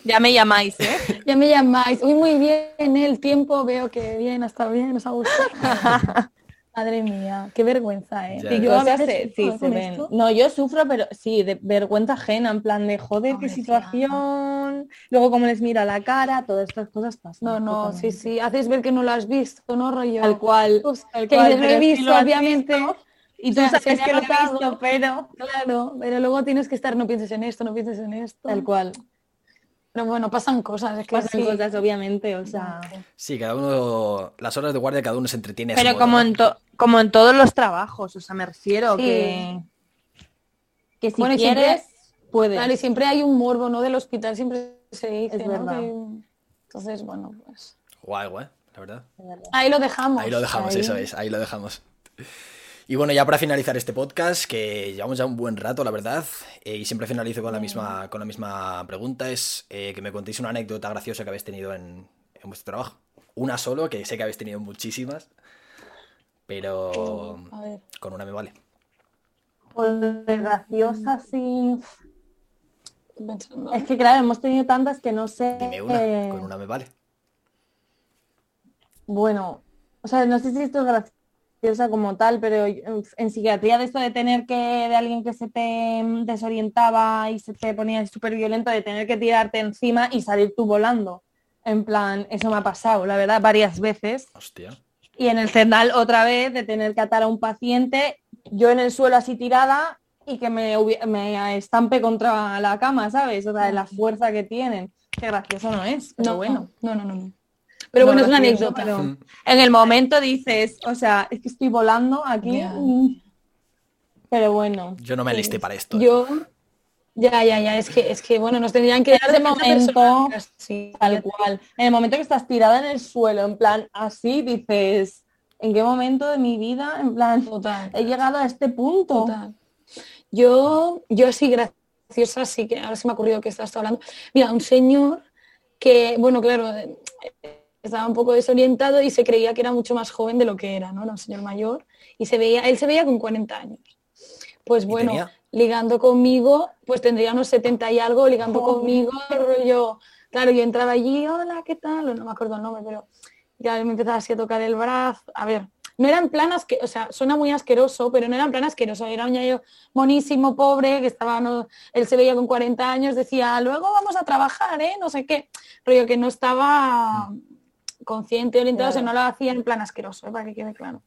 Ya me llamáis, ¿eh? Ya me llamáis. Uy, muy bien el tiempo, veo que bien, está bien, nos ha gustado. Madre mía, qué vergüenza, ¿eh? Ya. Sí, yo a ¿Cosas veces, sí, se ven. esto? No, yo sufro, pero sí, de vergüenza ajena, en plan de joder, qué Pobrecita. situación, luego cómo les mira la cara, todas estas cosas pasan. No, no, sí, totalmente. sí. Haces ver que no lo has visto, ¿no, rollo? Tal cual. Ups, tal que cual, dices, lo he visto, obviamente. visto, Y tú O sea, se sabes que lo he visto, pero Claro, pero luego tienes que estar, no pienses en esto, no pienses en esto. tal cual. Pero bueno, pasan cosas, es que Pasan sí. cosas, obviamente, o sea. Sí, cada uno, las horas de guardia cada uno se entretiene. a su Pero modo, como ¿no? en, to- como en todos los trabajos, o sea, me refiero Sí. que... Que si Bueno, y siempre- quieres, puedes. Claro, y siempre hay un morbo, ¿no? Del hospital siempre se dice, Es ¿no? verdad. Que- Entonces, bueno, pues... Guay, guay, la verdad. Ahí lo dejamos. Ahí lo dejamos, ahí. eso es, ahí lo dejamos. Y bueno, ya para finalizar este podcast, que llevamos ya un buen rato, la verdad, eh, y siempre finalizo con la misma, con la misma pregunta, es eh, que me contéis una anécdota graciosa que habéis tenido en, en vuestro trabajo. Una solo, que sé que habéis tenido muchísimas, pero con una me vale. Pues graciosa, sí. Es que claro, hemos tenido tantas que no sé. Dime una, eh, con una me vale. Bueno, o sea, no sé si esto es graciosa como tal, pero en en psiquiatría de esto de tener que, de alguien que se te mm, desorientaba y se te ponía súper violento, de tener que tirarte encima y salir tú volando. En plan, eso me ha pasado, la verdad, varias veces. Hostia. Y en el CERNAL otra vez de tener que atar a un paciente, yo en el suelo así tirada y que me, me estampe contra la cama, ¿sabes? O sea, de la fuerza que tienen. Qué gracioso no es, pero No, bueno. no, no, no, no. Pero No bueno, es una anécdota. pero Mm. En el momento dices, o sea, es que estoy volando aquí. Mm, Pero bueno. Yo no me alisté para esto. Yo, ya, ya, ya, es que, es que bueno, nos tendrían que En dar de momento, Sí, Tal cual. En el momento que estás tirada en el suelo, en plan así, dices, ¿en qué momento de mi vida, en plan, total. he llegado a este punto? Total. Yo, yo sí, graciosa, sí que ahora se me ha ocurrido que estás hablando. Mira, un señor que, bueno, claro, eh, estaba un poco desorientado y se creía que era mucho más joven de lo que era, ¿no? Era un señor mayor y se veía, él se veía con 40 años. Pues ¿Y bueno, tenía? ligando conmigo, pues tendría unos 70 y algo, ligando Joder. conmigo, rollo, claro, yo entraba allí, hola, ¿qué tal? No me acuerdo el nombre, pero ya me empezaba así a tocar el brazo, a ver, no era en plan asque- o sea, suena muy asqueroso, pero no era en plan asqueroso, era un ñaño monísimo, pobre, que estaba, no, él se veía con 40 años, decía, luego vamos a trabajar, ¿eh? No sé qué, rollo que no estaba consciente, orientado, o sea, no lo hacía en plan asqueroso, ¿eh? para que quede claro.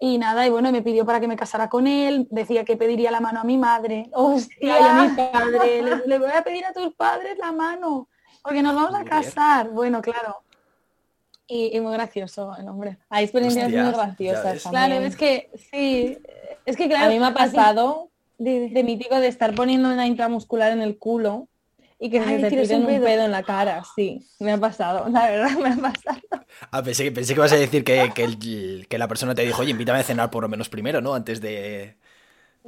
Y nada, y bueno, me pidió para que me casara con él, decía que pediría la mano a mi madre, hostia, y a mi padre, le, le voy a pedir a tus padres la mano. Porque nos vamos a casar. Bueno, claro. Y, y muy gracioso el hombre. Hay experiencias Hostia, muy graciosas. Claro, es que sí. Es que claro. a mí me ha así- pasado di. de mítico de estar poniendo una intramuscular en el culo y que Ay, se te tiren un un pedo. pedo en la cara. Sí, me ha pasado. La verdad, me ha pasado. Ah, pensé, que- pensé que ibas a decir que, que, el- que la persona te dijo, oye, invítame a cenar por lo menos primero, ¿no? Antes de...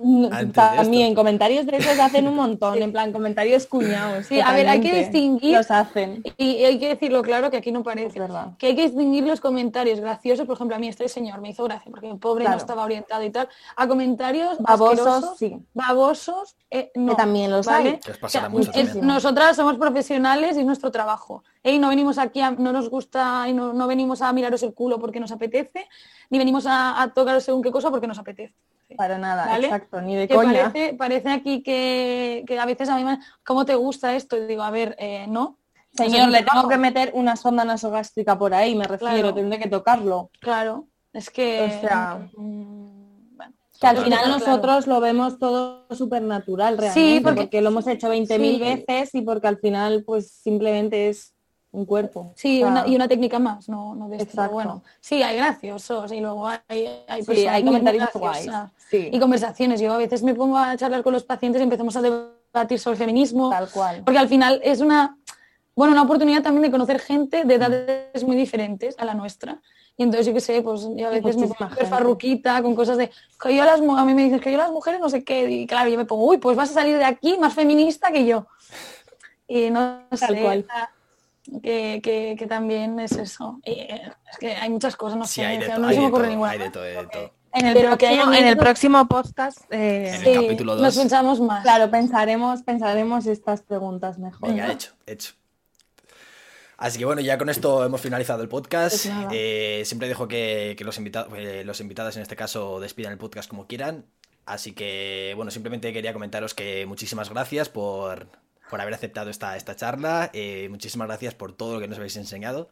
De También comentarios de esos hacen un montón, en plan comentarios cuñados. Sí, a ver, hay que distinguir- Los hacen. Y hay que decirlo claro que aquí no Es parece. verdad. Que hay que distinguir los comentarios graciosos, por ejemplo, a mí este señor me hizo gracia porque el pobre Claro. no estaba orientado y tal, a comentarios Babosos, sí. babosos, eh, no, Que también los ¿vale? hay. Que os pasará O sea, mucho es- también. nosotras somos profesionales y es nuestro trabajo. ¿eh? Y no venimos aquí, a- no nos gusta y no, no venimos a miraros el culo porque nos apetece, ni venimos a, a tocaros según qué cosa porque nos apetece. Para nada, ¿Vale? exacto, ni de Que coña. parece, parece aquí que, que a veces a mí me... ¿Cómo te gusta esto? Y digo, a ver, eh, no. Señor, le tengo que meter una sonda nasogástrica por ahí, me refiero, Claro. tendré que tocarlo. Claro, es que... O sea, bueno. Que al final nosotros lo vemos todo súper natural realmente, Sí, porque, porque- lo hemos hecho 20.000 Sí. veces y porque al final pues simplemente es un cuerpo. Sí, O sea, una- y una técnica más, no, no de Exacto. bueno. Sí, hay graciosos y luego hay, hay, sí, hay comentarios guays. Sí, Y conversaciones. Yo a veces me pongo a charlar con los pacientes y empezamos a debatir sobre feminismo, tal cual. porque al final es una, bueno, una oportunidad también de conocer gente de edades muy diferentes a la nuestra. Y entonces yo qué sé, pues yo a veces me pongo farruquita con cosas de que yo las, a mí me dicen que yo las mujeres no sé qué, y claro, yo me pongo, uy, pues vas a salir de aquí más feminista que yo. Y no Tal sé, cual. Que, que, que también es eso. Y, eh, es que hay muchas cosas, no Sí, sé, hay de, no hay se me ocurre todo, ninguna. hay de todo, hay de todo. En el, Pero que haya próximo, En el mitos- próximo podcast eh, En el capítulo nos pensamos más. Claro, pensaremos, pensaremos estas preguntas mejor. Venga, hecho, hecho. Así que bueno, ya con esto hemos finalizado el podcast. Pues. Eh, siempre dejo que, que los, invitados, los invitados en este caso despidan el podcast como quieran. Así que bueno, simplemente quería comentaros que muchísimas gracias por, por haber aceptado esta, esta charla. eh, muchísimas gracias por todo lo que nos habéis enseñado.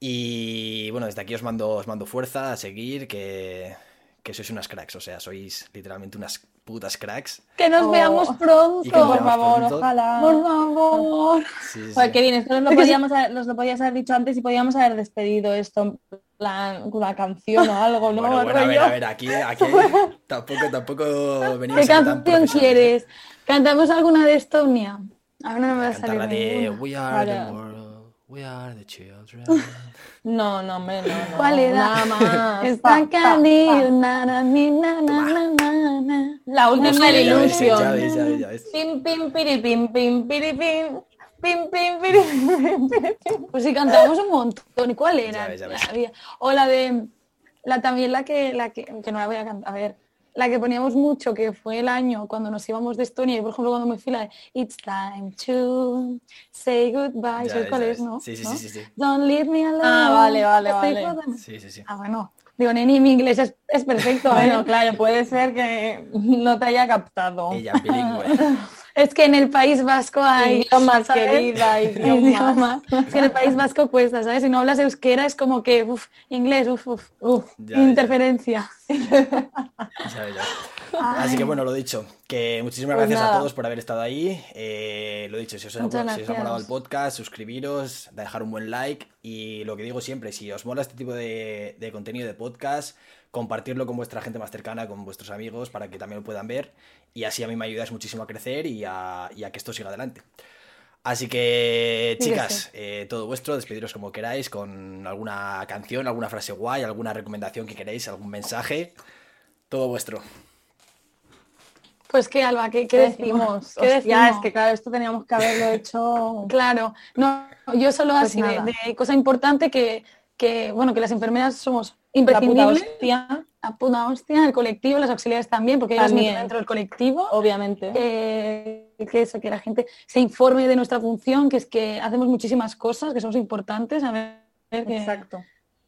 Y bueno, desde aquí os mando, os mando fuerza a seguir, que, que sois unas cracks. O sea, sois literalmente unas putas cracks. Que nos Oh. veamos pronto. Que nos Por veamos favor, pronto. ojalá. Por favor. Sí, sí, Joder, qué bien, esto nos lo, podíamos haber, nos lo podías haber dicho antes y podíamos haber despedido esto en plan con una canción o algo, ¿no? Bueno, bueno, a ver, a ver, aquí, aquí tampoco, tampoco venimos ¿Qué tan canción profesionales, ¿eh? quieres? ¿Cantamos alguna de Estonia? Ahora no me va a salir de. We are the Claro. world, we are the children. No, no, hombre, no, no. ¿Cuál era? Nada más. Está Pa, pa, Candy, pa. na, na, ni, na, na, na, na, na. La última de ilusión. ya ves, ya ves, ya ves. Pim, pim, piri, pim, pim, piri, pim. Pim, pim, piri, pim, piri, pim. Pues sí, cantamos un montón. ¿Y cuál era? Ya ves, ya ves. La O la de. La también la que, la que. Que no la voy a cantar. A ver. La que poníamos mucho, que fue el año cuando nos íbamos de Estonia. Y por ejemplo, cuando me fui la de It's time to say goodbye. Ya ¿Sabes ves, cuál ya es, ves. no? Sí, sí, ¿No? sí, sí, sí. Don't leave me alone. Ah, vale, vale, vale. Sí, sí, sí. Ah, bueno. Digo, neni, mi inglés es, es perfecto. ¿eh? Bueno, claro, puede ser que no te haya captado. Ella bilingüe. Es que en el País Vasco hay... Idiomas, ¿sabes? querida, idiomas. Es que en el País Vasco cuesta, ¿sabes? Si no hablas euskera es como que, uff, inglés, uff, uff, uff, ya. interferencia. Ya ya. Así que bueno, lo dicho, que muchísimas Pues gracias a todos por haber estado ahí. Eh, lo dicho, si os, ha, si os ha gracias. molado el podcast, suscribiros, dejar un buen like y lo que digo siempre, si os mola este tipo de, de contenido de podcast, compartirlo con vuestra gente más cercana, con vuestros amigos, para que también lo puedan ver y así a mí me ayudáis muchísimo a crecer y a, y a que esto siga adelante. Así que, chicas, eh, todo vuestro, despediros como queráis, con alguna canción, alguna frase guay, alguna recomendación que queréis, algún mensaje, todo vuestro. Pues qué, Alba, ¿qué, qué ¿Qué decimos? decimos? ¿Qué Hostia, decimos? es que claro, esto teníamos que haberlo hecho. Claro, no, yo solo Pues así, de cosa importante que, que, bueno, que las enfermeras somos La puta imprescindibles. hostia, La puta hostia, el colectivo, las auxiliares también, porque ellos entran dentro del colectivo. obviamente. Eh, que eso, que la gente se informe de nuestra función, que es que hacemos muchísimas cosas, que somos importantes, a ver, que- Exacto.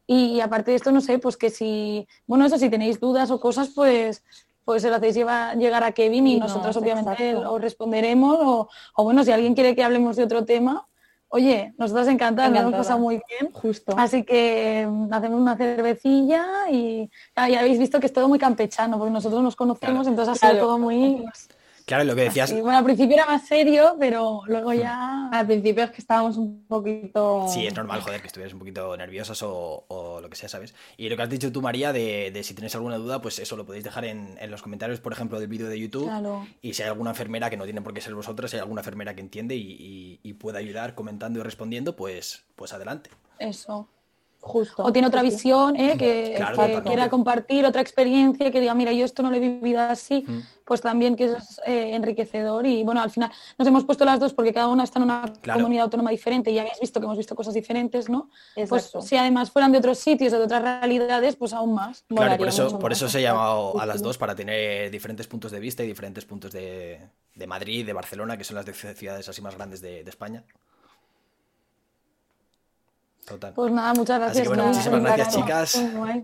y, y aparte de esto, no sé, pues que si, bueno, eso, si tenéis dudas o cosas, pues, pues se lo hacéis lleva- llegar a Kevin y nosotros no, obviamente exacto. os responderemos, o, o bueno, si alguien quiere que hablemos de otro tema, oye, nosotras encantadas, nos hemos pasado muy bien. Justo. Así que mm, hacemos una cervecilla y ah, ya habéis visto que es todo muy campechano, porque nosotros nos conocemos, Claro. entonces ha sido Claro. todo muy... Claro, lo que decías. Bueno, al principio era más serio, pero luego ya. Al principio es que estábamos un poquito... Sí, es normal, joder, que estuvieras un poquito nerviosas o, o lo que sea, ¿sabes? Y lo que has dicho tú, María, de, de si tenéis alguna duda, pues eso lo podéis dejar en, en los comentarios, por ejemplo, del vídeo de YouTube. Claro. Y si hay alguna enfermera que no tiene por qué ser vosotros, si hay alguna enfermera que entiende y, y, y puede ayudar comentando y respondiendo, pues, pues adelante. Eso. Justo. O tiene otra Sí. visión, ¿eh? que, Claro, que quiera compartir otra experiencia, que diga, mira, yo esto no lo he vivido así, Mm. pues también que es eh, enriquecedor. Y bueno, al final nos hemos puesto las dos porque cada una está en una Claro. comunidad autónoma diferente y ya habéis visto que hemos visto cosas diferentes, ¿no? Pues Exacto. si además fueran de otros sitios o de otras realidades, pues aún más. Claro, por eso, por más. eso os he llamado a las dos para tener diferentes puntos de vista y diferentes puntos de, de Madrid, de Barcelona, que son las de ciudades así más grandes de, de España. Total. Pues nada, muchas gracias. Así que bueno, Nada, muchísimas nada, gracias nada. chicas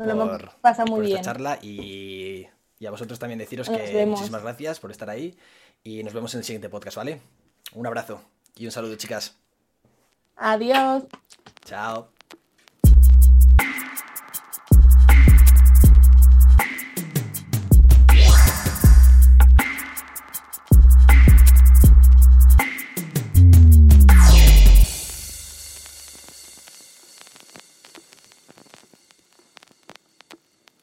hemos por, pasado muy por esta bien. charla y, y a vosotros también deciros Nos que vemos. muchísimas gracias por estar ahí y nos vemos en el siguiente podcast, ¿vale? Un abrazo y un saludo chicas. Adiós. Chao.